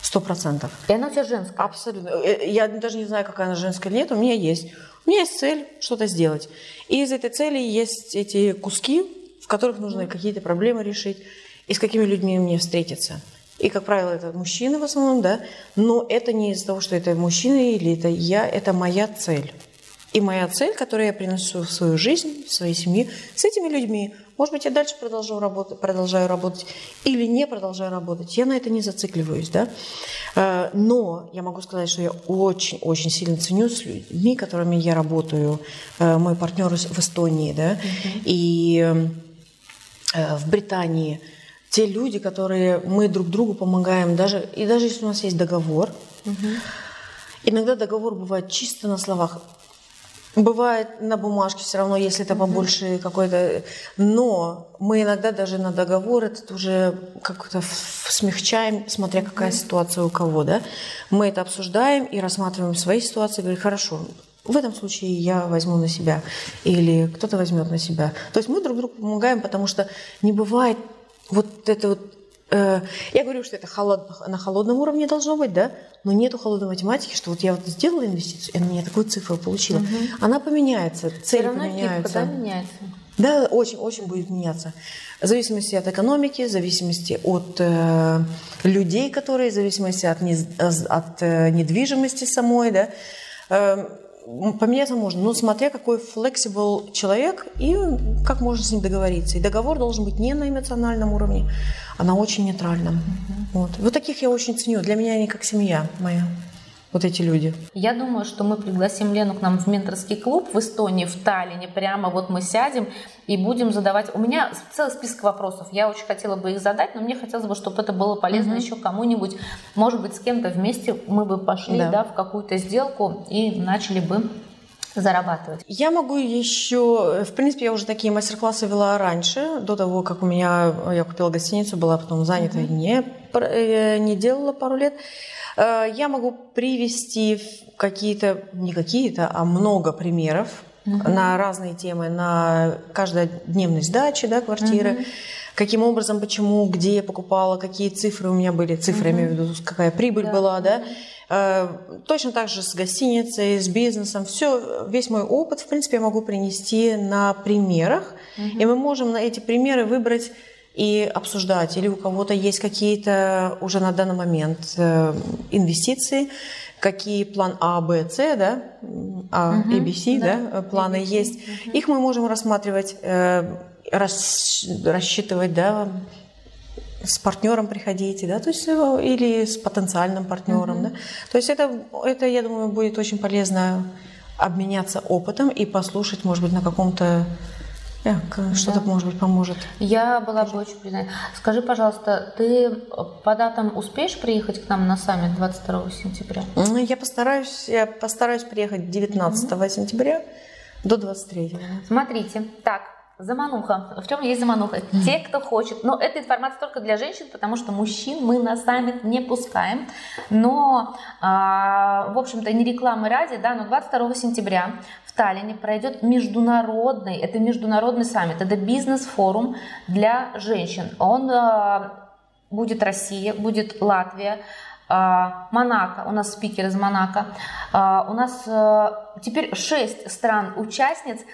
S4: Сто процентов.
S3: И она у тебя женская?
S4: Абсолютно. Э, я даже не знаю, какая она женская или нет. У меня есть. У меня есть цель что-то сделать. И из этой цели есть эти куски, в которых нужно какие-то проблемы решить, и с какими людьми мне встретиться. И, как правило, это мужчины в основном, да. Но это не из-за того, что это мужчина или это я, это моя цель. И моя цель, которую я приношу в свою жизнь, в своей семье, с этими людьми. Может быть, я дальше продолжаю работать, продолжаю работать или не продолжаю работать. Я на это не зацикливаюсь, да. Э, но я могу сказать, что я очень-очень сильно ценю с людьми, которыми я работаю. Э, мой партнер в Эстонии, да, mm-hmm. и э, в Британии. Те люди, которые мы друг другу помогаем, даже, и даже если у нас есть договор, mm-hmm. иногда договор бывает чисто на словах Бывает на бумажке все равно, если это побольше mm-hmm. какой-то. Но мы иногда даже на договор этот уже как-то смягчаем, смотря какая mm-hmm. ситуация у кого, да. Мы это обсуждаем и рассматриваем свои ситуации, говорим, хорошо, в этом случае я возьму на себя, или кто-то возьмет на себя. То есть мы друг другу помогаем, потому что не бывает вот это вот Э, я говорю, что это холод, на холодном уровне должно быть, да, но нету холодной математики, что вот я вот сделала инвестицию, и она мне такую цифру получила. Угу. Она поменяется, равно поменяется.
S3: Гибко, да, меняется?
S4: Да, очень, очень будет меняться. В зависимости от экономики, в зависимости от э, людей, которые, в зависимости от, не, от э, недвижимости самой, да. Э, поменяться можно, но смотря какой flexible человек и как можно с ним договориться. И договор должен быть не на эмоциональном уровне, а на очень нейтральном. Mm-hmm. Вот. вот таких я очень ценю. Для меня они как семья моя вот эти люди?
S3: Я думаю, что мы пригласим Лену к нам в менторский клуб в Эстонии, в Таллине. Прямо вот мы сядем и будем задавать... У меня целый список вопросов. Я очень хотела бы их задать, но мне хотелось бы, чтобы это было полезно угу. еще кому-нибудь. Может быть, с кем-то вместе мы бы пошли да. Да, в какую-то сделку и начали бы зарабатывать.
S4: Я могу еще, в принципе, я уже такие мастер-классы вела раньше, до того, как у меня я купила гостиницу, была потом занята mm-hmm. и не, э, не делала пару лет. Э, я могу привести какие-то, не какие-то, а много примеров угу. на разные темы, на каждодневной сдаче да, квартиры. Угу. каким образом, почему, где я покупала, какие цифры у меня были, цифры, mm-hmm. я имею в виду, какая прибыль да. была, да. Mm-hmm. Точно так же с гостиницей, с бизнесом. Все, весь мой опыт, в принципе, я могу принести на примерах, mm-hmm. и мы можем на эти примеры выбрать и обсуждать, или у кого-то есть какие-то уже на данный момент э, инвестиции, какие план А, Б, С, да, А, угу, B, C, да, да планы ABC, есть. Угу. Их мы можем рассматривать, э, рас, рассчитывать, да, с партнером приходите, да, то есть э, или с потенциальным партнером, угу. да. То есть это, это, я думаю, будет очень полезно обменяться опытом и послушать, может быть, на каком-то что-то, да. может быть, поможет.
S3: Я была бы очень признательна. Скажи, пожалуйста, ты по датам успеешь приехать к нам на саммит 22 сентября?
S4: Ну, я постараюсь, я постараюсь приехать 19 mm-hmm. сентября до 23.
S3: Смотрите, так, Замануха. В чем есть замануха? Те, кто хочет. Но эта информация только для женщин, потому что мужчин мы на саммит не пускаем. Но, а, в общем-то, не рекламы ради, да, но 22 сентября в Таллине пройдет международный, это международный саммит, это бизнес-форум для женщин. Он а, будет Россия, будет Латвия, а, Монако, у нас спикер из Монако. А, у нас теперь шесть стран-участниц –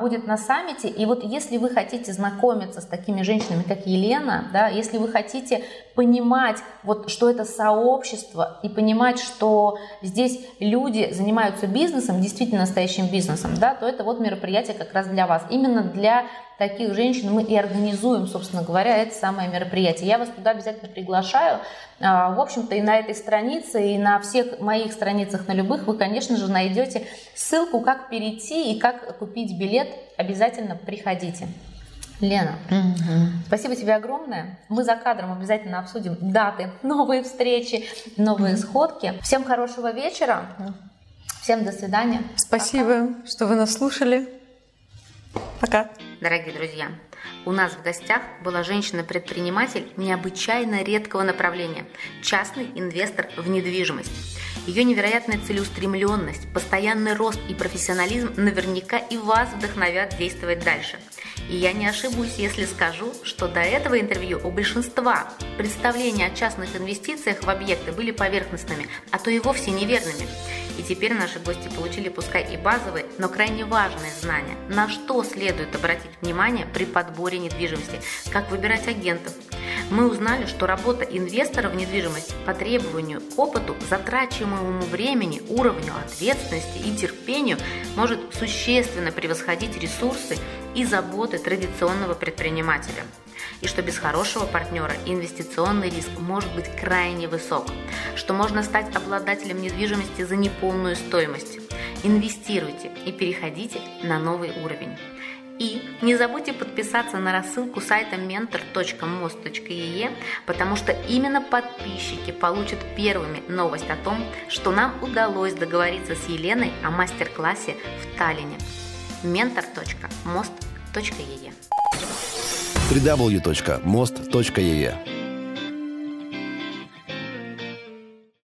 S3: будет на саммите. И вот если вы хотите знакомиться с такими женщинами, как Елена, да, если вы хотите понимать, вот, что это сообщество, и понимать, что здесь люди занимаются бизнесом, действительно настоящим бизнесом, да, то это вот мероприятие как раз для вас. Именно для таких женщин мы и организуем, собственно говоря, это самое мероприятие. Я вас туда обязательно приглашаю. А, в общем-то, и на этой странице, и на всех моих страницах, на любых, вы, конечно же, найдете ссылку, как перейти и как купить билет. Обязательно приходите. Лена, угу. спасибо тебе огромное. Мы за кадром обязательно обсудим даты, новые встречи, новые угу. сходки. Всем хорошего вечера. Всем до свидания.
S4: Спасибо, Пока. что вы нас слушали. Пока.
S2: Дорогие друзья, у нас в гостях была женщина-предприниматель необычайно редкого направления – частный инвестор в недвижимость. Ее невероятная целеустремленность, постоянный рост и профессионализм наверняка и вас вдохновят действовать дальше. И я не ошибусь, если скажу, что до этого интервью у большинства представления о частных инвестициях в объекты были поверхностными, а то и вовсе неверными. И теперь наши гости получили пускай и базовые, но крайне важные знания, на что следует обратить внимание при подборе недвижимости, как выбирать агентов. Мы узнали, что работа инвестора в недвижимость по требованию к опыту, затрачиваемому времени, уровню ответственности и терпению может существенно превосходить ресурсы и заботы традиционного предпринимателя и что без хорошего партнера инвестиционный риск может быть крайне высок, что можно стать обладателем недвижимости за неполную стоимость. Инвестируйте и переходите на новый уровень. И не забудьте подписаться на рассылку сайта mentor.most.ee, потому что именно подписчики получат первыми новость о том, что нам удалось договориться с Еленой о мастер-классе в Таллине. mentor.most.ee
S1: www.most.ee